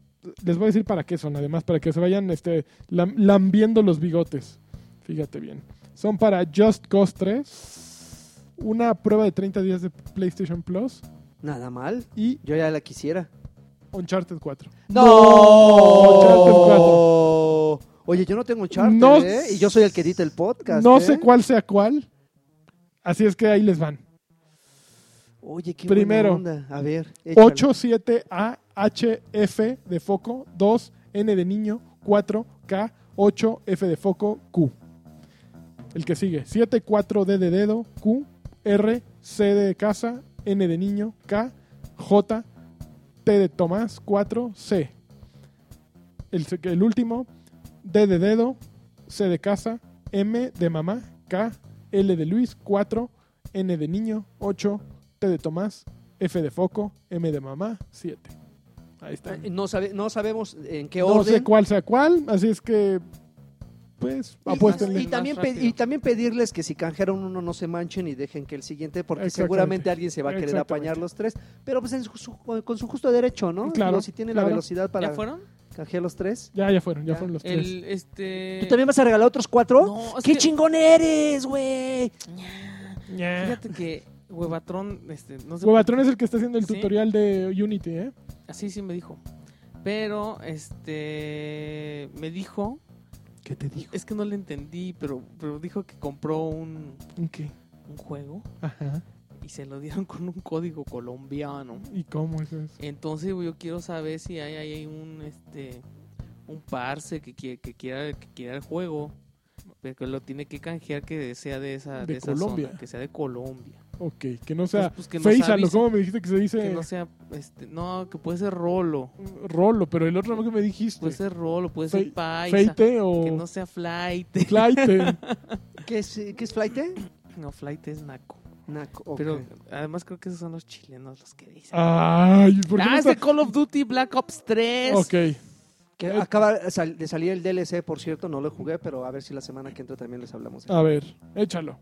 Les voy a decir para qué son, además, para que se vayan este, lam- lambiendo los bigotes. Fíjate bien. Son para Just Cause 3, una prueba de 30 días de PlayStation Plus Nada mal. y Yo ya la quisiera. Uncharted 4. ¡No! Uncharted Oye, yo no tengo Uncharted, No ¿eh? Y yo soy el que edita el podcast. No ¿eh? sé cuál sea cuál. Así es que ahí les van. Oye, qué Primero. buena onda. A ver, échale. 8, 7, A, H, F de foco, 2, N de niño, 4, K, 8, F de foco, Q. El que sigue, 7, 4, D de dedo, Q, R, C de casa, N de niño, K, J, T de Tomás, 4, C. El, el último, D de dedo, C de casa, M de mamá, K, L de Luis, 4, N de niño, 8, T de Tomás, F de foco, M de mamá, 7. Ahí está. Eh, No, sabe- no sabemos en qué No orden. sé cuál sea cuál, así es que, pues, Y- apuéstenle. Y, también y también pedirles que si canjearon uno no se manchen y dejen que el siguiente, porque seguramente alguien se va a querer apañar los tres, pero pues en su- su- con su justo derecho, ¿no? Claro, Digo, si tiene la velocidad para ¿Ya fueron? canjear los tres. Ya, ya fueron, ya, Ya. fueron los tres. El, este... ¿Tú también vas a regalar otros cuatro? No, ¡Qué que- chingón eres, güey! Fíjate que Huevatrón, este, no sé Huevatrón es el que está haciendo el Sí. tutorial de Unity, ¿eh? Así sí me dijo. Pero, este, me dijo, ¿Qué te dijo? es que no le entendí, pero, pero dijo que compró un, ¿Qué? un juego Ajá. y se lo dieron con un código colombiano. ¿Y cómo es eso? Entonces yo quiero saber si hay, hay un, este, un parse que, quiere, que quiera que quiera el juego, pero que lo tiene que canjear que sea de esa, De de esa Colombia. zona, que sea de Colombia. Ok, que no sea Pues, pues, que avise. ¿cómo me dijiste que se dice? Que no sea, este, no, que puede ser rolo. Rolo, pero el otro no que me dijiste. Puede ser rolo, puede Fe- ser paisa. Feite o Que no sea flight. Flaite. [laughs] ¿Qué es, ¿qué es flight? No, flight es naco. Naco, ok. Pero además creo que esos son los chilenos los que dicen. Ay, ¿por qué ah, no es de? Call of Duty Black Ops 3. Ok, Que acaba de salir el DLC, por cierto, no lo jugué, pero a ver si la semana que entra también les hablamos. de a ver, échalo.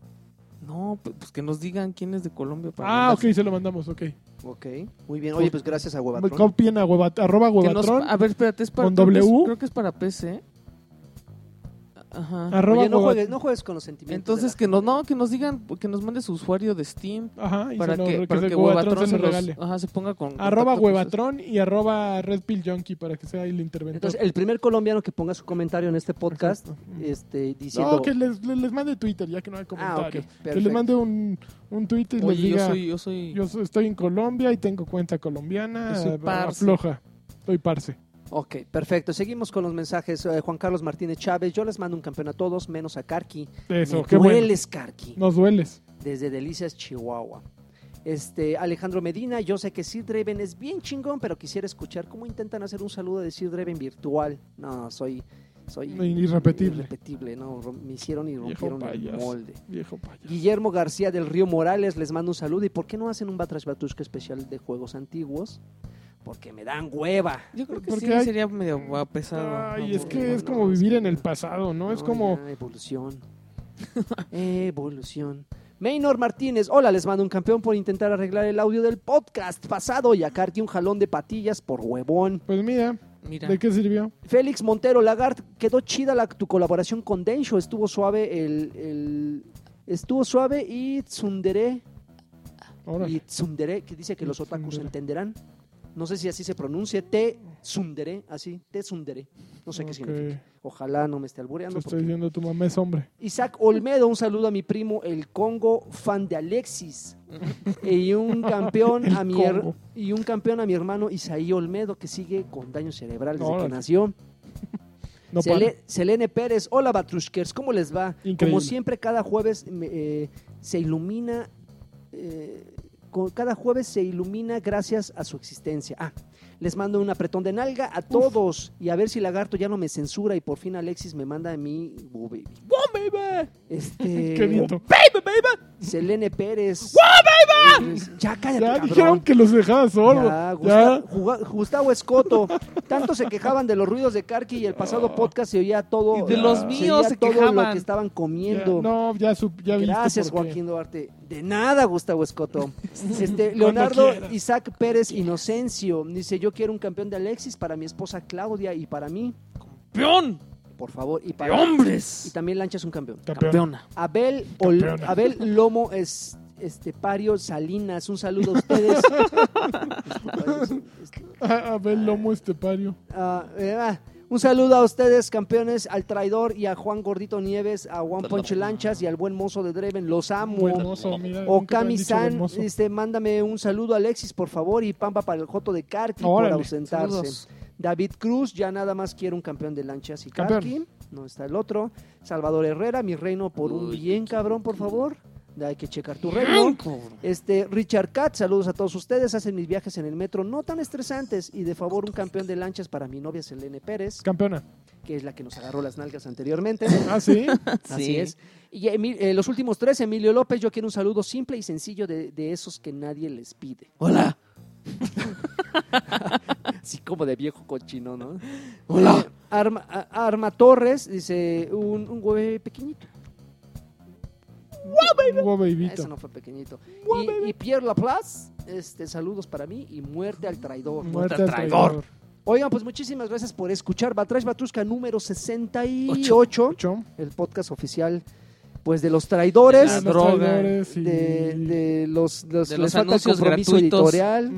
No, pues pues que nos digan quién es de Colombia. Para Ah, ok, mandárselo. se lo mandamos, ok. Ok, muy bien. Oye, pues gracias a Huevatrón. Copien a huevat arroba Que nos- a ver, espérate, es para, con W. creo que es para PC. Ajá. arroba Oye, no juegues, no juegues con los sentimientos. Entonces que nos, no, que nos digan, que nos mande su usuario de Steam Ajá, y para se lo- que, para se- que Huevatrón se se, lo los- regale. ajá, se ponga con Arroba con huevatrón y arroba Red Pill Junkie para que sea el la- interventor. Entonces, el primer colombiano que ponga su comentario en este podcast, Exacto. este, diciendo... No, que les, les, les mande Twitter, ya que no hay Ah, ok, comentarios. que les mande un, un tweet y les Oye, diga, yo soy, yo soy, yo so- estoy en Colombia y tengo cuenta colombiana, Yo soy parce. afloja, estoy parce. Ok, perfecto. Seguimos con los mensajes. Eh, Juan Carlos Martínez Chávez, yo les mando un campeón a todos, menos a Karki. Eso, Me qué bueno. dueles, Karki. Nos dueles. Desde Delicias, Chihuahua. Este, Alejandro Medina, yo sé que Sid Draven es bien chingón, pero quisiera escuchar cómo intentan hacer un saludo de Sid Draven virtual. No, soy... Soy Irrepetible. irrepetible, ¿no? Me hicieron y rompieron el molde. Viejo payaso. Guillermo García del Río Morales les mando un saludo. ¿Y por qué no hacen un Batrash Batushka especial de juegos antiguos? Porque me dan hueva. yo creo que Porque sí hay- sería medio pesado. Ay, es que no, es como vivir en el pasado, ¿no? Es como... ya, evolución. [laughs] evolución. Maynor Martínez, hola, les mando un campeón por intentar arreglar el audio del podcast pasado y a Carti un jalón de patillas por huevón. Pues mira, Mira, ¿de qué sirvió? Félix Montero Lagart, quedó chida la, tu colaboración con Densho, estuvo suave el, el- estuvo suave y tsundere Órale. y tsundere, que dice que los otakus Tsundere. entenderán. No sé si así se pronuncia, te tsundere, así, te tsundere. No sé qué significa. Ojalá no me esté Te albureando. estoy porque- diciendo tu mamá es hombre. Isaac Olmedo, un saludo a mi primo el Congo, fan de Alexis. [laughs] y un campeón a mi y un campeón a mi hermano Isaí Olmedo, que sigue con daño cerebral desde que nació. [laughs] No Sele-. Selene Pérez, hola Batrushkers, ¿cómo les va? Increíble. Como siempre, cada jueves me, eh, se ilumina. eh, cada jueves se ilumina gracias a su existencia. Ah, les mando un apretón de nalga a todos y a ver si Lagarto ya no me censura y por fin Alexis me manda a mí. Oh, baby. Este, [laughs] Qué viento. Selene Pérez. Ya cállate, Ya cabrón. dijeron que los dejaba solo. Ya. Gusta- Gustavo Escoto. Tanto se quejaban de los ruidos de Karki y el pasado podcast se oía todo. Y de los se míos oía se todo lo que estaban Ya, comiendo. no, ya, viste Gracias. Joaquín Duarte. De nada, Gustavo Escoto. [laughs] Este, Leonardo. Isaac Pérez Inocencio dice: Yo quiero un campeón de Alexis para mi esposa Claudia y para mí, ¡Campeón! por favor. Y, ¡De para, y hombres! también Lancha es un campeón. Campeona. Abel, Ol- Campeona. Abel Lomo es, este, Pario Salinas. Un saludo a ustedes. [laughs] [laughs] Este, A, a ver, lomo estepario. Ah, eh, ah, un saludo a ustedes, campeones, al traidor y a Juan Gordito Nieves, a Juan Ponche Lanchas y al buen mozo de Dreven. Los amo. Buen mozo, mira. Dicho mozo. este, mándame un saludo a Alexis, por favor, y Pampa para el Joto de Karki por Órale. ausentarse. Saludos. David Cruz, ya nada más quiero un campeón de lanchas y Campeón. Karki. No está el otro. Salvador Herrera, mi reino por un bien cabrón, por favor. Hay que checar tu reino. Este, Richard Cat, saludos a todos ustedes. Hacen mis viajes en el metro no tan estresantes. Y de favor, un campeón de lanchas para mi novia Selene Pérez, Campeona. que es la que nos agarró las nalgas anteriormente. Ah, sí. [laughs] Así Sí. es. Y eh, los últimos tres, Emilio López, yo quiero un saludo simple y sencillo de, de esos que nadie les pide. Hola. [laughs] Así como de viejo cochino, ¿no? Hola. Eh, Arma Torres dice un, un güey pequeñito. Ah, babyito. Ese no fue pequeñito. Y, y Pierre Laplace, este, saludos para mí y muerte al traidor. Muerte al al traidor. traidor. Oigan, pues muchísimas gracias por escuchar Batrash Batrushka número 68, Ocho. el podcast oficial pues de los traidores. Los droga. traidores y- de, de los, los- De les los falta compromiso gratuitos. editorial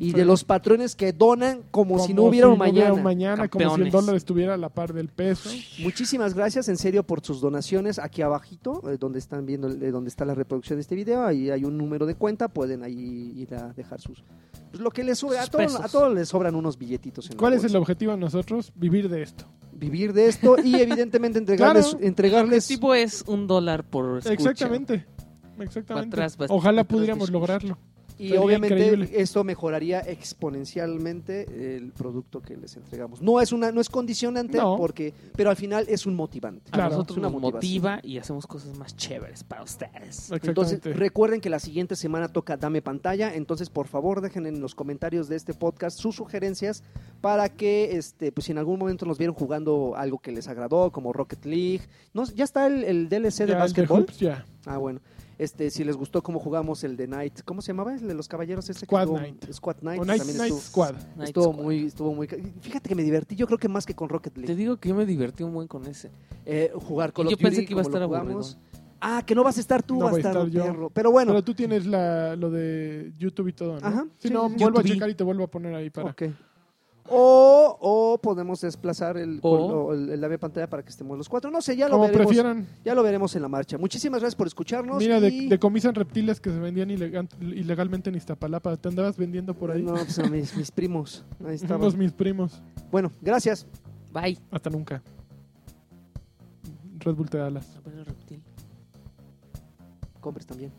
y de los patrones que donan como, Como si no hubiera un mañana. mañana, como si el dólar estuviera a la par del peso. Muchísimas gracias en serio por sus donaciones aquí abajito, eh, donde están viendo, eh, donde está la reproducción de este video, ahí hay un número de cuenta, pueden ahí ir a dejar sus pues, lo que les sobra, a todos, a todos les sobran unos billetitos en ¿Cuál es el objetivo de nosotros? Vivir de esto. Vivir de esto y [laughs] evidentemente entregarles Claro. El entregarles tipo es un dólar por escucha. Exactamente. Exactamente. Ojalá atrás pudiéramos discurso. lograrlo. Y Sería obviamente increíble. esto mejoraría exponencialmente el producto que les entregamos. No es una no es condicionante No. porque pero al final es un motivante. A Claro. nosotros Es una nos motiva y hacemos cosas más chéveres para ustedes. Entonces, recuerden que la siguiente semana toca Dame Pantalla, entonces por favor dejen en los comentarios de este podcast sus sugerencias para que este pues si en algún momento nos vieron jugando algo que les agradó como Rocket League, no ya está el, el DLC de Ya, el de básquetbol. Hoops, ya. Ah, bueno. Este, si les gustó cómo jugamos el de Night, ¿cómo se llamaba? El de los caballeros ese Squad estuvo- Night. Squad Night. O Night, también Night estuvo, Squad. Night estuvo Squad. muy, estuvo muy. Fíjate que me divertí, yo creo que más que con Rocket Te League. digo que yo me divertí un buen con ese. Eh, jugar Y of yo pensé Duty que iba a estar aburrido. Ah, que no vas a estar tú, No va a estar, estar yo. perro. Pero bueno, Pero tú tienes la, lo de YouTube y todo, ¿no? Ajá, Si sí, no, sí, sí. vuelvo a checar y te vuelvo a poner ahí para... ok. O, o podemos desplazar el, O- o el, el ave pantalla para que estemos los cuatro. No sé, ya lo veremos. prefieran. Ya lo veremos en la marcha. Muchísimas gracias por escucharnos. Mira, de, y- decomisan reptiles que se vendían ilegal- ilegalmente en Iztapalapa. ¿Te andabas vendiendo por ahí? No, pues a mis, mis primos. Ahí [laughs] estaban. Mis primos. Bueno, gracias. Bye. Hasta nunca. Red Bull te da alas. A ver el reptil. Compres también.